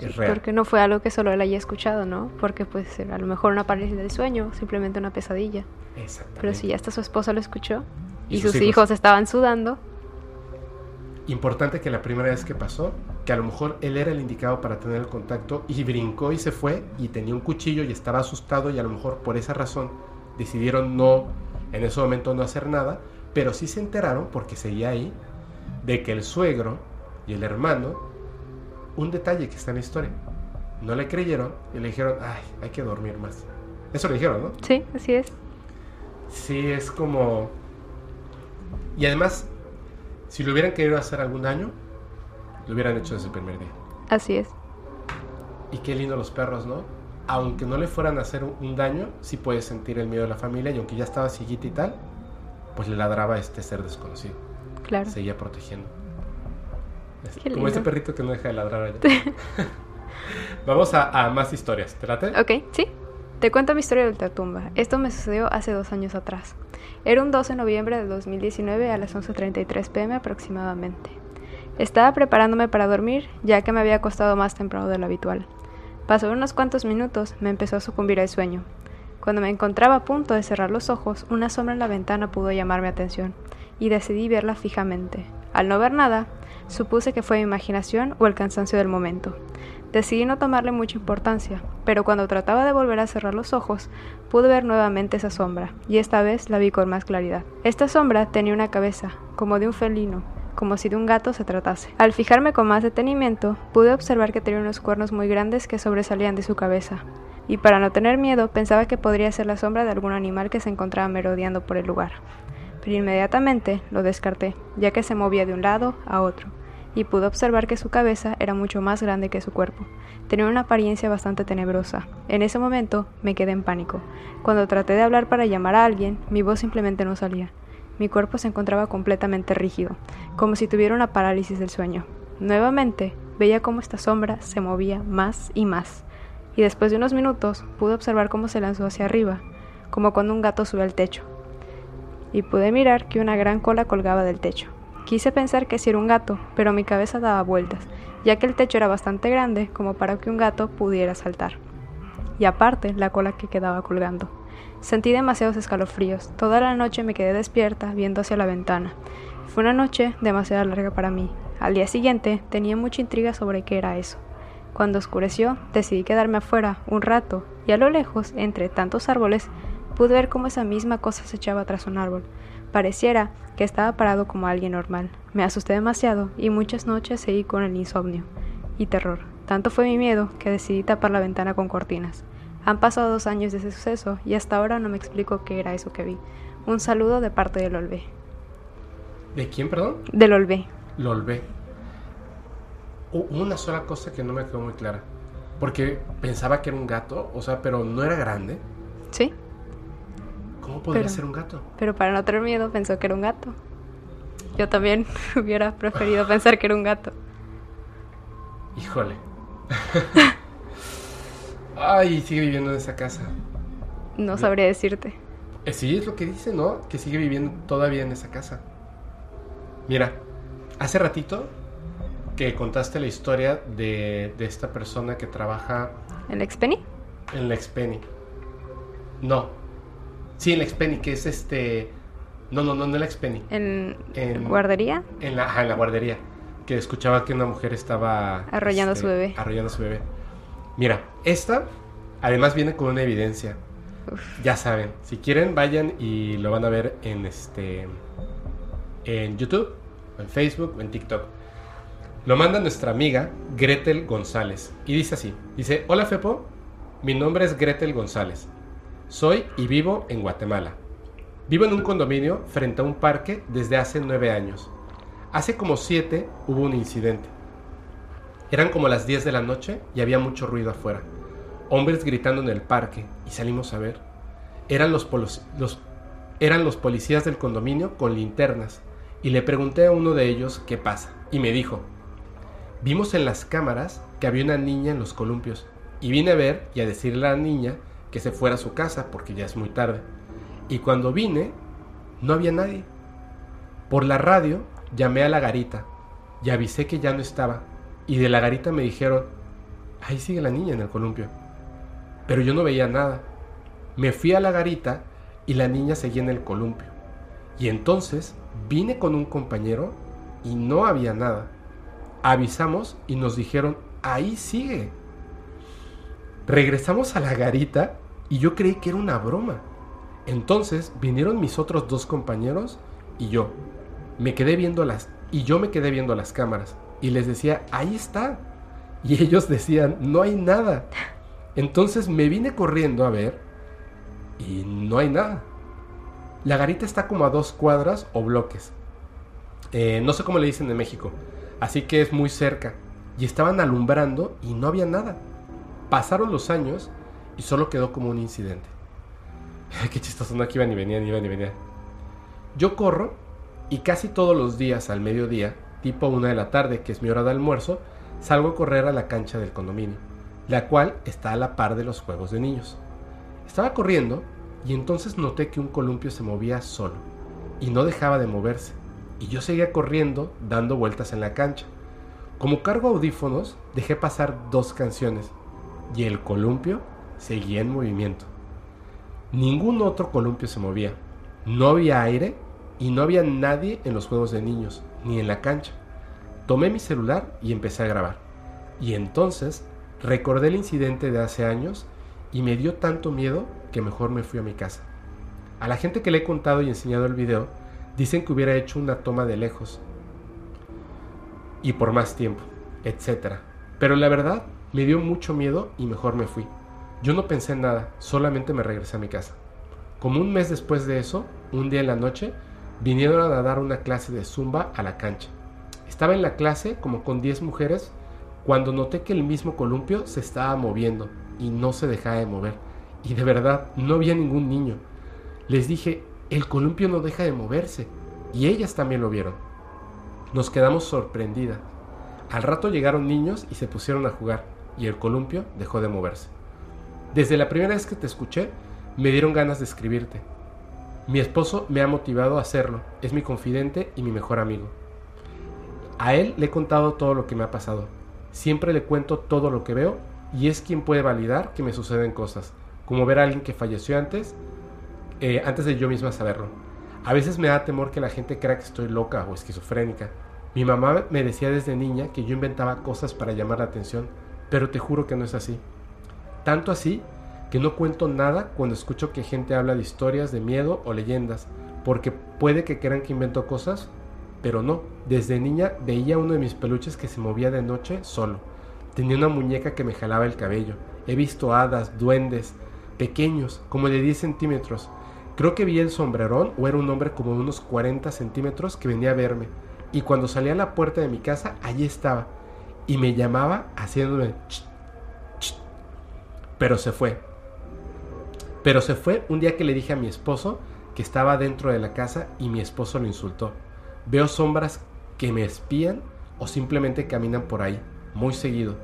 Es real. Porque no fue algo que solo él haya escuchado, ¿no? Porque pues a lo mejor una parálisis del sueño, simplemente una pesadilla. Exactamente. Pero si ya hasta su esposa lo escuchó y, Y sus, sus hijos. hijos. estaban sudando, Importante que la primera vez que pasó, que a lo mejor él era el indicado para tener el contacto y brincó y se fue y tenía un cuchillo y estaba asustado y a lo mejor por esa razón decidieron no, en ese momento no hacer nada, pero sí se enteraron porque seguía ahí de que el suegro y el hermano, un detalle que está en la historia, no le creyeron y le dijeron, ay, hay que dormir más. Eso le dijeron, ¿no? sí, así es. Sí, es como... Y además, si lo hubieran querido hacer algún daño, lo hubieran hecho desde el primer día. Así es. Y qué lindo los perros, ¿no? Aunque no le fueran a hacer un- daño, sí puedes sentir el miedo de la familia y aunque ya estaba cieguita y tal, pues le ladraba a este ser desconocido. Claro. Seguía protegiendo. Es Qué como este lindo. perrito que no deja de ladrar allá. [LAUGHS] Vamos a, a más historias. ¿Te late? Ok, sí. Te cuento mi historia de ultratumba. Esto me sucedió hace dos años atrás. Era un 12 de noviembre de 2019 a las 11.33 pm aproximadamente. Estaba preparándome para dormir, ya que me había acostado más temprano de lo habitual. Pasaron unos cuantos minutos, me empezó a sucumbir el sueño. Cuando me encontraba a punto de cerrar los ojos, una sombra en la ventana pudo llamar mi atención, y decidí verla fijamente. Al no ver nada, supuse que fue mi imaginación o el cansancio del momento. Decidí no tomarle mucha importancia, pero cuando trataba de volver a cerrar los ojos, pude ver nuevamente esa sombra, y esta vez la vi con más claridad. Esta sombra tenía una cabeza, como de un felino, como si de un gato se tratase. Al fijarme con más detenimiento, pude observar que tenía unos cuernos muy grandes que sobresalían de su cabeza, y para no tener miedo pensaba que podría ser la sombra de algún animal que se encontraba merodeando por el lugar. Pero inmediatamente lo descarté, ya que se movía de un lado a otro, y pude observar que su cabeza era mucho más grande que su cuerpo. Tenía una apariencia bastante tenebrosa. En ese momento me quedé en pánico. Cuando traté de hablar para llamar a alguien, mi voz simplemente no salía. Mi cuerpo se encontraba completamente rígido, como si tuviera una parálisis del sueño. Nuevamente veía cómo esta sombra se movía más y más, y después de unos minutos pude observar cómo se lanzó hacia arriba, como cuando un gato sube al techo. Y pude mirar que una gran cola colgaba del techo. Quise pensar que si era un gato, pero mi cabeza daba vueltas, ya que el techo era bastante grande como para que un gato pudiera saltar. Y aparte, la cola que quedaba colgando. Sentí demasiados escalofríos. Toda la noche me quedé despierta viendo hacia la ventana. Fue una noche demasiado larga para mí. Al día siguiente tenía mucha intriga sobre qué era eso. Cuando oscureció, decidí quedarme afuera un rato y a lo lejos, entre tantos árboles, pude ver cómo esa misma cosa se echaba tras un árbol. Pareciera que estaba parado como alguien normal. Me asusté demasiado y muchas noches seguí con el insomnio y terror. Tanto fue mi miedo que decidí tapar la ventana con cortinas. Han pasado dos años de ese suceso y hasta ahora no me explico qué era eso que vi. Un saludo de parte del Olvé. ¿De quién, perdón? Del Olvé. Una sola cosa que no me quedó muy clara. Porque pensaba que era un gato, o sea, pero no era grande. Sí, ¿Cómo podría Pero- ser un gato? pero para no tener miedo pensó que era un gato. Yo también [LAUGHS] hubiera preferido pensar que era un gato. Híjole. [LAUGHS] Ay, sigue viviendo en esa casa. No sabría decirte. Eh, sí, es lo que dice, ¿no? Que sigue viviendo todavía en esa casa. Mira, hace ratito que contaste la historia de, de esta persona que trabaja ¿En Expenny? en la Expenny. No. Sí, en la Expenny, que es este... No, no, no, no en la Expenny. ¿En, En- guardería? En la, ajá, en la guardería. Que escuchaba que una mujer estaba... este, Arrollando a su bebé. Arrollando a su bebé. Mira, esta además viene con una evidencia. Ya saben, si quieren vayan y lo van a ver en este... En YouTube, en Facebook, o en TikTok. Lo manda nuestra amiga Gretel González. Y dice así. Dice, hola Fepo, mi nombre es Gretel González. Soy y vivo en Guatemala. Vivo en un condominio frente a un parque desde hace nueve años. Hace como siete hubo un incidente. Eran como las 10 de la noche y había mucho ruido afuera. Hombres gritando en el parque y salimos a ver. Eran los, los- eran los policías del condominio con linternas y le pregunté a uno de ellos qué pasa y me dijo, vimos en las cámaras que había una niña en los columpios y vine a ver y a decirle a la niña que se fuera a su casa porque ya es muy tarde. Y cuando vine, no había nadie. Por la radio llamé a la garita y avisé que ya no estaba. Y de la garita me dijeron, ahí sigue la niña en el columpio. Pero yo no veía nada. Me fui a la garita y la niña seguía en el columpio. Y entonces vine con un compañero y no había nada. Avisamos y nos dijeron, ahí sigue. Regresamos a la garita y yo creí que era una broma. Entonces vinieron mis otros dos compañeros y yo. Me quedé viendo las y yo me quedé viendo las cámaras y les decía, "Ahí está." Y [LAUGHS] ellos decían, "No hay nada." Entonces me vine corriendo a ver y no hay nada. La garita está como a dos cuadras o bloques. Eh, no sé cómo le dicen en México. Así que es muy cerca. Y estaban alumbrando y no había nada. Pasaron los años y solo quedó como un incidente. [LAUGHS] Qué chistoso, no que iban y venían, iban y venían. Yo corro y casi todos los días al mediodía, tipo una de la tarde, que es mi hora de almuerzo, salgo a correr a la cancha del condominio, la cual está a la par de los juegos de niños. Estaba corriendo y entonces noté que un columpio se movía solo y no dejaba de moverse, y yo seguía corriendo dando vueltas en la cancha. Como cargo audífonos, dejé pasar dos canciones y el columpio seguía en movimiento. Ningún otro columpio se movía. No había aire y no había nadie en los juegos de niños, ni en la cancha. Tomé mi celular y empecé a grabar. Y entonces recordé el incidente de hace años y me dio tanto miedo que mejor me fui a mi casa. A la gente que le he contado y enseñado el video, dicen que hubiera hecho una toma de lejos y por más tiempo, etc. Pero la verdad, me dio mucho miedo y mejor me fui. Yo no pensé en nada, solamente me regresé a mi casa. Como un mes después de eso, un día en la noche, vinieron a dar una clase de zumba a la cancha. Estaba en la clase como con 10 mujeres cuando noté que el mismo columpio se estaba moviendo y no se dejaba de mover. Y de verdad, no había ningún niño. Les dije, el columpio no deja de moverse. Y ellas también lo vieron. Nos quedamos sorprendidas. Al rato llegaron niños y se pusieron a jugar, y el columpio dejó de moverse. Desde la primera vez que te escuché, me dieron ganas de escribirte. Mi esposo me ha motivado a hacerlo, es mi confidente y mi mejor amigo. A él le he contado todo lo que me ha pasado. Siempre le cuento todo lo que veo y es quien puede validar que me suceden cosas, como ver a alguien que falleció antes, eh, antes de yo misma saberlo. A veces me da temor que la gente crea que estoy loca o esquizofrénica. Mi mamá me decía desde niña que yo inventaba cosas para llamar la atención, pero te juro que no es así. Tanto así que no cuento nada cuando escucho que gente habla de historias de miedo o leyendas, porque puede que crean que invento cosas, pero no. Desde niña veía uno de mis peluches que se movía de noche solo. Tenía una muñeca que me jalaba el cabello. He visto hadas, duendes, pequeños, como de 10 centímetros. Creo que vi el sombrerón o era un hombre como de unos 40 centímetros que venía a verme. Y cuando salí a la puerta de mi casa, allí estaba. Y me llamaba haciéndome... Pero se fue. Pero se fue un día que le dije a mi esposo que estaba dentro de la casa y mi esposo lo insultó. Veo sombras que me espían o simplemente caminan por ahí, muy seguido,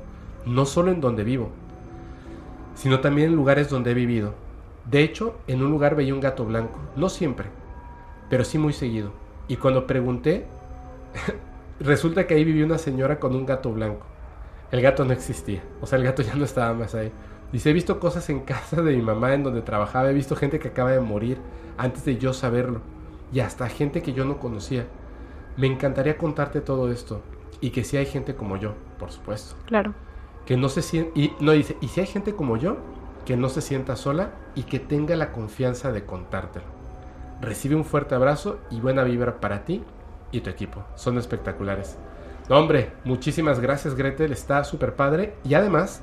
no solo en donde vivo, sino también en lugares donde he vivido. De hecho, en un lugar veía un gato blanco, no siempre, pero sí muy seguido. Y cuando pregunté, [LAUGHS] resulta que ahí vivía una señora con un gato blanco. El gato no existía, o sea, el gato ya no estaba más ahí. Dice, he visto cosas en casa de mi mamá en donde trabajaba, he visto gente que acaba de morir antes de yo saberlo, y hasta gente que yo no conocía. Me encantaría contarte todo esto, y que si hay gente como yo, por supuesto. Claro. Que no se siente, y no dice, y si hay gente como yo, que no se sienta sola y que tenga la confianza de contártelo. Recibe un fuerte abrazo y buena vibra para ti y tu equipo. Son espectaculares. No, hombre, muchísimas gracias Gretel, está súper padre. Y además,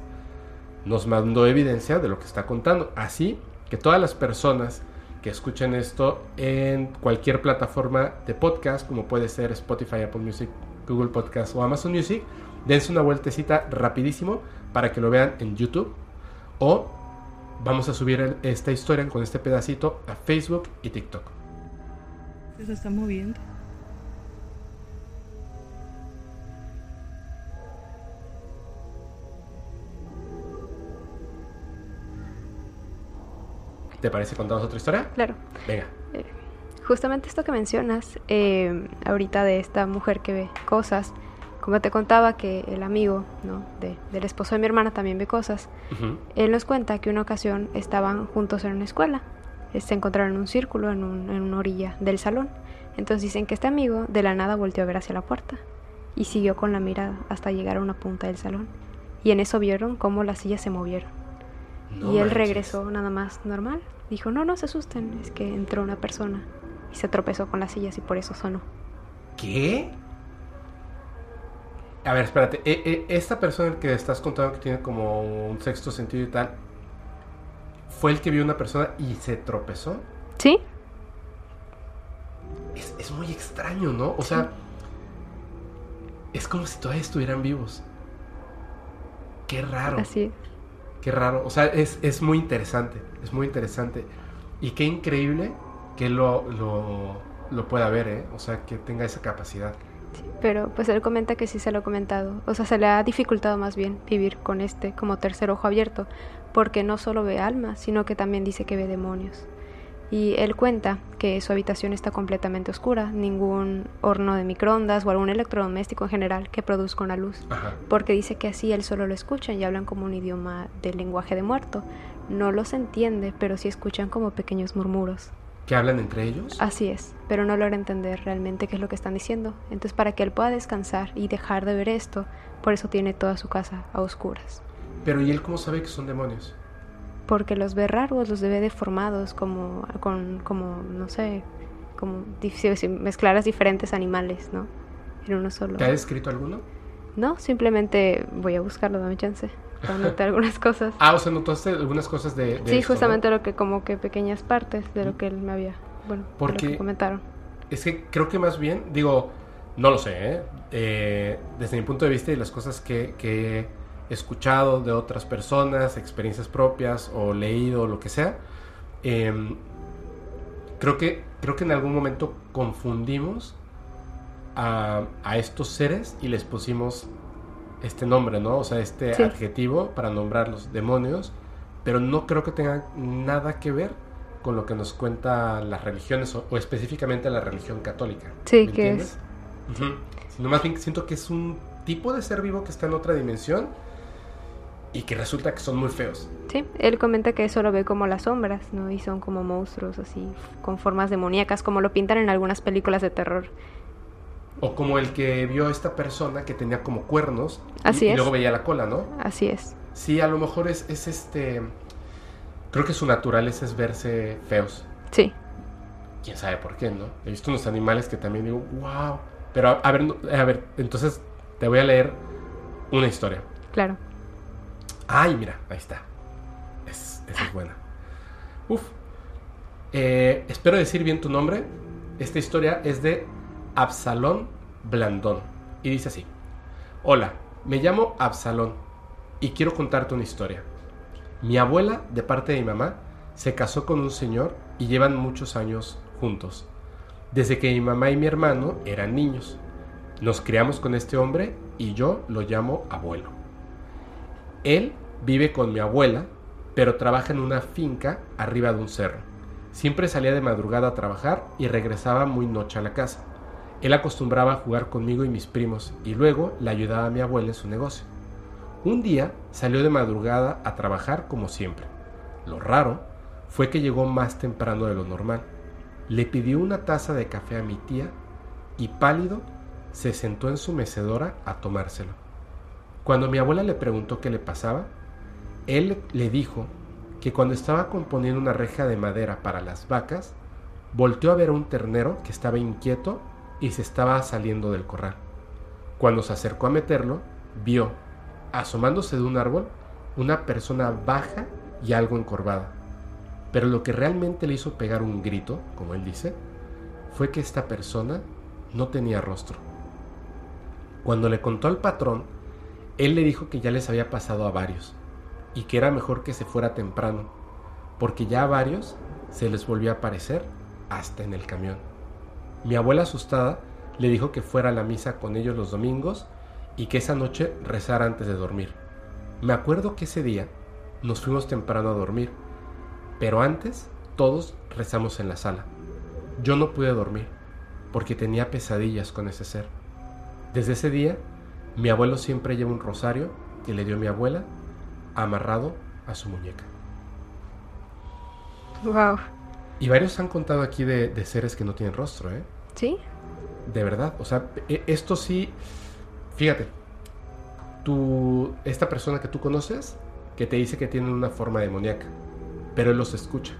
nos mandó evidencia de lo que está contando. Así que todas las personas que escuchen esto en cualquier plataforma de podcast, como puede ser Spotify, Apple Music, Google Podcast o Amazon Music, dense una vueltecita rapidísimo para que lo vean en YouTube o vamos a subir esta historia con este pedacito a Facebook y TikTok. Se está moviendo. ¿Te parece contamos otra historia? Claro. Venga. Eh, justamente esto que mencionas, eh, ahorita de esta mujer que ve cosas, como te contaba que el amigo ¿no? de, del esposo de mi hermana también ve cosas, él nos cuenta que una ocasión estaban juntos en una escuela, eh, se encontraron en un círculo en, un- en una orilla del salón. Entonces dicen que este amigo de la nada volteó a ver hacia la puerta y siguió con la mirada hasta llegar a una punta del salón. Y en eso vieron cómo las sillas se movieron. No y él manches. regresó nada más normal. Dijo, no, no se asusten, es que entró una persona y se tropezó con las sillas y por eso sonó. ¿Qué? A ver, espérate. e- e- esta persona que estás contando que tiene como un sexto sentido y tal, ¿fue el que vio una persona y se tropezó? ¿Sí? Es, es muy extraño, ¿no? O sea, es como si todavía estuvieran vivos. Qué raro. Así es. Qué raro. O sea, es, es muy interesante. Es muy interesante. Y qué increíble que lo, lo, lo pueda ver, ¿eh? O sea, que tenga esa capacidad. Pero pues él comenta que sí se lo ha comentado. O sea, se le ha dificultado más bien vivir con este como tercer ojo abierto, porque no solo ve almas, sino que también dice que ve demonios. Y él cuenta que su habitación está completamente oscura, ningún horno de microondas o algún electrodoméstico en general que produzca una luz, Ajá. porque dice que así él solo lo escucha y hablan como un idioma del lenguaje de muerto. No los entiende, pero sí escuchan como pequeños murmuros. ¿Que hablan entre ellos? Así es, pero no logra entender realmente qué es lo que están diciendo. Entonces, para que él pueda descansar y dejar de ver esto, por eso tiene toda su casa a oscuras. Pero ¿y él cómo sabe que son demonios? Porque los ve raros, los ve deformados, como, con, como no sé, como dif- si- si mezclar a diferentes animales, ¿no? En uno solo. ¿Te ha descrito alguno? No, simplemente voy a buscarlo, dame chance. Anotar algunas cosas. Ah, o sea, notaste algunas cosas de, de sí, esto, ¿no? justamente lo que, como que pequeñas partes de lo que él me había, bueno, lo Porque- que comentaron. Es que creo que más bien, digo, no lo sé, ¿eh? Eh, desde mi punto de vista y las cosas que, que he escuchado de otras personas, experiencias propias o leído o lo que sea, em, creo, que, creo que en algún momento confundimos a, a estos seres y les pusimos este nombre, ¿no? O sea, este Sí. adjetivo para nombrar los demonios, pero no creo que tenga nada que ver con lo que nos cuenta las religiones o, o específicamente la religión católica. Sí, ¿me que entiendes? Ujú. Sino más bien siento que es un tipo de ser vivo que está en otra dimensión y que resulta que son muy feos. Sí, él comenta que eso lo ve como las sombras, ¿no? Y son como monstruos así, con formas demoníacas, como lo pintan en algunas películas de terror. O como el que vio a esta persona que tenía como cuernos y- Así y, es. luego veía la cola, ¿no? Así es. Sí, a lo mejor es, es este... Creo que su naturaleza es verse feos. Sí, quién sabe por qué, ¿no? He visto unos animales que también digo, wow. Pero a, a ver, a ver, entonces te voy a leer una historia. claro. Ay, mira, ahí está. Es, esa es buena. Uf. Eh, espero decir bien tu nombre. Esta historia es de Absalón Blandón. Y dice así. Hola, me llamo Absalón y quiero contarte una historia. Mi abuela, de parte de mi mamá, se casó con un señor y llevan muchos años juntos. Desde que mi mamá y mi hermano eran niños. Nos criamos con este hombre y yo lo llamo abuelo. Él vive con mi abuela, pero trabaja en una finca arriba de un cerro. Siempre salía de madrugada a trabajar y regresaba muy noche a la casa. Él acostumbraba a jugar conmigo y mis primos y luego le ayudaba a mi abuela en su negocio. Un día salió de madrugada a trabajar como siempre. Lo raro fue que llegó más temprano de lo normal. Le pidió una taza de café a mi tía y pálido se sentó en su mecedora a tomárselo. Cuando mi abuela le preguntó qué le pasaba, él le dijo que cuando estaba componiendo una reja de madera para las vacas, volteó a ver a un ternero que estaba inquieto y se estaba saliendo del corral. Cuando se acercó a meterlo, vio, asomándose de un árbol, una persona baja y algo encorvada. Pero lo que realmente le hizo pegar un grito, como él dice, fue que esta persona no tenía rostro. Cuando le contó al patrón, él le dijo que ya les había pasado a varios y que era mejor que se fuera temprano, porque ya a varios se les volvió a aparecer hasta en el camión. Mi abuela asustada le dijo que fuera a la misa con ellos los domingos y que esa noche rezara antes de dormir. Me acuerdo que ese día nos fuimos temprano a dormir, pero antes todos rezamos en la sala. Yo no pude dormir porque tenía pesadillas con ese ser. Desde ese día, mi abuelo siempre lleva un rosario que le dio mi abuela amarrado a su muñeca. Wow. Y varios han contado aquí de, de seres que no tienen rostro, ¿eh? ¿Sí? De verdad. O sea, e- esto sí. Fíjate. Tú, esta persona que tú conoces, que te dice que tienen una forma demoníaca, pero él los escucha.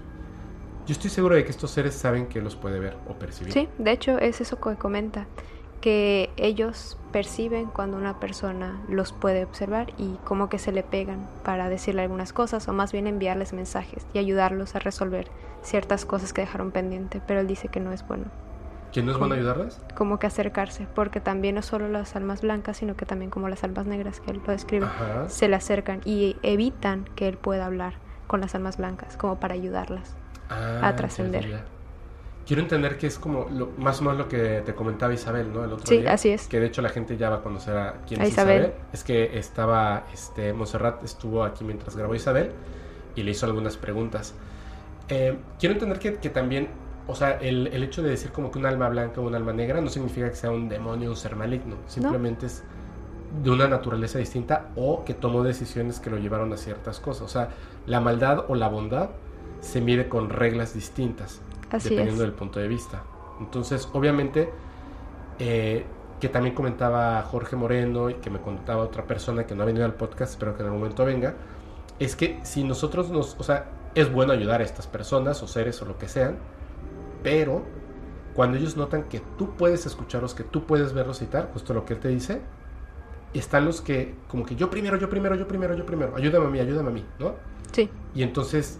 Yo estoy seguro de que estos seres saben que los puede ver o percibir. Sí, de hecho es eso que comenta, que ellos perciben cuando una persona los puede observar y como que se le pegan para decirle algunas cosas o más bien enviarles mensajes y ayudarlos a resolver ciertas cosas que dejaron pendiente, pero él dice que no es bueno, ¿Que no es bueno ayudarles? como que acercarse, porque también no solo las almas blancas, sino que también como las almas negras que él lo describe, Ajá. se le acercan y evitan que él pueda hablar con las almas blancas, como para ayudarlas. Ah, a trascender. quiero entender que es como lo, más o menos lo que te comentaba Isabel, ¿no? El otro Sí, día. así es. Que de hecho la gente ya va a conocer a quién A es Isabel. Isabel. Es que estaba, este, Monserrat estuvo aquí mientras grabó Isabel y le hizo algunas preguntas. Eh, quiero entender que, que también, o sea, el, el hecho de decir como que un alma blanca o un alma negra no significa que sea un demonio o un ser maligno. Simplemente es de una naturaleza distinta o que tomó decisiones que lo llevaron a ciertas cosas. O sea, la maldad o la bondad se mide con reglas distintas Así dependiendo es. del punto de vista. Entonces, obviamente, eh, que también comentaba Jorge Moreno y que me contaba otra persona que no ha venido al podcast, espero que en algún momento venga, es que si nosotros nos, o sea, es bueno ayudar a estas personas o seres o lo que sean, pero cuando ellos notan que tú puedes escucharlos, que tú puedes verlos y tal, justo lo que él te dice, están los que, como que yo primero, yo primero, yo primero, yo primero, ayúdame a mí, ayúdame a mí, ¿no? Sí, Y entonces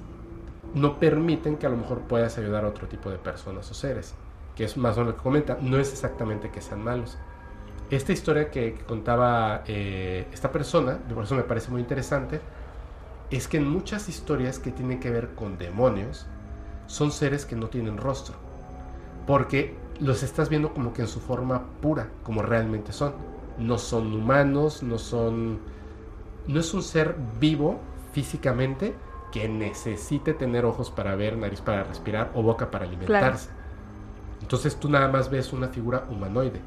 no permiten que a lo mejor puedas ayudar a otro tipo de personas o seres, que es más o menos lo que comenta, no es exactamente que sean malos. Esta historia que, que contaba eh, esta persona, por eso me parece muy interesante, es que en muchas historias que tienen que ver con demonios, son seres que no tienen rostro, porque los estás viendo como que en su forma pura, como realmente son. No son humanos, no son... No es un ser vivo físicamente que necesite tener ojos para ver, nariz para respirar o boca para alimentarse. Entonces tú nada más ves una figura humanoide,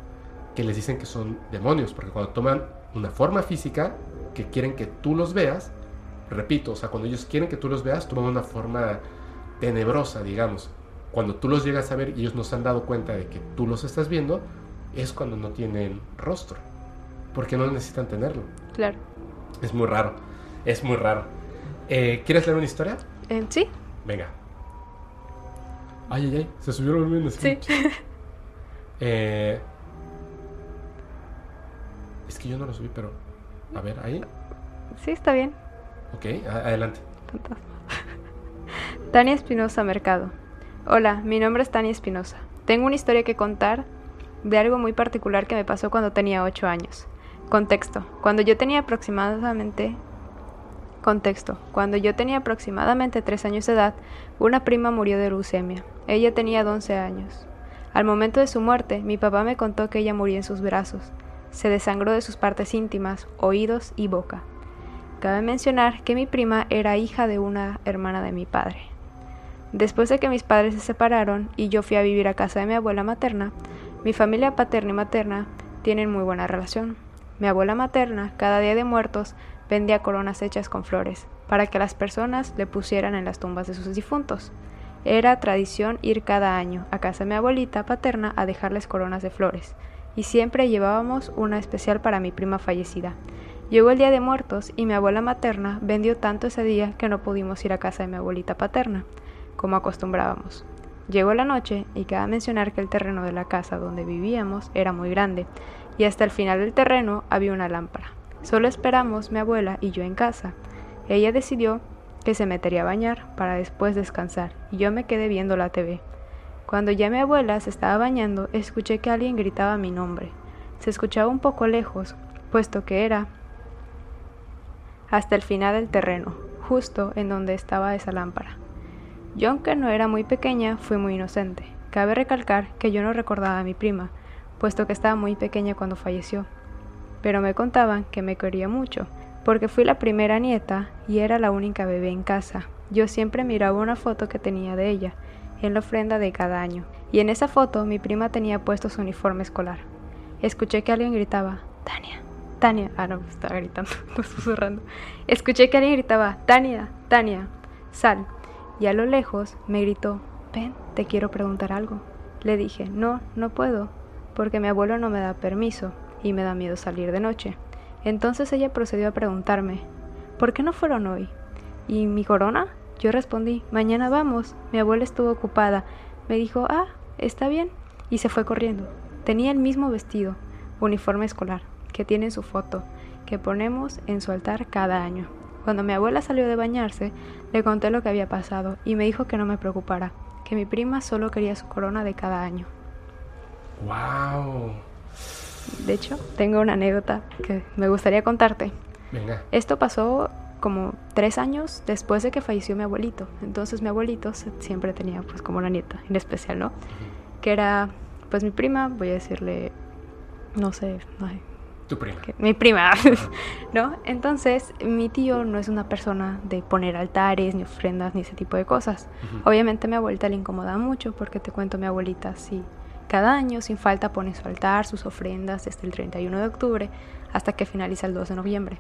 que les dicen que son demonios, porque cuando toman una forma física, que quieren que tú los veas, repito, o sea, cuando ellos quieren que tú los veas, toman una forma tenebrosa, digamos. Cuando tú los llegas a ver y ellos no se han dado cuenta de que tú los estás viendo, es cuando no tienen rostro, porque no necesitan tenerlo. claro. Es muy raro, es muy raro. Eh, ¿Quieres leer una historia? Eh, sí, Venga. Ay, ay, ay, se subió el volumen. Sí. [LAUGHS] Eh, es que yo no lo subí, pero... A ver, ahí. sí, está bien. Ok, adelante. [LAUGHS] Tania Espinosa Mercado. Hola, mi nombre es Tania Espinosa. Tengo una historia que contar de algo muy particular que me pasó cuando tenía 8 años. Contexto. Cuando yo tenía aproximadamente... Contexto. Cuando yo tenía aproximadamente 3 años de edad, una prima murió de leucemia. Ella tenía 11 años. Al momento de su muerte, mi papá me contó que ella murió en sus brazos. Se desangró de sus partes íntimas, oídos y boca. Cabe mencionar que mi prima era hija de una hermana de mi padre. Después de que mis padres se separaron y yo fui a vivir a casa de mi abuela materna, mi familia paterna y materna tienen muy buena relación. Mi abuela materna, cada día de muertos, vendía coronas hechas con flores, para que las personas le pusieran en las tumbas de sus difuntos. Era tradición ir cada año a casa de mi abuelita paterna a dejarles coronas de flores, y siempre llevábamos una especial para mi prima fallecida. Llegó el día de muertos y mi abuela materna vendió tanto ese día que no pudimos ir a casa de mi abuelita paterna, como acostumbrábamos. Llegó la noche y cabe mencionar que el terreno de la casa donde vivíamos era muy grande y hasta el final del terreno había una lámpara. Solo esperamos mi abuela y yo en casa. Ella decidió que se metería a bañar para después descansar y yo me quedé viendo la TV. Cuando ya mi abuela se estaba bañando, escuché que alguien gritaba mi nombre. Se escuchaba un poco lejos, puesto que era hasta el final del terreno, justo en donde estaba esa lámpara. Yo, aunque no era muy pequeña, fui muy inocente. Cabe recalcar que yo no recordaba a mi prima, puesto que estaba muy pequeña cuando falleció. Pero me contaban que me quería mucho, porque fui la primera nieta y era la única bebé en casa. Yo siempre miraba una foto que tenía de ella, en la ofrenda de cada año, y en esa foto mi prima tenía puesto su uniforme escolar. Escuché que alguien gritaba, Tania, Tania. Ah, no, estaba gritando, [LAUGHS] no susurrando. Escuché que alguien gritaba, Tania, Tania, sal. Y a lo lejos me gritó, ven, te quiero preguntar algo. Le dije, no, no puedo, porque mi abuelo no me da permiso y me da miedo salir de noche. Entonces ella procedió a preguntarme, ¿por qué no fueron hoy? ¿Y mi corona? Yo respondí, mañana vamos. Mi abuela estuvo ocupada. Me dijo, ah, está bien. Y se fue corriendo. Tenía el mismo vestido, uniforme escolar, que tiene en su foto, que ponemos en su altar cada año. Cuando mi abuela salió de bañarse, le conté lo que había pasado y me dijo que no me preocupara, que mi prima solo quería su corona de cada año. ¡Wow! De hecho, tengo una anécdota que me gustaría contarte. Venga. Esto pasó como tres años después de que falleció mi abuelito. Entonces mi abuelito siempre tenía pues como una nieta, en especial, ¿no? Que era pues mi prima, voy a decirle, no sé, ay, Tu prima. que- mi prima, [LAUGHS] ¿no? Entonces mi tío no es una persona de poner altares, ni ofrendas, ni ese tipo de cosas. Obviamente a mi abuelita le incomoda mucho porque te cuento, mi abuelita sí, cada año sin falta pone su altar, sus ofrendas desde el 31 de octubre hasta que finaliza el 2 de noviembre.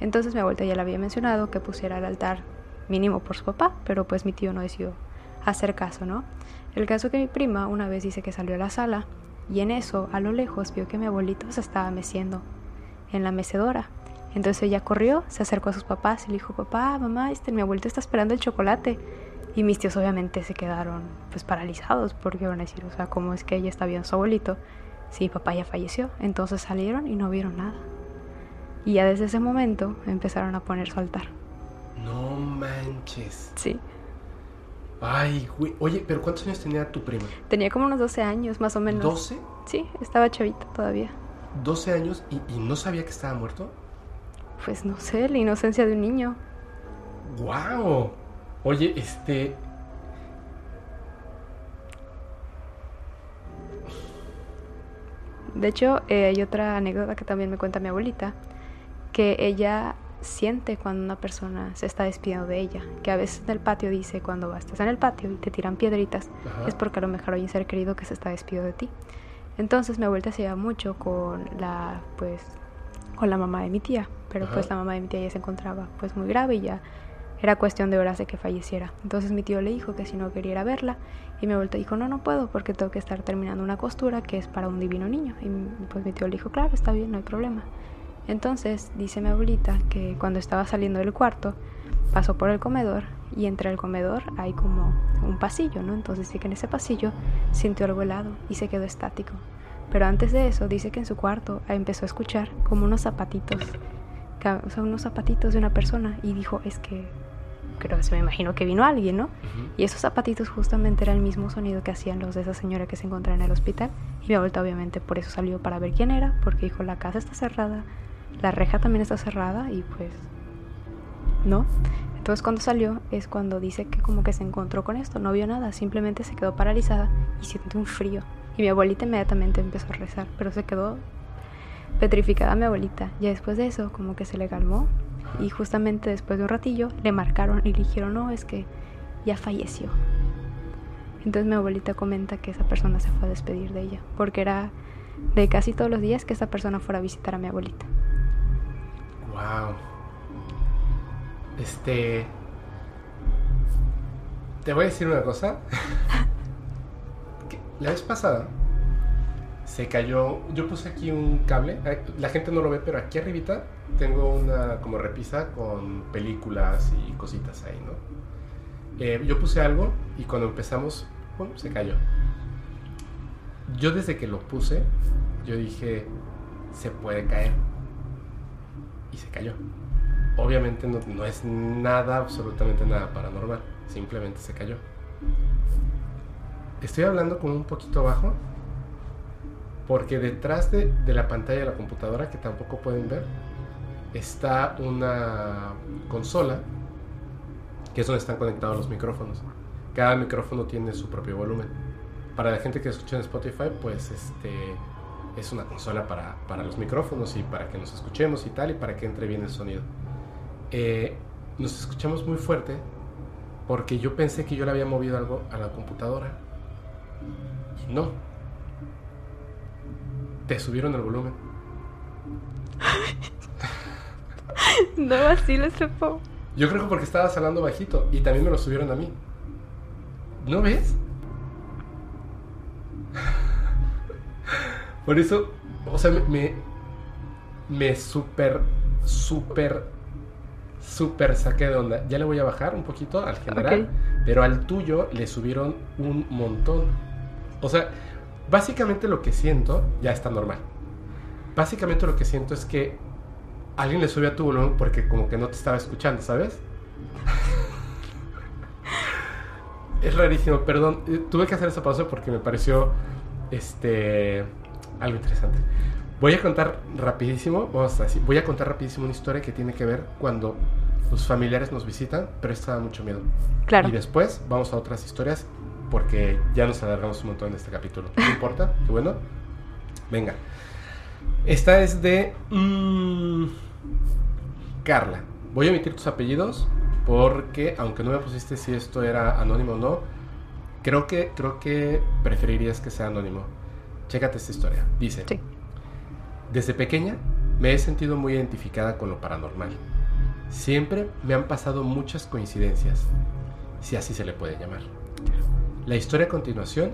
Entonces mi abuelita ya le había mencionado que pusiera el altar mínimo por su papá, pero pues mi tío no decidió hacer caso, ¿no? El caso que mi prima una vez dice que salió a la sala y en eso, a lo lejos, vio que mi abuelito se estaba meciendo en la mecedora. Entonces ella corrió, se acercó a sus papás y le dijo, papá, mamá, este, mi abuelito está esperando el chocolate. Y mis tíos obviamente se quedaron pues paralizados porque iban a decir, o sea, ¿cómo es que ella está viendo a su abuelito? Mi papá ya falleció. Entonces salieron y no vieron nada. Y ya desde ese momento empezaron a poner su altar. No manches. Sí. Ay, güey. Oye, pero ¿cuántos años tenía tu prima? Tenía como unos 12 años, más o menos. ¿12? Sí, estaba chavita todavía. 12 años y, y no sabía que estaba muerto. Pues no sé, la inocencia de un niño. ¡Wow! Oye, este. De hecho, eh, hay otra anécdota que también me cuenta mi abuelita, que ella siente cuando una persona se está despidiendo de ella, que a veces en el patio dice cuando estás en el patio y te tiran piedritas, Ajá. es porque a lo mejor hay un ser querido que se está despidiendo de ti. Entonces mi abuelita se lleva mucho con la, pues, con la mamá de mi tía, pero Ajá. pues la mamá de mi tía ya se encontraba pues muy grave y ya era cuestión de horas de que falleciera. Entonces mi tío le dijo que si no quería ir a verla y mi abuelita dijo no, no puedo porque tengo que estar terminando una costura que es para un divino niño. Y pues mi tío le dijo claro, está bien, no hay problema. Entonces dice mi abuelita que cuando estaba saliendo del cuarto pasó por el comedor y entre el comedor hay como un pasillo, ¿no? Entonces dice que en ese pasillo sintió algo helado y se quedó estático. Pero antes de eso dice que en su cuarto empezó a escuchar como unos zapatitos, o sea, unos zapatitos de una persona y dijo, es que creo que se me imagino que vino alguien, ¿no? Y esos zapatitos justamente era el mismo sonido que hacían los de esa señora que se encontraba en el hospital. Y mi abuelita obviamente por eso salió para ver quién era, porque dijo la casa está cerrada, la reja también está cerrada y pues no. Entonces cuando salió es cuando dice que como que se encontró con esto, no vio nada, simplemente se quedó paralizada y sintió un frío. Y mi abuelita inmediatamente empezó a rezar, pero se quedó petrificada mi abuelita. Ya después de eso como que se le calmó y justamente después de un ratillo le marcaron y le dijeron, no, es que ya falleció. Entonces mi abuelita comenta que esa persona se fue a despedir de ella, porque era de casi todos los días que esa persona fuera a visitar a mi abuelita. Wow. Este. Te voy a decir una cosa. La vez pasada se cayó. Yo puse aquí un cable. La gente no lo ve, pero aquí arribita tengo una como repisa con películas y cositas ahí, ¿no? Eh, yo puse algo y cuando empezamos, ¡pum! se cayó. Yo desde que lo puse, yo dije, se puede caer. Y se cayó. Obviamente no, no es nada, absolutamente nada paranormal. Simplemente se cayó. Estoy hablando como un poquito bajo. Porque detrás de, de la pantalla de la computadora, que tampoco pueden ver, está una consola, que es donde están conectados los micrófonos. Cada micrófono tiene su propio volumen. Para la gente que escucha en Spotify, pues este es una consola para, para los micrófonos y para que nos escuchemos y tal, y para que entre bien el sonido. Eh, nos escuchamos muy fuerte porque yo pensé que yo le había movido algo a la computadora. No. Te subieron el volumen. [LAUGHS] No, así lo supo. Yo creo que porque estabas hablando bajito y también me lo subieron a mí. ¿No ves? Por eso, o sea, me, me, súper, súper, súper saqué de onda. Ya le voy a bajar un poquito al general, pero al tuyo le subieron un montón. O sea, básicamente lo que siento ya está normal. Básicamente lo que siento es que alguien le subió a tu volumen porque como que no te estaba escuchando, ¿sabes? [LAUGHS] es rarísimo, perdón. eh, Tuve que hacer esa pausa porque me pareció este algo interesante. Voy a contar rapidísimo, vamos a decir, voy a contar rapidísimo una historia que tiene que ver cuando los familiares nos visitan, pero esto da mucho miedo. Claro. Y después vamos a otras historias porque ya nos alargamos un montón en este capítulo. No importa, [LAUGHS] qué bueno. Venga. Esta es de mm, Carla. Voy a omitir tus apellidos porque aunque no me pusiste si esto era anónimo o no, creo que creo que preferirías que sea anónimo. Chécate esta historia. Dice: Sí. Desde pequeña me he sentido muy identificada con lo paranormal. Siempre me han pasado muchas coincidencias, si así se le puede llamar. La historia a continuación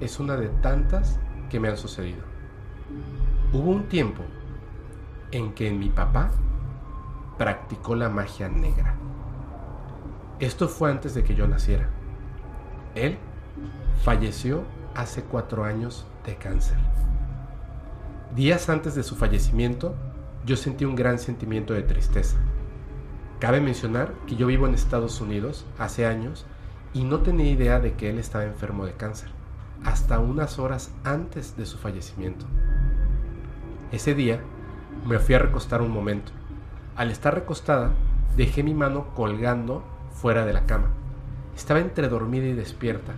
es una de tantas que me han sucedido. Hubo un tiempo en que mi papá practicó la magia negra. Esto fue antes de que yo naciera. Él falleció hace cuatro años de cáncer. Días antes de su fallecimiento, yo sentí un gran sentimiento de tristeza. Cabe mencionar que yo vivo en Estados Unidos hace años y no tenía idea de que él estaba enfermo de cáncer, hasta unas horas antes de su fallecimiento. Ese día me fui a recostar un momento. Al estar recostada, dejé mi mano colgando fuera de la cama. Estaba entre dormida y despierta,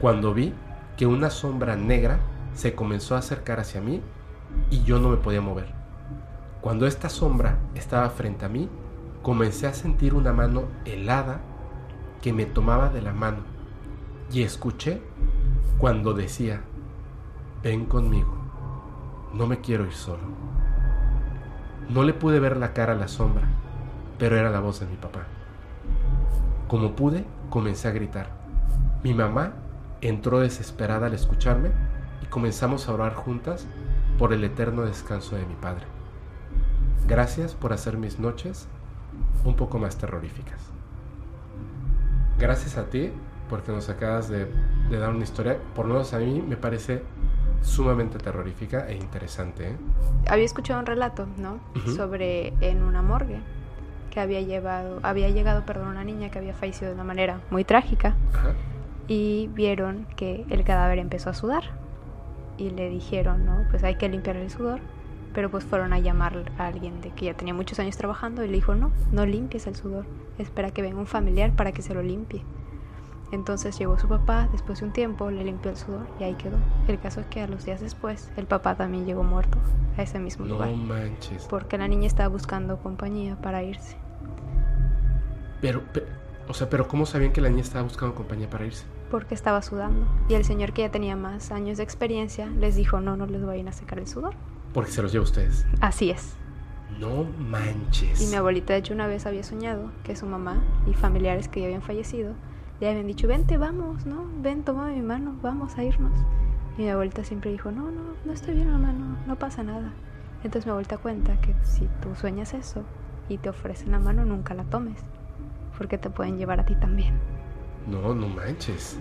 cuando vi que una sombra negra se comenzó a acercar hacia mí y yo no me podía mover. Cuando esta sombra estaba frente a mí, comencé a sentir una mano helada que me tomaba de la mano y escuché cuando decía, ven conmigo, no me quiero ir solo. No le pude ver la cara a la sombra, pero era la voz de mi papá. Como pude, comencé a gritar. Mi mamá entró desesperada al escucharme y comenzamos a orar juntas por el eterno descanso de mi padre. Gracias por hacer mis noches un poco más terroríficas. Gracias a ti porque nos acabas de, de dar una historia, por lo menos a mí me parece sumamente terrorífica e interesante. ¿eh? Había escuchado un relato, ¿no? Ujú. Sobre en una morgue que había llevado, había llegado, perdón, una niña que había fallecido de una manera muy trágica Ajá. Y vieron que el cadáver empezó a sudar y le dijeron, ¿no? Pues hay que limpiar el sudor, pero pues fueron a llamar a alguien de que ya tenía muchos años trabajando y le dijo, no, no limpies el sudor, espera que venga un familiar para que se lo limpie. Entonces llegó su papá, después de un tiempo le limpió el sudor y ahí quedó. El caso es que a los días después el papá también llegó muerto a ese mismo No lugar. manches. Porque la niña estaba buscando compañía para irse. Pero, pe- o sea, pero ¿cómo sabían que la niña estaba buscando compañía para irse? Porque estaba sudando. Y el señor que ya tenía más años de experiencia les dijo, no, no les vayan a secar el sudor. Porque se los lleva a ustedes. Así es. No manches. Y mi abuelita, de hecho, una vez había soñado que su mamá y familiares que ya habían fallecido le habían dicho, vente, vamos, ¿no? Ven, toma mi mano, vamos a irnos. Y mi abuelita siempre dijo, no, no, no estoy bien, mamá, no, no pasa nada. Entonces mi abuelita cuenta que si tú sueñas eso y te ofrecen la mano, nunca la tomes, porque te pueden llevar a ti también. No, no manches.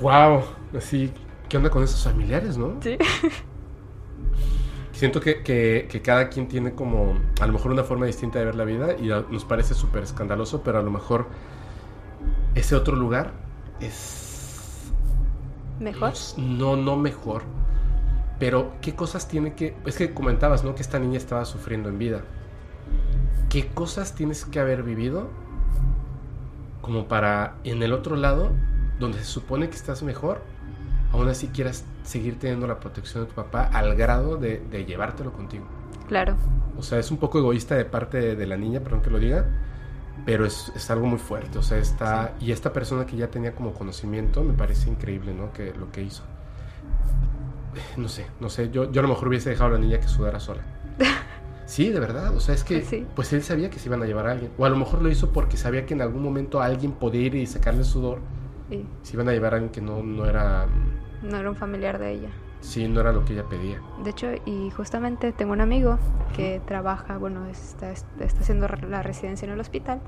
Wow. Así, ¿qué onda con esos familiares, no? Sí. [LAUGHS] Siento que, que- que cada quien tiene como a lo mejor una forma distinta de ver la vida y a- nos parece súper escandaloso, pero a lo mejor ese otro lugar es... ¿Mejor? No, no mejor. Pero, ¿qué cosas tiene que...? Es que comentabas, ¿no? Que esta niña estaba sufriendo en vida. ¿Qué cosas tienes que haber vivido como para en el otro lado, donde se supone que estás mejor, aún así quieras seguir teniendo la protección de tu papá al grado de, de llevártelo contigo? Claro. O sea, es un poco egoísta de parte de, de la niña, perdón que lo diga, pero es, es algo muy fuerte. O sea, está. Y esta persona que ya tenía como conocimiento, me parece increíble, ¿no? Que lo que hizo. [SIGHS] No sé, no sé. Yo, yo a lo mejor hubiese dejado a la niña que sudara sola. [LAUGHS] Sí, de verdad. O sea, es que. Pues sí. Pues él sabía que se iban a llevar a alguien. O a lo mejor lo hizo porque sabía que en algún momento alguien podía ir y sacarle sudor. Y Se iban a llevar a alguien que no, no era. no era un familiar de ella. Sí, no era lo que ella pedía. De hecho, y justamente tengo un amigo que trabaja, bueno, está, está haciendo la residencia en el hospital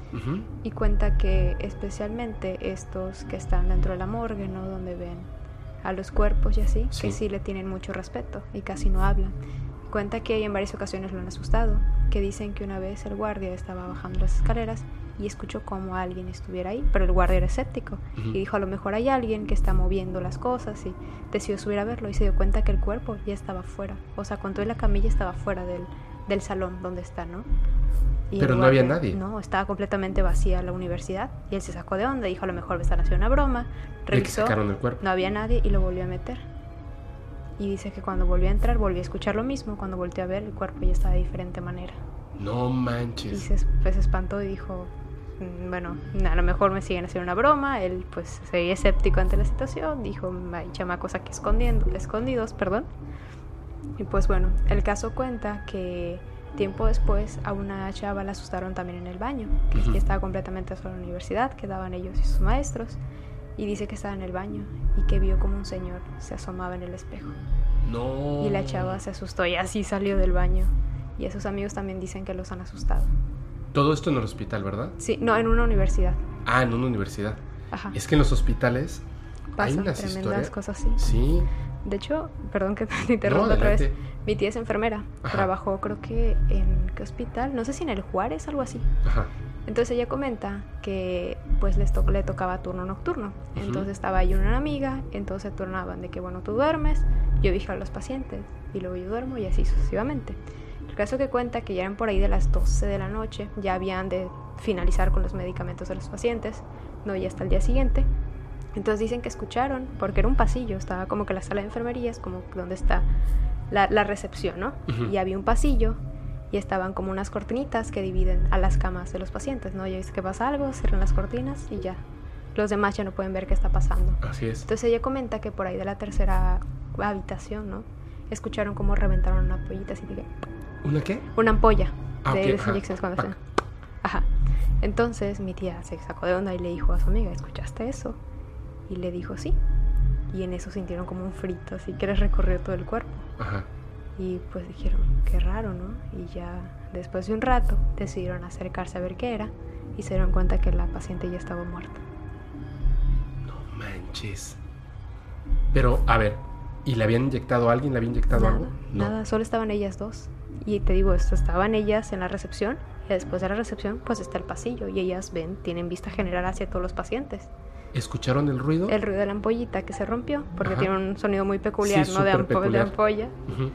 y cuenta que especialmente estos que están dentro de la morgue, ¿no? Donde ven a los cuerpos y así, Sí. que sí le tienen mucho respeto y casi no hablan. Cuenta que en varias ocasiones lo han asustado, que dicen que una vez el guardia estaba bajando las escaleras y escuchó como alguien estuviera ahí, pero el guardia era escéptico y dijo a lo mejor hay alguien que está moviendo las cosas y decidió subir a verlo y se dio cuenta que el cuerpo ya estaba fuera, o sea, cuando en la camilla estaba fuera del, del salón donde está, ¿no? Y Pero no había nadie. No, estaba completamente vacía la universidad. Y él se sacó de onda, dijo a lo mejor me están haciendo una broma. Revisó, sacaron el cuerpo. no había nadie y lo volvió a meter. Y dice que cuando volvió a entrar, volvió a escuchar lo mismo. Cuando volteó a ver, el cuerpo ya estaba de diferente manera. No Y manches. se, es- pues, se espantó y dijo, "Mm, bueno, a lo mejor me siguen haciendo una broma. Él pues se veía escéptico ante la situación. Dijo, hay chamacos aquí escondiendo, escondidos, perdón. Y pues bueno, el caso cuenta que tiempo después a una chava la asustaron también en el baño, que Ujú. que estaba completamente sola en la universidad, quedaban ellos y sus maestros. Y dice que estaba en el baño y que vio como un señor se asomaba en el espejo. No. Y la chava se asustó y así salió del baño. Y esos amigos también dicen que los han asustado. Todo esto en el hospital, ¿verdad? Sí, no, en una universidad. Ah, en una universidad. Ajá. Es que en los hospitales hay Pasan unas tremendas historias. cosas así. Sí. De hecho, perdón que [LAUGHS] te interrumpa No, otra vez. Mi tía es enfermera. Ajá. Trabajó creo que en qué hospital, no sé si en el Juárez, algo así. Ajá. Entonces ella comenta que pues les to- le tocaba turno nocturno. Entonces estaba ahí una amiga, entonces turnaban de que bueno, tú duermes, yo vigilo a los pacientes y luego yo duermo y así sucesivamente. El caso que cuenta que ya eran por ahí de las 12 de la noche, ya habían de finalizar con los medicamentos de los pacientes, no ya hasta el día siguiente. Entonces dicen que escucharon, porque era un pasillo, estaba como que la sala de enfermería es como donde está la, la recepción, ¿no? Ujú. Y había un pasillo y estaban como unas cortinitas que dividen a las camas de los pacientes, ¿no? Ya viste que pasa algo, cierran las cortinas y ya. Los demás ya no pueden ver qué está pasando. Así es. Entonces ella comenta que por ahí de la tercera habitación, ¿no? Escucharon cómo reventaron una ampollita así de que- ¿Una qué? una ampolla Ah, de ok, las ajá. inyecciones cuando Pac. están. Ajá. Entonces mi tía se sacó de onda y le dijo a su amiga, ¿escuchaste eso? Y le dijo sí. Y en eso sintieron como un frito, así que les recorrió todo el cuerpo. Ajá. Y pues dijeron, qué raro, ¿no? Y ya después de un rato decidieron acercarse a ver qué era y se dieron cuenta que la paciente ya estaba muerta. No manches. Pero, a ver, ¿y le habían inyectado a alguien? ¿Le había inyectado Nada, algo? No. nada, solo estaban ellas dos. Y te digo esto, estaban ellas en la recepción y después de la recepción pues está el pasillo y ellas ven, tienen vista general hacia todos los pacientes. ¿Escucharon el ruido? El ruido de la ampollita que se rompió porque Ajá. tiene un sonido muy peculiar, Sí, ¿no? De, ampo- de peculiar. ampolla. Ujú.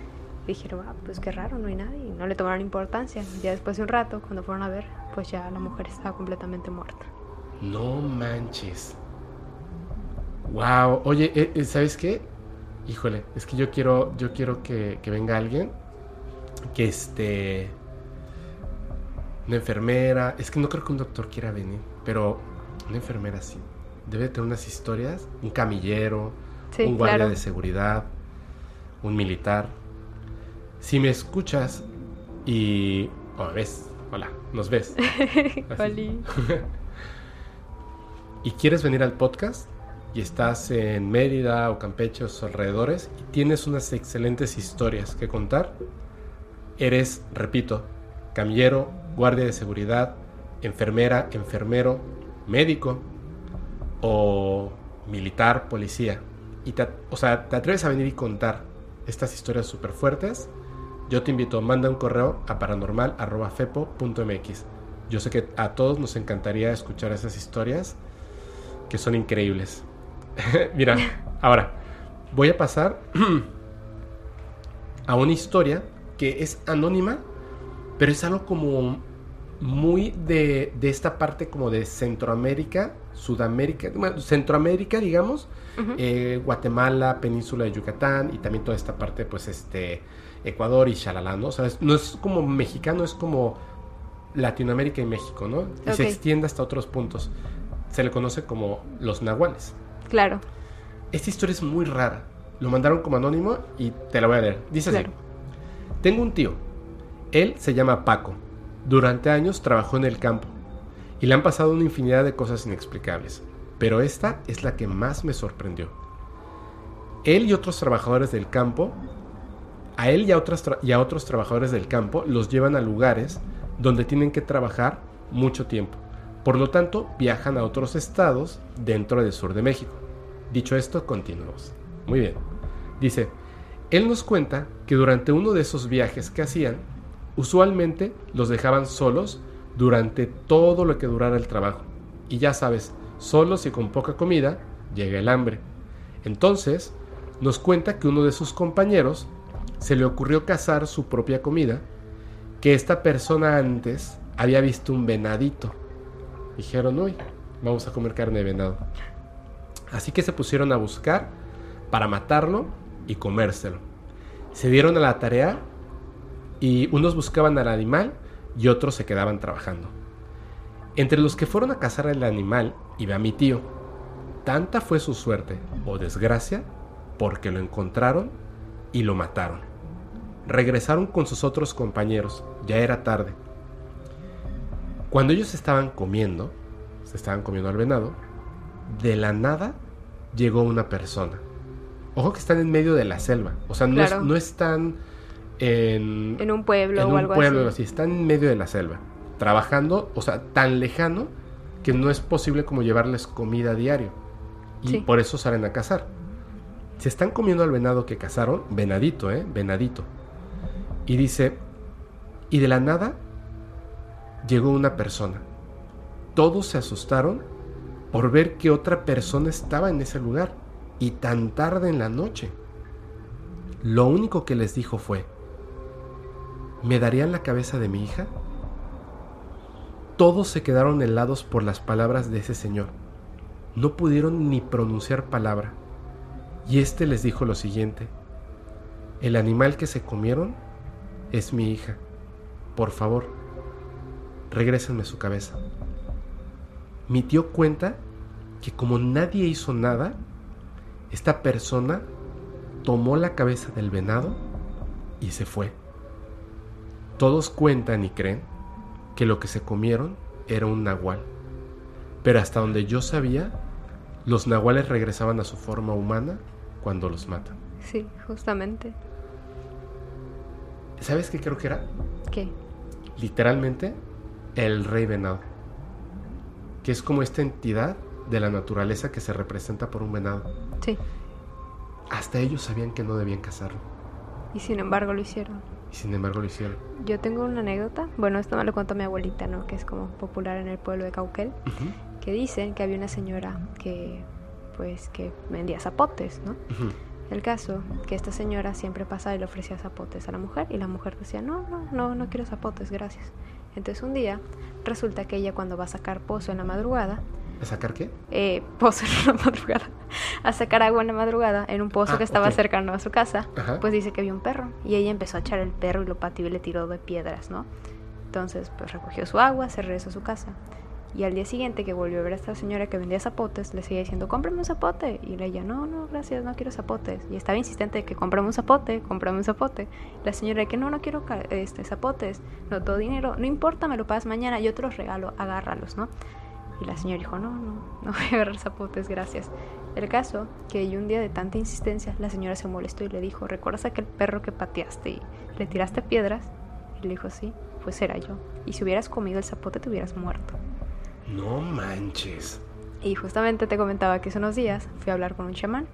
Dijeron, ah, pues qué raro, no hay nadie. Y no le tomaron importancia. Ya después de un rato, cuando fueron a ver, pues ya la mujer estaba completamente muerta. No manches. Wow. Oye, eh, eh, ¿sabes qué? Híjole, es que yo quiero, yo quiero que, que venga alguien que este. Una enfermera. Es que no creo que un doctor quiera venir, pero una enfermera sí. Debe tener unas historias. Un camillero, Sí, un guardia claro. de seguridad, un militar. Si me escuchas y. Oh, ves. Hola, nos ves. [LAUGHS] [LAUGHS] Y quieres venir al podcast y estás en Mérida o Campeche o sus alrededores y tienes unas excelentes historias que contar, eres, repito, camillero, guardia de seguridad, enfermera, enfermero, médico o militar, policía, y te, o sea, te atreves a venir y contar estas historias súper fuertes, yo te invito, manda un correo a paranormal.fepo.mx. Yo sé que a todos nos encantaría escuchar esas historias que son increíbles. [LAUGHS] Mira, [LAUGHS] ahora voy a pasar [CLEARS THROAT] a una historia que es anónima, pero es algo como muy de, de esta parte como de Centroamérica, Sudamérica, bueno, Centroamérica, digamos, eh, Guatemala, península de Yucatán y también toda esta parte, pues, este, Ecuador y Shalala, ¿no? O sea, no es como mexicano, es como Latinoamérica y México, ¿no? Y se extiende hasta otros puntos. Se le conoce como los nahuales. Claro. Esta historia es muy rara. Lo mandaron como anónimo y te la voy a leer. Dice así. Tengo un tío. Él se llama Paco. Durante años trabajó en el campo y le han pasado una infinidad de cosas inexplicables. Pero esta es la que más me sorprendió. Él y otros trabajadores del campo, a él y a, otros trabajadores del campo los llevan a lugares donde tienen que trabajar mucho tiempo. Por lo tanto, viajan a otros estados dentro del sur de México. Dicho esto, continuamos. Muy bien. Dice, él nos cuenta que durante uno de esos viajes que hacían, usualmente los dejaban solos durante todo lo que durara el trabajo. Y ya sabes, solos y con poca comida, llega el hambre. Entonces, nos cuenta que uno de sus compañeros se le ocurrió cazar su propia comida que esta persona antes había visto un venadito. Dijeron, uy, vamos a comer carne de venado. Así que se pusieron a buscar para matarlo y comérselo. Se dieron a la tarea y unos buscaban al animal y otros se quedaban trabajando. Entre los que fueron a cazar al animal iba mi tío. Tanta fue su suerte o desgracia porque lo encontraron y lo mataron. Regresaron con sus otros compañeros, ya era tarde. Cuando ellos estaban comiendo, se estaban comiendo al venado, de la nada llegó una persona. Ojo que están en medio de la selva, o sea, no, es- no están en, En un pueblo en o un algo pueblo, así. así, están en medio de la selva, trabajando, o sea, tan lejano que no es posible como llevarles comida a diario. Y Sí. por eso salen a cazar. Se están comiendo al venado que cazaron, venadito, ¿eh? Venadito. Y dice, y de la nada llegó una persona. Todos se asustaron por ver que otra persona estaba en ese lugar y tan tarde en la noche. Lo único que les dijo fue, ¿me darían la cabeza de mi hija? Todos se quedaron helados por las palabras de ese señor. No pudieron ni pronunciar palabra. Y este les dijo lo siguiente, el animal que se comieron es mi hija. Por favor, regrésenme su cabeza. Mi tío cuenta que como nadie hizo nada, esta persona tomó la cabeza del venado y se fue. Todos cuentan y creen que lo que se comieron era un nahual. Pero hasta donde yo sabía, los nahuales regresaban a su forma humana cuando los matan. Sí, justamente. ¿Sabes qué creo que era? ¿Qué? Literalmente, el rey venado. Que es como esta entidad de la naturaleza que se representa por un venado. Sí. Hasta ellos sabían que no debían cazarlo. Y sin embargo lo hicieron. Y sin embargo lo hicieron. Yo tengo una anécdota. Bueno, esto me lo contó mi abuelita, ¿no? Que es como popular en el pueblo de Cauquel. Que dicen que había una señora que, pues, que vendía zapotes, ¿no? ujú. El caso que esta señora siempre pasaba y le ofrecía zapotes a la mujer y la mujer decía, no, no, no, no quiero zapotes, gracias. Entonces un día resulta que ella cuando va a sacar pozo en la madrugada, ¿A sacar qué? eh, pozo [LAUGHS] en la madrugada, a sacar agua en la madrugada en un pozo Ah, que estaba cercano a su casa, Ajá. pues dice que vio un perro y ella empezó a echar el perro y lo pateó y le tiró de piedras, ¿no? Entonces pues recogió su agua, se regresó a su casa. Y al día siguiente que volvió a ver a esta señora que vendía zapotes, le seguía diciendo, cómprame un zapote. Y ella, no, no, gracias, no quiero zapotes. Y estaba insistente de que cómprame un zapote, cómprame un zapote. La señora que no, no quiero este, zapotes, no todo dinero, no importa, me lo pagas mañana, yo te los regalo, agárralos, ¿no? Y la señora dijo, no, no, [LAUGHS] no voy a agarrar zapotes, gracias. El caso, que un día de tanta insistencia, la señora se molestó y le dijo, ¿recuerdas aquel perro que pateaste y le tiraste piedras? Y le dijo, sí, pues era yo. Y si hubieras comido el zapote te hubieras muerto. No manches. Y justamente te comentaba que hace unos días fui a hablar con un chamán.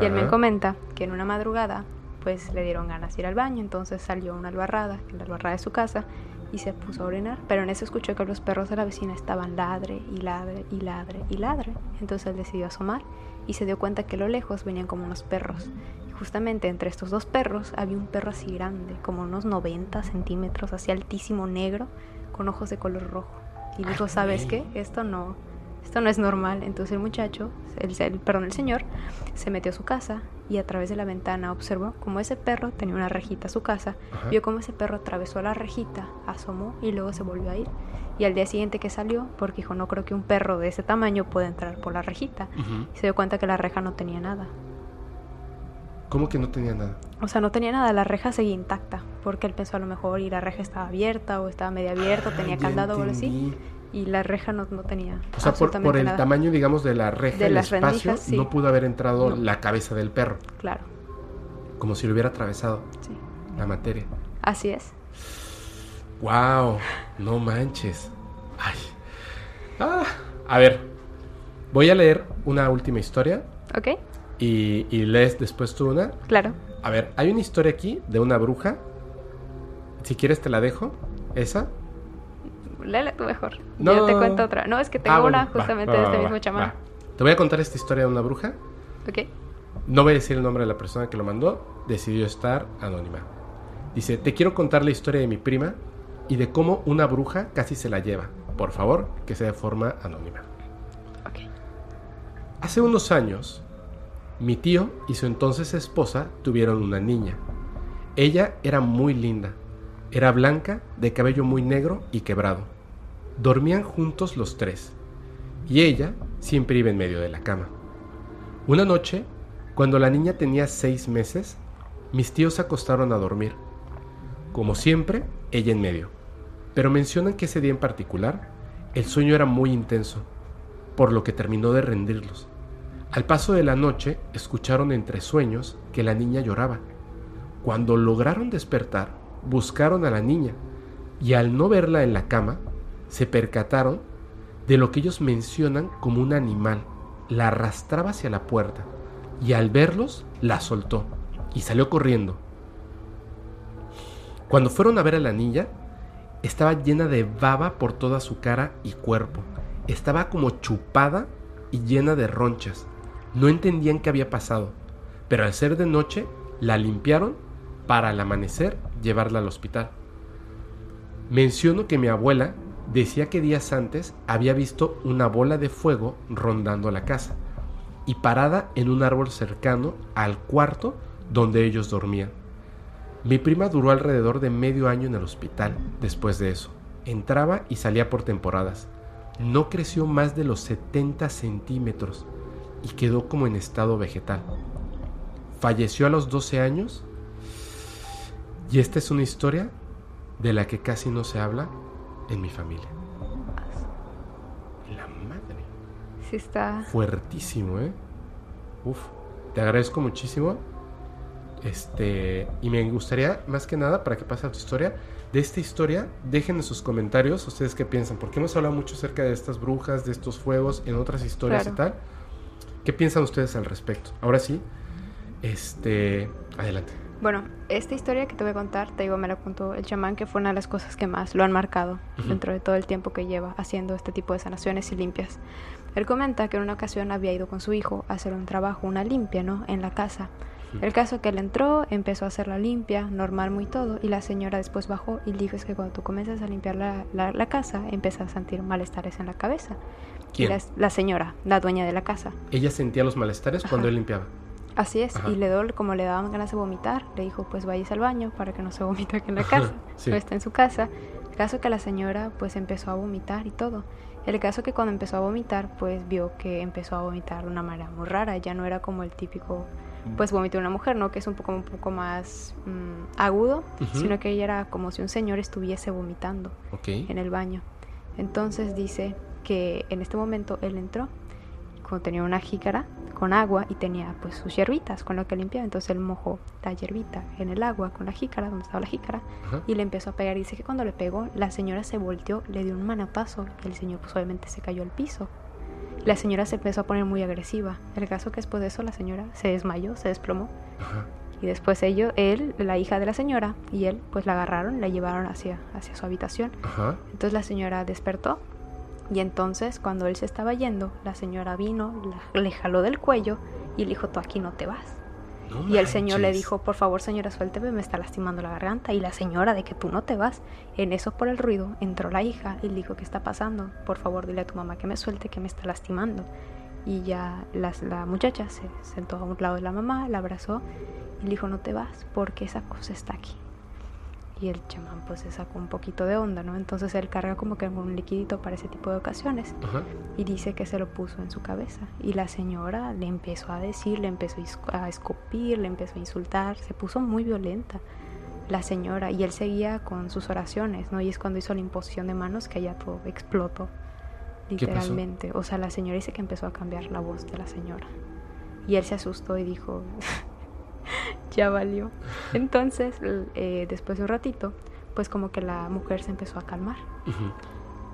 Y él me comenta que en una madrugada, pues le dieron ganas de ir al baño, entonces salió una albarrada, la albarrada de su casa, y se puso a orinar. Pero en eso escuchó que los perros de la vecina estaban ladre y ladre y ladre y ladre. Entonces él decidió asomar y se dio cuenta que a lo lejos venían como unos perros. Y justamente entre estos dos perros había un perro así grande, como unos 90 centímetros, así altísimo, negro, con ojos de color rojo. Y dijo, ¿sabes qué? Esto no, esto no es normal. Entonces el muchacho, el, el- perdón, el señor, se metió a su casa y a través de la ventana observó cómo ese perro tenía una rejita a su casa. Ajá. Vio cómo ese perro atravesó la rejita, asomó y luego se volvió a ir. Y al día siguiente que salió, porque dijo, no creo que un perro de ese tamaño pueda entrar por la rejita, y se dio cuenta que la reja no tenía nada. ¿Cómo que no tenía nada? O sea, no tenía nada, la reja seguía intacta, porque él pensó a lo mejor y la reja estaba abierta o estaba media abierta, Ah, tenía candado o algo así, y la reja no, no tenía O sea, por, el nada. tamaño, digamos, de la reja, De el las espacio, rendijas, sí. no pudo haber entrado No. la cabeza del perro. Claro, Como si lo hubiera atravesado sí. la materia. Así es. ¡Wow! No manches. Ay. Ah, a ver, voy a leer una última historia ¿Ok? Y, y lees después tú una. Claro. A ver, hay una historia aquí de una bruja. Si quieres te la dejo. Esa. Léela tú mejor. No. Yo te cuento otra. No, es que tengo Ah, bueno, una justamente va, de este va, mismo chamán. Te voy a contar esta historia de una bruja. ¿Ok? No voy a decir el nombre de la persona que lo mandó. Decidió estar anónima. Dice, te quiero contar la historia de mi prima y de cómo una bruja casi se la lleva. Por favor, que sea de forma anónima. Ok. Hace unos años, mi tío y su entonces esposa tuvieron una niña. Ella era muy linda. Era blanca, de cabello muy negro y quebrado. Dormían juntos los tres. Y ella siempre iba en medio de la cama. Una noche, cuando la niña tenía seis meses, mis tíos se acostaron a dormir. Como siempre, ella en medio. Pero mencionan que ese día en particular, el sueño era muy intenso, por lo que terminó de rendirlos. Al paso de la noche, escucharon entre sueños que la niña lloraba. Cuando lograron despertar, buscaron a la niña y al no verla en la cama, se percataron de lo que ellos mencionan como un animal. La arrastraba hacia la puerta y al verlos la soltó y salió corriendo. Cuando fueron a ver a la niña, estaba llena de baba por toda su cara y cuerpo. Estaba como chupada y llena de ronchas. No entendían qué había pasado, pero al ser de noche la limpiaron para al amanecer llevarla al hospital. Menciono que mi abuela decía que días antes había visto una bola de fuego rondando la casa y parada en un árbol cercano al cuarto donde ellos dormían. Mi prima duró alrededor de medio año en el hospital después de eso. Entraba y salía por temporadas. No creció más de los 70 centímetros y quedó como en estado vegetal. Falleció a los 12 años y esta es una historia de la que casi no se habla en mi familia. La madre. Sí está. Fuertísimo, ¿eh? Uf, te agradezco muchísimo. Este, y me gustaría, más que nada, para que pase a tu historia, de esta historia, dejen en sus comentarios ustedes qué piensan. Porque hemos hablado mucho acerca de estas brujas, de estos fuegos, en otras historias y tal. ¿Qué piensan ustedes al respecto? Ahora sí, este, adelante. Bueno, esta historia que te voy a contar, te digo, me la contó el chamán, que fue una de las cosas que más lo han marcado dentro de todo el tiempo que lleva haciendo este tipo de sanaciones y limpias. Él comenta que en una ocasión había ido con su hijo a hacer un trabajo, una limpia, ¿no? En la casa. El caso que él entró, empezó a hacer la limpia, normal muy todo, y la señora después bajó y dijo es que cuando tú comienzas a limpiar la, la- la casa, empiezas a sentir malestares en la cabeza. ¿Quién? la, la señora, la dueña de la casa. Ella sentía los malestares cuando él limpiaba. Así es, Ajá. y le dio, como le daban ganas de vomitar, le dijo, pues vayas al baño para que no se vomite aquí en la casa, Sí. no está en su casa. El caso que la señora pues empezó a vomitar y todo. El caso que cuando empezó a vomitar, pues vio que empezó a vomitar de una manera muy rara, ya no era como el típico pues vómito de una mujer, ¿no? Que es un poco un poco más mm, agudo, sino que ella era como si un señor estuviese vomitando en el baño. Entonces dice que en este momento él entró, como tenía una jícara con agua y tenía pues sus hierbitas con lo que limpiaba, entonces él mojó la hierbita en el agua con la jícara, donde estaba la jícara, Ajá. y le empezó a pegar. Y dice que cuando le pegó, la señora se volteó, le dio un manotazo y el señor pues obviamente se cayó al piso. La señora se empezó a poner muy agresiva. El caso que después de eso la señora se desmayó, se desplomó. Ajá. Y después ellos, él, la hija de la señora y él, pues la agarraron, la llevaron hacia, hacia su habitación. Ajá. Entonces la señora despertó y entonces cuando él se estaba yendo, la señora vino, la- le jaló del cuello y le dijo, tú aquí no te vas. No Y el señor le dijo, por favor señora, suélteme, me está lastimando la garganta. Y la señora, de que tú no te vas. En eso por el ruido entró la hija y le dijo, ¿qué está pasando? Por favor dile a tu mamá que me suelte, que me está lastimando. Y ya las- la muchacha se sentó a un lado de la mamá, la abrazó y le dijo, no te vas porque esa cosa está aquí. Y el chamán pues se sacó un poquito de onda, ¿no? Entonces él carga como que un liquidito para ese tipo de ocasiones Ajá. y dice que se lo puso en su cabeza. Y la señora le empezó a decir, le empezó a escupir, le empezó a insultar, se puso muy violenta la señora y él seguía con sus oraciones, ¿no? Y es cuando hizo la imposición de manos que ya todo explotó, literalmente. O sea, la señora dice que empezó a cambiar la voz de la señora. Y él se asustó y dijo, [LAUGHS] ya valió. Entonces, eh, después de un ratito, pues como que la mujer se empezó a calmar.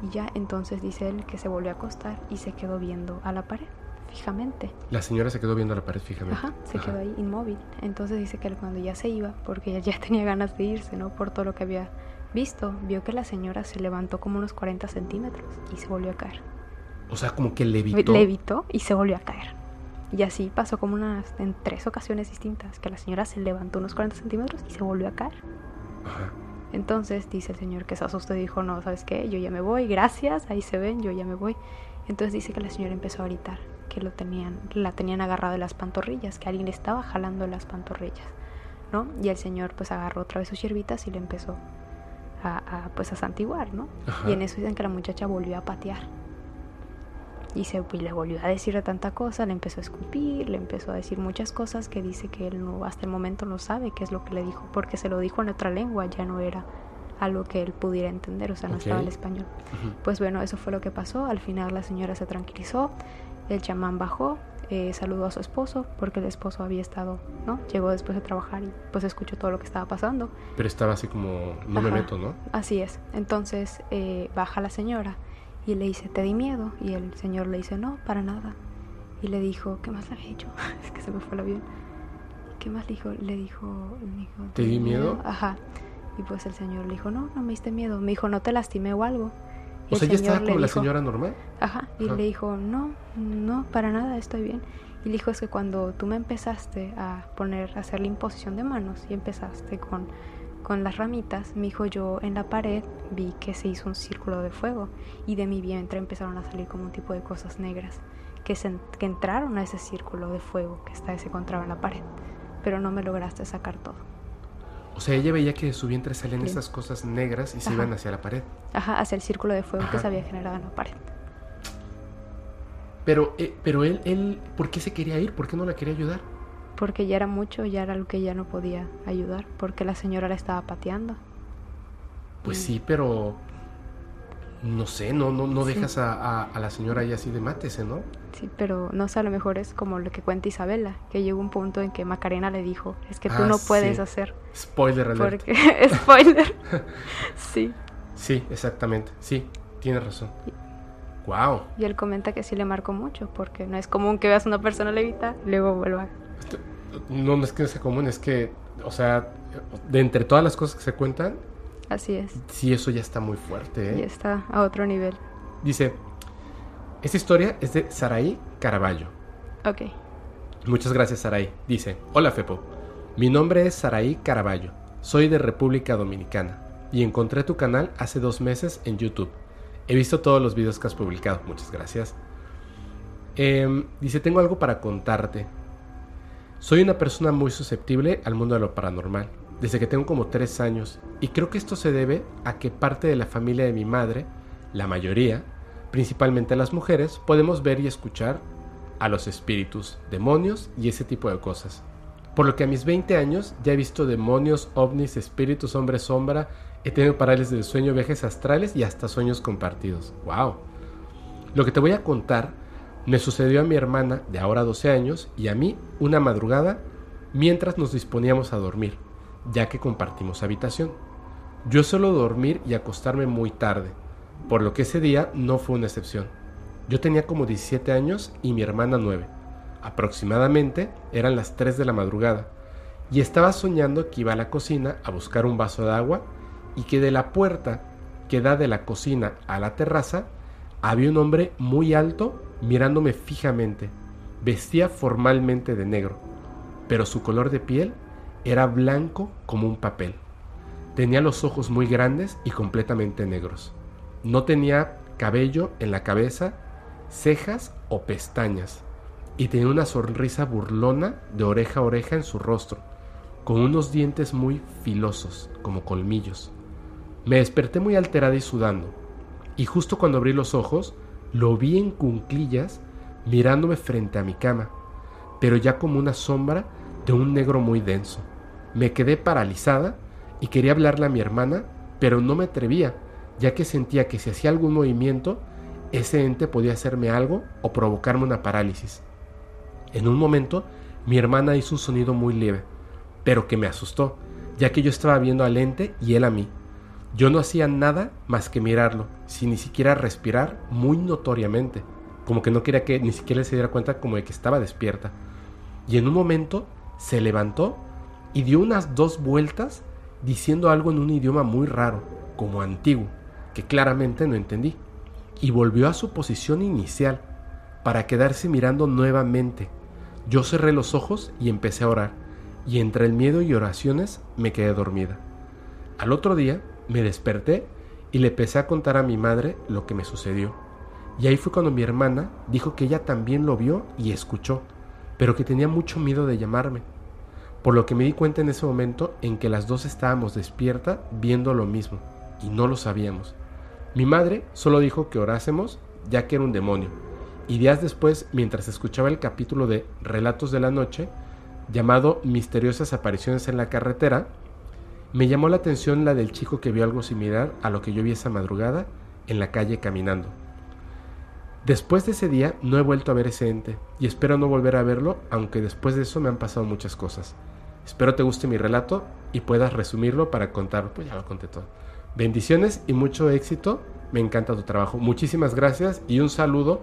Y ya entonces dice él que se volvió a acostar y se quedó viendo a la pared, fijamente. La señora se quedó viendo a la pared fijamente. Ajá, se Ajá. quedó ahí inmóvil. Entonces dice que cuando ya se iba, porque ella ya [LAUGHS] tenía ganas de irse, ¿no? Por todo lo que había visto, vio que la señora se levantó como unos 40 centímetros y se volvió a caer. O sea, como que levitó. Levitó y se volvió a caer. Y así pasó como unas, en tres ocasiones distintas, que la señora se levantó unos 40 centímetros y se volvió a caer. Ajá. Entonces dice el señor que se asustó y dijo, no, ¿sabes qué? Yo ya me voy, gracias, ahí se ven, yo ya me voy. Entonces dice que la señora empezó a gritar, que lo tenían, la tenían agarrado de las pantorrillas, que alguien le estaba jalando las pantorrillas, ¿no? Y el señor pues agarró otra vez sus hierbitas y le empezó a, a, pues a santiguar, ¿no? Ajá. Y en eso dicen que la muchacha volvió a patear. Y se y le volvió a decir tanta cosa, le empezó a escupir, le empezó a decir muchas cosas que dice que él no, hasta el momento no sabe qué es lo que le dijo, porque se lo dijo en otra lengua, ya no era algo que él pudiera entender, o sea, no estaba el español. Pues bueno, eso fue lo que pasó. Al final la señora se tranquilizó, el chamán bajó, eh, saludó a su esposo, porque el esposo había estado, ¿no? Llegó después de trabajar y pues escuchó todo lo que estaba pasando. Pero estaba así como, no me Ajá. meto, ¿no? Así es. Entonces eh, baja la señora y le dice, ¿te di miedo? Y el señor le dice, no, para nada. Y le dijo, ¿qué más le había hecho? [LAUGHS] es que se me fue el avión. ¿Qué más le dijo? Le dijo, dijo, ¿Te di miedo? Ajá. Y pues el señor le dijo, no, no me diste miedo. Me dijo, no te lastimé o algo. Y O sea, ya señor estaba como la señora normal. Ajá, y Ajá. le dijo, no, no, para nada, estoy bien. Y le dijo, es que cuando tú me empezaste a poner, a hacer la imposición de manos y empezaste con, con las ramitas, me dijo, yo en la pared vi que se hizo un círculo de fuego y de mi vientre empezaron a salir como un tipo de cosas negras que, se, que entraron a ese círculo de fuego que está, se encontraba en la pared, pero no me lograste sacar todo. O sea, ella veía que de su vientre salían Sí. esas cosas negras y se Ajá. iban hacia la pared. Ajá, hacia el círculo de fuego que se había generado en la pared. Pero, eh, pero él, él, ¿por qué se quería ir? ¿Por qué no la quería ayudar? Porque ya era mucho, ya era lo que ya no podía ayudar, porque la señora la estaba pateando. Pues sí, pero no sé, no, no, no Sí. dejas a, a- a la señora ahí así de mátese, ¿no? Sí, pero no sé, a lo mejor es como lo que cuenta Isabela, que llegó un punto en que Macarena le dijo, es que tú Ah, no puedes sí. hacer, Spoiler alert. porque, [LAUGHS] spoiler, [LAUGHS] sí. Sí, exactamente. Sí, tienes razón. Wow. Y él comenta que sí le marcó mucho, porque no es común que veas a una persona levita y luego vuelva. No, no es que sea común, es que, o sea, de entre todas las cosas que se cuentan, Así es, sí, eso ya está muy fuerte. ¿eh? y está a otro nivel. Dice, esta historia es de Saraí Caraballo. Ok, Muchas gracias, Saraí. Dice, hola Fepo, mi nombre es Saraí Caraballo, soy de República Dominicana y encontré tu canal hace dos meses en YouTube. He visto todos los videos que has publicado, muchas gracias. Em, dice, tengo algo para contarte. Soy una persona muy susceptible al mundo de lo paranormal, desde que tengo como tres años, y creo que esto se debe a que parte de la familia de mi madre, la mayoría, principalmente las mujeres, podemos ver y escuchar a los espíritus, demonios y ese tipo de cosas. Por lo que a mis 20 años ya he visto demonios, ovnis, espíritus, hombres sombra, he tenido parálisis del sueño, viajes astrales y hasta sueños compartidos. ¡Wow! Lo que te voy a contar me sucedió a mi hermana de ahora 12 años y a mí una madrugada mientras nos disponíamos a dormir, ya que compartimos habitación. Yo suelo dormir y acostarme muy tarde, por lo que ese día no fue una excepción. Yo tenía como 17 años y mi hermana 9. Aproximadamente eran las 3 de la madrugada y estaba soñando que iba a la cocina a buscar un vaso de agua y que de la puerta que da de la cocina a la terraza había un hombre muy alto mirándome fijamente. Vestía formalmente de negro, pero su color de piel era blanco como un papel. Tenía los ojos muy grandes y completamente negros. No tenía cabello en la cabeza, cejas o pestañas, y tenía una sonrisa burlona de oreja a oreja en su rostro, con unos dientes muy filosos, como colmillos. Me desperté muy alterada y sudando, y justo cuando abrí los ojos, lo vi en cunclillas mirándome frente a mi cama, pero ya como una sombra de un negro muy denso. Me quedé paralizada y quería hablarle a mi hermana, pero no me atrevía, ya que sentía que si hacía algún movimiento, ese ente podía hacerme algo o provocarme una parálisis. En un momento, mi hermana hizo un sonido muy leve, pero que me asustó, ya que yo estaba viendo al ente y él a mí. Yo no hacía nada más que mirarlo, sin ni siquiera respirar muy notoriamente, como que no quería que ni siquiera se diera cuenta como de que estaba despierta. Y en un momento se levantó y dio unas dos vueltas diciendo algo en un idioma muy raro, como antiguo, que claramente no entendí, y volvió a su posición inicial para quedarse mirando nuevamente. Yo cerré los ojos y empecé a orar, y entre el miedo y oraciones me quedé dormida. Al otro día me desperté y le empecé a contar a mi madre lo que me sucedió. Y ahí fue cuando mi hermana dijo que ella también lo vio y escuchó, pero que tenía mucho miedo de llamarme. Por lo que me di cuenta en ese momento en que las dos estábamos despiertas viendo lo mismo, y no lo sabíamos. Mi madre solo dijo que orásemos, ya que era un demonio, y días después, mientras escuchaba el capítulo de Relatos de la Noche, llamado Misteriosas Apariciones en la Carretera, me llamó la atención la del chico que vio algo similar a lo que yo vi esa madrugada en la calle caminando. Después de ese día no he vuelto a ver ese ente y espero no volver a verlo, aunque después de eso me han pasado muchas cosas. Espero te guste mi relato y puedas resumirlo para contarlo. Pues ya lo conté todo. Bendiciones y mucho éxito. Me encanta tu trabajo. Muchísimas gracias y un saludo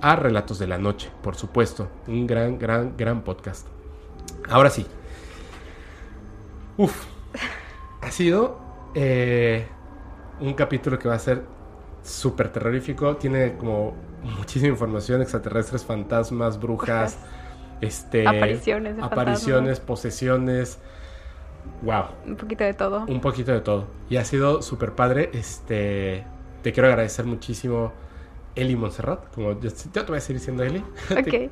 a Relatos de la Noche, por supuesto. Un gran, gran, gran podcast. Ahora sí. Uf. Ha sido eh, un capítulo que va a ser súper terrorífico. Tiene como muchísima información, extraterrestres, fantasmas, brujas, [LAUGHS] este, Apariciones de apariciones, posesiones. Wow, Un poquito de todo. un poquito de todo. Y ha sido súper padre. Este, te quiero agradecer muchísimo Eli Montserrat, como yo, yo te voy a seguir diciendo Eli. Te- [LAUGHS] Ok.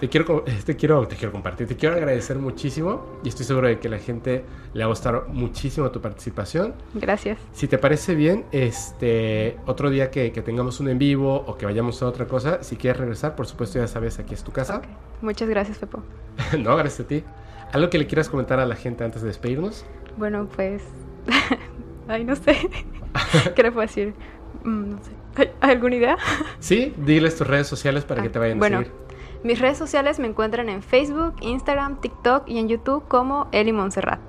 te quiero, te, quiero, te quiero compartir, te quiero agradecer muchísimo y estoy seguro de que la gente le va a gustar muchísimo tu participación. Gracias. Si te parece bien, este otro día que, que tengamos un en vivo o que vayamos a otra cosa, si quieres regresar, por supuesto ya sabes, aquí es tu casa. Ok. Muchas gracias, Pepo. [LAUGHS] no, gracias a ti. ¿Algo que le quieras comentar a la gente antes de despedirnos? Bueno, pues. [LAUGHS] Ay, no sé. ¿Qué le puedo decir? Mm, no sé. ¿Hay hay alguna idea? [LAUGHS] Sí, diles tus redes sociales para que te vayan bueno, a seguir. mis redes sociales me encuentran en Facebook, Instagram, TikTok y en YouTube como Eli Montserrat.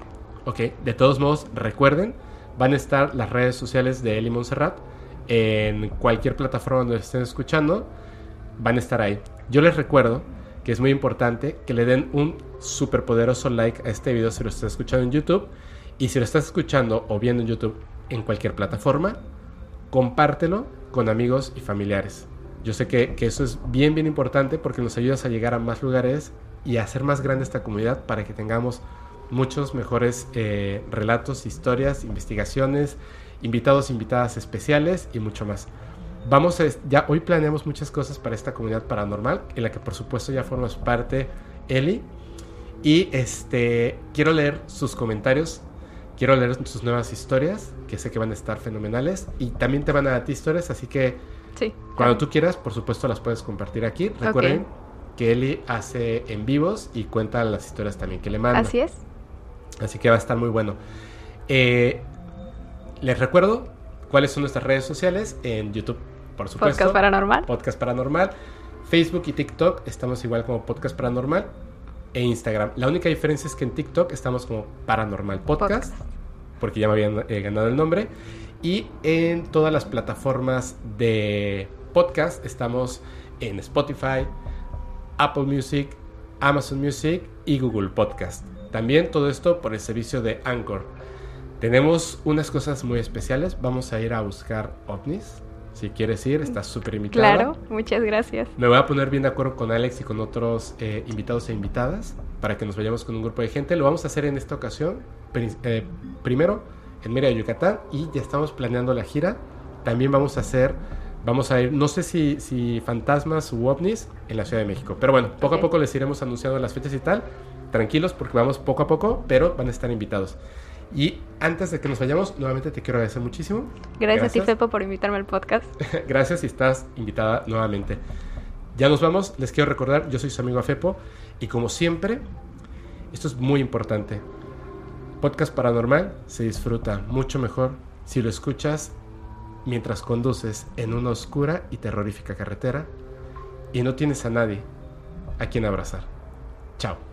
Ok, de todos modos, recuerden, van a estar las redes sociales de Eli Montserrat en cualquier plataforma donde estén escuchando, van a estar ahí. Yo les recuerdo que es muy importante que le den un súper poderoso like a este video si lo estás escuchando en YouTube y si lo estás escuchando o viendo en YouTube en cualquier plataforma, compártelo con amigos y familiares. Yo sé que, eso es bien, bien importante porque nos ayudas a llegar a más lugares y a hacer más grande esta comunidad para que tengamos muchos mejores eh, relatos, historias, investigaciones, invitados, invitadas especiales y mucho más. Vamos a, ya hoy planeamos muchas cosas para esta comunidad paranormal, en la que por supuesto ya formas parte Eli. Y este quiero leer sus comentarios, quiero leer sus nuevas historias, que sé que van a estar fenomenales. Y también te van a dar historias, así que Sí. cuando tú quieras, por supuesto, las puedes compartir aquí. Recuerden que Eli hace en vivos y cuenta las historias también que le manda. Así es. Así que va a estar muy bueno. Eh, les recuerdo cuáles son nuestras redes sociales en YouTube, por supuesto. Podcast paranormal. Podcast Paranormal. Facebook y TikTok estamos igual como Podcast Paranormal. E Instagram. La única diferencia es que en TikTok estamos como Paranormal Podcast. Podcast. Porque ya me habían eh, ganado el nombre. Y en todas las plataformas de podcast estamos en Spotify, Apple Music, Amazon Music y Google Podcast. También todo esto por el servicio de Anchor. Tenemos unas cosas muy especiales. Vamos a ir a buscar ovnis. Si quieres ir, estás súper invitado. Claro, muchas gracias. Me voy a poner bien de acuerdo con Alex y con otros eh, invitados e invitadas para que nos vayamos con un grupo de gente. Lo vamos a hacer en esta ocasión, eh, primero en Mérida, Yucatán, y ya estamos planeando la gira. También vamos a hacer, vamos a ir, no sé si, si fantasmas u ovnis en la Ciudad de México, pero bueno, poco Ok. a poco les iremos anunciando las fechas y tal. Tranquilos porque vamos poco a poco, pero van a estar invitados. Y antes de que nos vayamos, nuevamente te quiero agradecer muchísimo. Gracias, a ti, Gracias. Pepo, por invitarme al podcast. [LAUGHS] Gracias y estás invitada nuevamente. Ya nos vamos, les quiero recordar, yo soy su amigo Afepo y como siempre, esto es muy importante. Podcast paranormal se disfruta mucho mejor si lo escuchas mientras conduces en una oscura y terrorífica carretera y no tienes a nadie a quien abrazar. Chao.